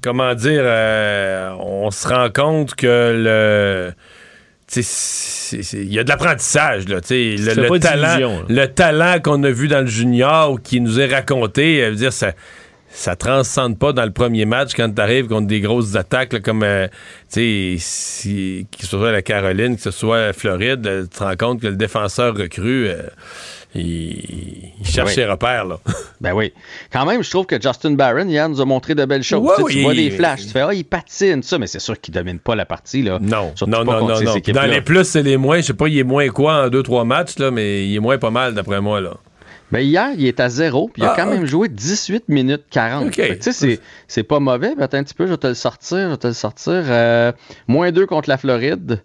Comment dire, euh, on se rend compte que le. Il y a de l'apprentissage, là. Le, talent, division, là. le talent qu'on a vu dans le junior ou qui nous est raconté, euh, veut dire, ça. Ça transcende pas dans le premier match quand tu arrives contre des grosses attaques là, comme euh, tu sais si, que ce soit la Caroline, que ce soit Floride, là, tu te rends compte que le défenseur recru euh, il, il cherche Oui. ses repères là. Ben oui. Quand même, je trouve que Justin Barron, hier, nous a montré de belles choses. Tu sais, tu oui. vois des flashs, tu fais, ah, il patine, ça, mais c'est sûr qu'il domine pas la partie, là. Non, Surtout non, non, non. Dans les plus, c'est les moins. Je sais pas, il est moins quoi en 2-3 matchs, là, mais il est moins pas mal d'après moi. Là. Ben hier, il est à zéro, puis il a Ah, quand même ok. joué 18 minutes 40. Ok. Fait que, Tu sais, c'est- c'est pas mauvais. mais attends un petit peu, je vais te le sortir, je vais te le sortir. Euh, moins 2 contre la Floride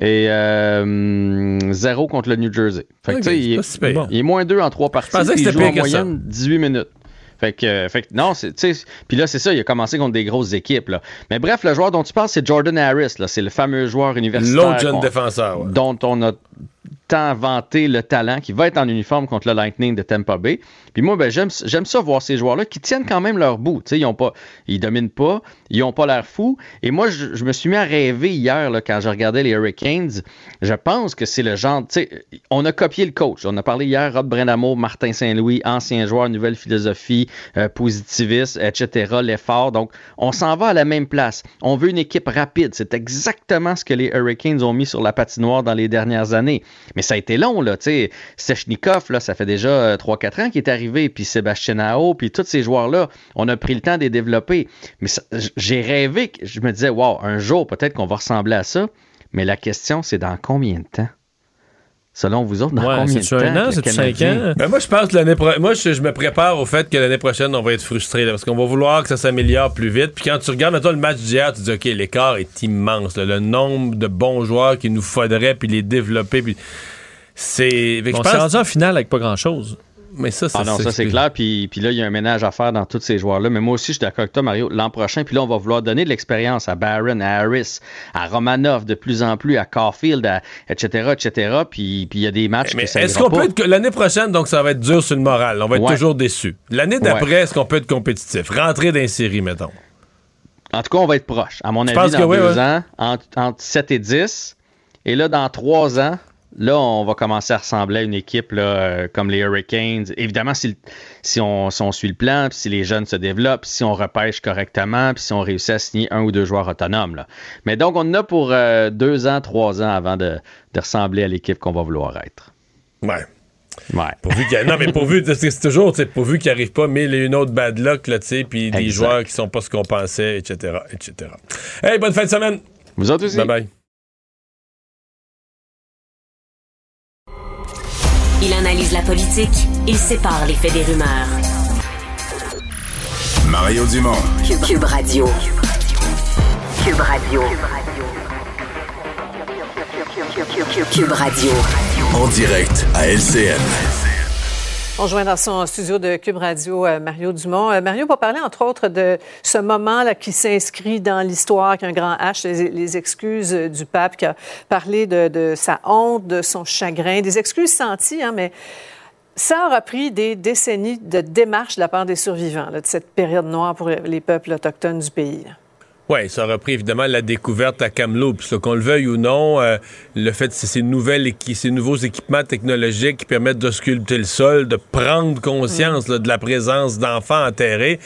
et euh, 0 contre le New Jersey. Fait que, il, est- si bon, il est moins 2 en 3 parties, il joue en moyenne 18 minutes. Fait que, euh, fait que non, c'est, puis là, c'est ça, il a commencé contre des grosses équipes. Là. Mais bref, le joueur dont tu parles, c'est Jordan Harris. Là. C'est le fameux joueur universitaire. L'autre jeune défenseur. ouais. dont on a tant le talent, qui va être en uniforme contre le Lightning de Tampa Bay. Puis moi, ben, j'aime, ça voir ces joueurs-là qui tiennent quand même leur bout. Ils ont pas, ils dominent pas, ils ont pas l'air fous. Et moi, je, me suis mis à rêver hier quand je regardais les Hurricanes. Je pense que c'est le genre, on a copié le coach. On a parlé hier, Rob Brendamo, Martin Saint-Louis, ancien joueur, nouvelle philosophie, euh, positiviste, etc., l'effort. Donc, on s'en va à la même place. On veut une équipe rapide. C'est exactement ce que les Hurricanes ont mis sur la patinoire dans les dernières années. Ça a été long, là. Tu sais, Sechnikov, là, ça fait déjà euh, 3-4 ans qu'il est arrivé. Puis Sébastien Ao, puis tous ces joueurs-là, on a pris le temps de les développer. Mais j'ai rêvé, que je me disais, wow, un jour, peut-être qu'on va ressembler à ça. Mais la question, c'est dans combien de temps? Selon vous autres, dans Ouais, combien de c'est-tu temps? un an, que le c'est-tu cinq ans? Ben, moi, je pense que l'année pro- Moi, je, je me prépare au fait que l'année prochaine, on va être frustré. parce qu'on va vouloir que ça s'améliore plus vite. Puis quand tu regardes, mettons, le match d'hier, tu te dis, OK, l'écart est immense. là. le nombre de bons joueurs qu'il nous faudrait, puis les développer. Puis c'est. On s'est rendu en finale avec pas grand-chose. Mais ça, Ah non, ça c'est clair. Puis, puis là, il y a un ménage à faire dans tous ces joueurs-là. Mais moi aussi, je suis d'accord avec toi, Mario. L'an prochain, puis là, on va vouloir donner de l'expérience à Barron, à Harris, à Romanov de plus en plus, à Caulfield, à- etc., etc. Puis puis il y a des matchs Mais que ça est-ce qu'on peut être. L'année prochaine, donc, ça va être dur sur le moral. On va être Ouais. toujours déçu. L'année d'après, est-ce qu'on peut être compétitif? Rentrer dans les séries, mettons. En tout cas, on va être proche. À mon avis, dans que oui, deux ouais? ans, entre, entre 7 et 10. Et là, dans trois ans, là, on va commencer à ressembler à une équipe là, euh, comme les Hurricanes. Évidemment, si, on, si on suit le plan, puis si les jeunes se développent, si on repêche correctement, puis si on réussit à signer un ou deux joueurs autonomes. Là. Mais donc, on en a pour euh, deux ans, trois ans avant de, de ressembler à l'équipe qu'on va vouloir être. Ouais. Ouais. Pourvu qu'il non, mais pourvu, c'est c'est toujours, pourvu qu'il arrive pas mille et une autres bad luck, là, tu sais, puis des joueurs qui sont pas ce qu'on pensait, etc., etc. Hey, bonne fin de semaine! Vous autres aussi? Bye bye. Il analyse la politique, il sépare les faits des rumeurs. Mario Dumont. Cube, Radio. Cube Radio. Cube Radio. En direct à LCN. On joint dans son studio de Cube Radio euh, Mario Dumont. Euh, Mario, pour parler entre autres de ce moment-là qui s'inscrit dans l'histoire, qui a un grand H, les, excuses euh, du pape, qui a parlé de, sa honte, de son chagrin, des excuses senties, hein, mais ça aura pris des décennies de démarches de la part des survivants de cette période noire pour les peuples autochtones du pays. Oui, ça a repris évidemment la découverte à Kamloops. Qu'on le veuille ou non, euh, le fait de ces, nouvelles, ces nouveaux équipements technologiques qui permettent de sculpter le sol, de prendre conscience mm. là, de la présence d'enfants enterrés,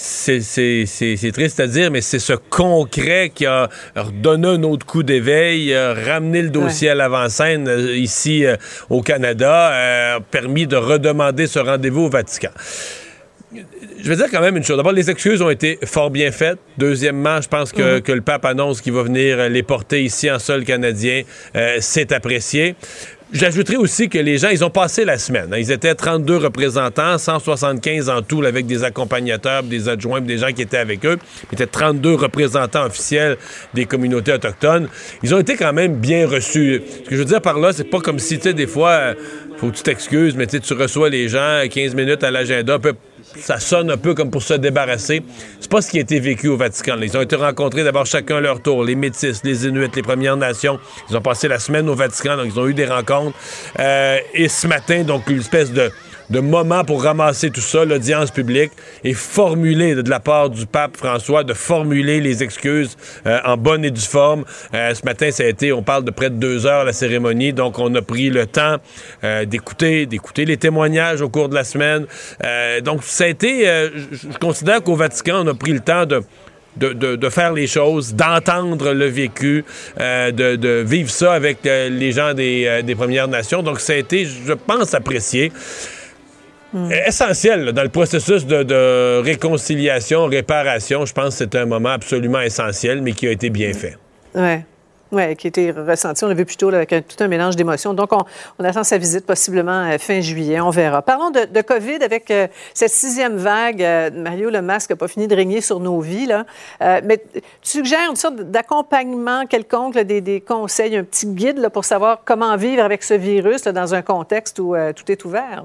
c'est triste à dire, mais c'est ce concret qui a redonné un autre coup d'éveil, ramené le dossier ouais. à l'avant-scène euh, ici euh, au Canada, euh, permis de redemander ce rendez-vous au Vatican je veux dire quand même une chose. D'abord, les excuses ont été fort bien faites. Deuxièmement, je pense que, Mm-hmm. que le pape annonce qu'il va venir les porter ici en sol canadien. Euh, c'est apprécié. J'ajouterais aussi que les gens, ils ont passé la semaine. hein. Ils étaient 32 représentants, 175 en tout, là, avec des accompagnateurs, des adjoints, des gens qui étaient avec eux. Ils étaient 32 représentants officiels des communautés autochtones. Ils ont été quand même bien reçus. Ce que je veux dire par là, c'est pas comme si, tu sais, des fois, euh, faut que tu t'excuses, mais tu reçois les gens 15 minutes à l'agenda, peu ça sonne un peu comme pour se débarrasser. C'est pas ce qui a été vécu au Vatican. Ils ont été rencontrés d'abord chacun à leur tour, les Métis, les Inuits, les Premières Nations. Ils ont passé la semaine au Vatican, donc ils ont eu des rencontres. Euh, et ce matin, donc, une espèce de de moment pour ramasser tout ça, l'audience publique, et formuler de la part du pape François, de formuler les excuses euh, en bonne et due forme. Euh, ce matin, ça a été, on parle de près de deux heures la cérémonie, donc on a pris le temps euh, d'écouter, d'écouter les témoignages au cours de la semaine. Euh, donc ça a été, euh, je considère qu'au Vatican, on a pris le temps de de, de, faire les choses, d'entendre le vécu, euh, de, de, vivre ça avec euh, les gens des, euh, des, Premières Nations. Donc, ça a été, je pense, apprécié. Mm. Essentiel dans le processus de, réconciliation, réparation, je pense que c'est un moment absolument essentiel, mais qui a été bien fait. Ouais. Oui, qui a été ressenti. On l'a vu plutôt là, avec tout un mélange d'émotions. Donc, on, attend sa visite possiblement euh, fin juillet. On verra. Parlons de, COVID avec euh, cette sixième vague. Euh, Mario, le masque n'a pas fini de régner sur nos vies. Là. Euh, mais tu suggères une sorte d'accompagnement quelconque, des, conseils, un petit guide pour savoir comment vivre avec ce virus dans un contexte où euh, tout est ouvert.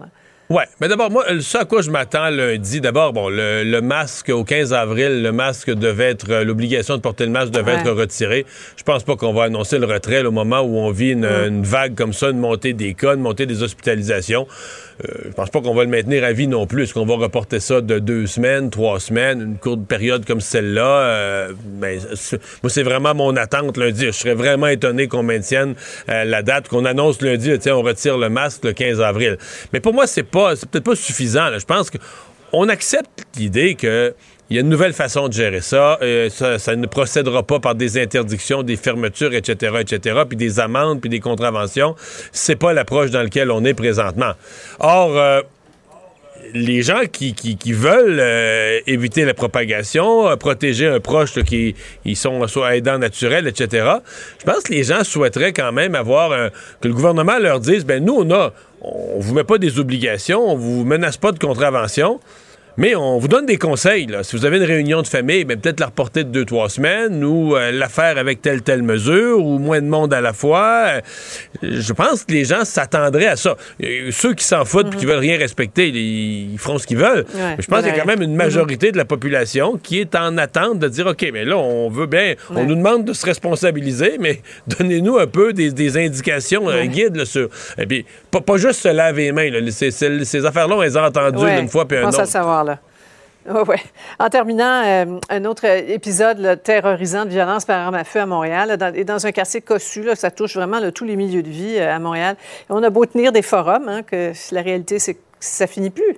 Oui, mais d'abord, moi, ce à quoi je m'attends lundi, d'abord, bon, le, le, masque au 15 avril, le masque devait être, l'obligation de porter le masque devait ouais. être retirée. Je pense pas qu'on va annoncer le retrait là, au moment où on vit une, mmh. une, vague comme ça, une montée des cas, une montée des hospitalisations. Euh, je pense pas qu'on va le maintenir à vie non plus. Est-ce qu'on va reporter ça de deux semaines, trois semaines, une courte période comme celle-là? Euh, ben, moi, c'est vraiment mon attente lundi. Je serais vraiment étonné qu'on maintienne euh, la date, qu'on annonce lundi, tiens, on retire le masque le 15 avril. Mais pour moi, c'est pas, c'est peut-être pas suffisant. Je pense qu'on accepte l'idée que il y a une nouvelle façon de gérer ça. Euh, ça. ça. ne procédera pas par des interdictions, des fermetures, etc., etc., puis des amendes, puis des contraventions. C'est pas l'approche dans laquelle on est présentement. Or, euh, les gens qui, veulent euh, éviter la propagation, protéger un proche qui ils sont soit aidants naturels, etc., je pense que les gens souhaiteraient quand même avoir que le gouvernement leur dise, ben nous, on a, on vous met pas des obligations, on vous menace pas de contravention, mais on vous donne des conseils. Là. Si vous avez une réunion de famille, ben, peut-être la reporter de deux, trois semaines ou euh, la faire avec telle, telle mesure ou moins de monde à la fois. Euh, je pense que les gens s'attendraient à ça. Euh, ceux qui s'en foutent et mm -hmm. qui veulent rien respecter, ils, ils feront ce qu'ils veulent. Ouais, mais je pense qu'il y a quand même une majorité mm -hmm. de la population qui est en attente de dire, OK, mais là, on veut bien, ouais. on nous demande de se responsabiliser, mais donnez-nous un peu des, des indications ouais. guides là, sur... Et puis, pas, pas, juste se laver les mains. Là. Ces, ces, ces affaires-là, on les a entendues une fois puis un autre. Oui. En terminant, euh, un autre épisode terrorisant de violence par arme à feu à Montréal, et dans un quartier cossu, ça touche vraiment tous les milieux de vie euh, à Montréal. On a beau tenir des forums, hein, que la réalité, c'est que ça finit plus.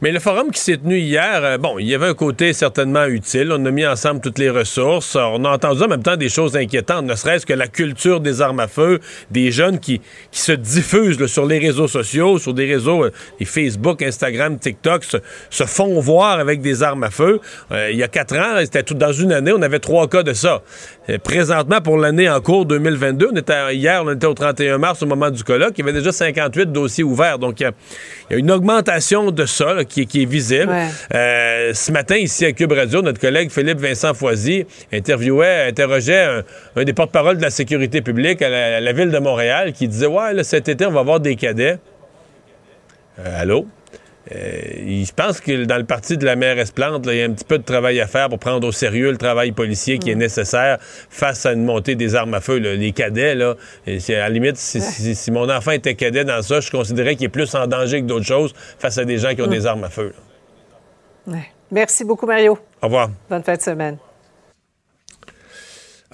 Mais le forum qui s'est tenu hier, euh, bon, il y avait un côté certainement utile. On a mis ensemble toutes les ressources. On a entendu en même temps des choses inquiétantes, ne serait-ce que la culture des armes à feu, des jeunes qui, qui se diffusent sur les réseaux sociaux, sur des réseaux, euh, Facebook, Instagram, TikTok, se, font voir avec des armes à feu. Euh, il y a quatre ans, c'était tout dans une année, on avait trois cas de ça. Euh, présentement, pour l'année en cours 2022, on était, hier, on était au 31 mars au moment du colloque, il y avait déjà 58 dossiers ouverts. Donc, il y y a une augmentation de ça là, qui, qui est visible. Ouais. Euh, ce matin, ici à Cube Radio, notre collègue Philippe Vincent Foisy interviewait, interrogeait un, un des porte-parole de la sécurité publique à la, à la ville de Montréal qui disait Ouais, là, cet été, on va avoir des cadets. Euh, allô? Euh, je pense que dans le parti de la mairesse Plante, là, il y a un petit peu de travail à faire pour prendre au sérieux le travail policier qui est nécessaire face à une montée des armes à feu. là. Les cadets, là, et c'est- à la limite, si, si- si mon enfant était cadet dans ça, je considérais qu'il est plus en danger que d'autres choses face à des gens qui ont Mm. des armes à feu. Ouais. Merci beaucoup, Mario. Au revoir. Bonne fin de semaine.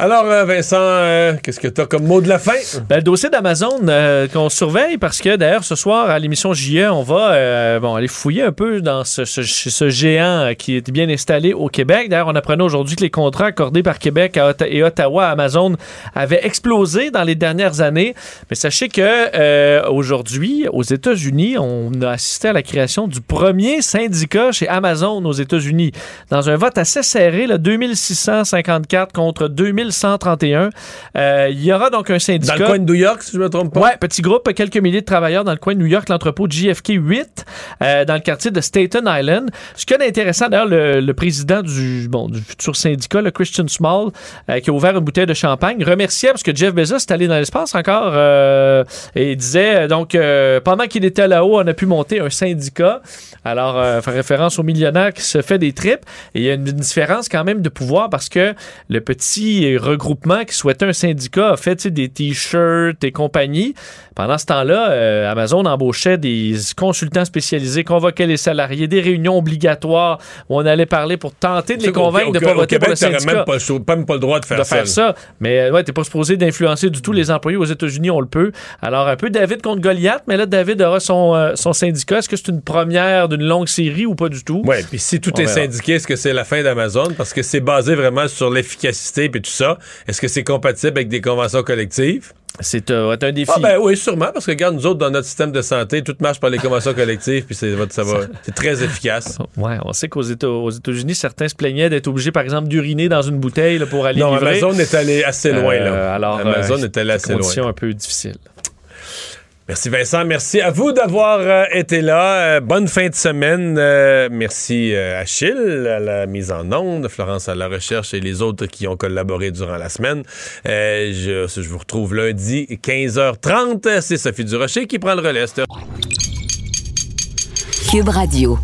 Alors, euh, Vincent, euh, qu'est-ce que tu as comme mot de la fin? Ben, le dossier d'Amazon euh, qu'on surveille parce que d'ailleurs ce soir à l'émission JE, on va bon, aller fouiller un peu dans ce, ce- géant qui est bien installé au Québec. D'ailleurs, on apprenait aujourd'hui que les contrats accordés par Québec et Ottawa à Amazon avaient explosé dans les dernières années. Mais sachez que aujourd'hui, aux États-Unis, on a assisté à la création du premier syndicat chez Amazon aux États-Unis dans un vote assez serré, là, 2654 contre 2131. Euh, il y aura donc un syndicat. Dans le coin de New York, si je me trompe pas? Ouais, petit groupe, quelques milliers de travailleurs dans le coin de New York, l'entrepôt JFK 8, euh, dans le quartier de Staten Island. Ce qu'il y a d'intéressant, d'ailleurs, le, le président du, bon, du futur syndicat, le Christian Small, euh, qui a ouvert une bouteille de champagne, remerciait parce que Jeff Bezos est allé dans l'espace encore et il disait, donc, pendant qu'il était là-haut, on a pu monter un syndicat. Alors, faire référence au millionnaire qui se fait des tripes. Et il y a une, une différence quand même de pouvoir parce que le petit regroupement qui souhaitait un syndicat a fait des t-shirts et compagnie. Pendant ce temps-là, euh, Amazon embauchait des consultants spécialisés, convoquait les salariés, des réunions obligatoires où on allait parler pour tenter de les convaincre au- de ne pas voter pour le syndicat même pas, même pas le droit de faire de ça. faire là. ça. Mais euh, ouais, t'es pas supposé d'influencer du tout les employés aux États-Unis, on le peut. Alors un peu David contre Goliath, mais là David aura son, euh, son syndicat. Est-ce que c'est une première d'une longue série ou pas du tout? Oui, puis si tout On est verra. syndiqué, est-ce que c'est la fin d'Amazon? Parce que c'est basé vraiment sur l'efficacité et tout ça. Est-ce que c'est compatible avec des conventions collectives? C'est euh, un défi. Ah ben oui, sûrement, parce que regarde, nous autres, dans notre système de santé, tout marche par les conventions collectives, puis c'est, ça va, c'est très efficace. Ouais, on sait qu'aux Éta- aux États-Unis, certains se plaignaient d'être obligés, par exemple, d'uriner dans une bouteille là, pour aller Non, livrer. Amazon est allé assez loin, là. Euh, alors, Amazon euh, est allé assez loin. un peu difficiles. Merci Vincent, merci à vous d'avoir euh, été là. Euh, bonne fin de semaine. Euh, merci Achille à la mise en onde, Florence à la recherche et les autres qui ont collaboré durant la semaine. Je, je vous retrouve lundi 15h30. C'est Sophie Durocher qui prend le relais. Cube Radio.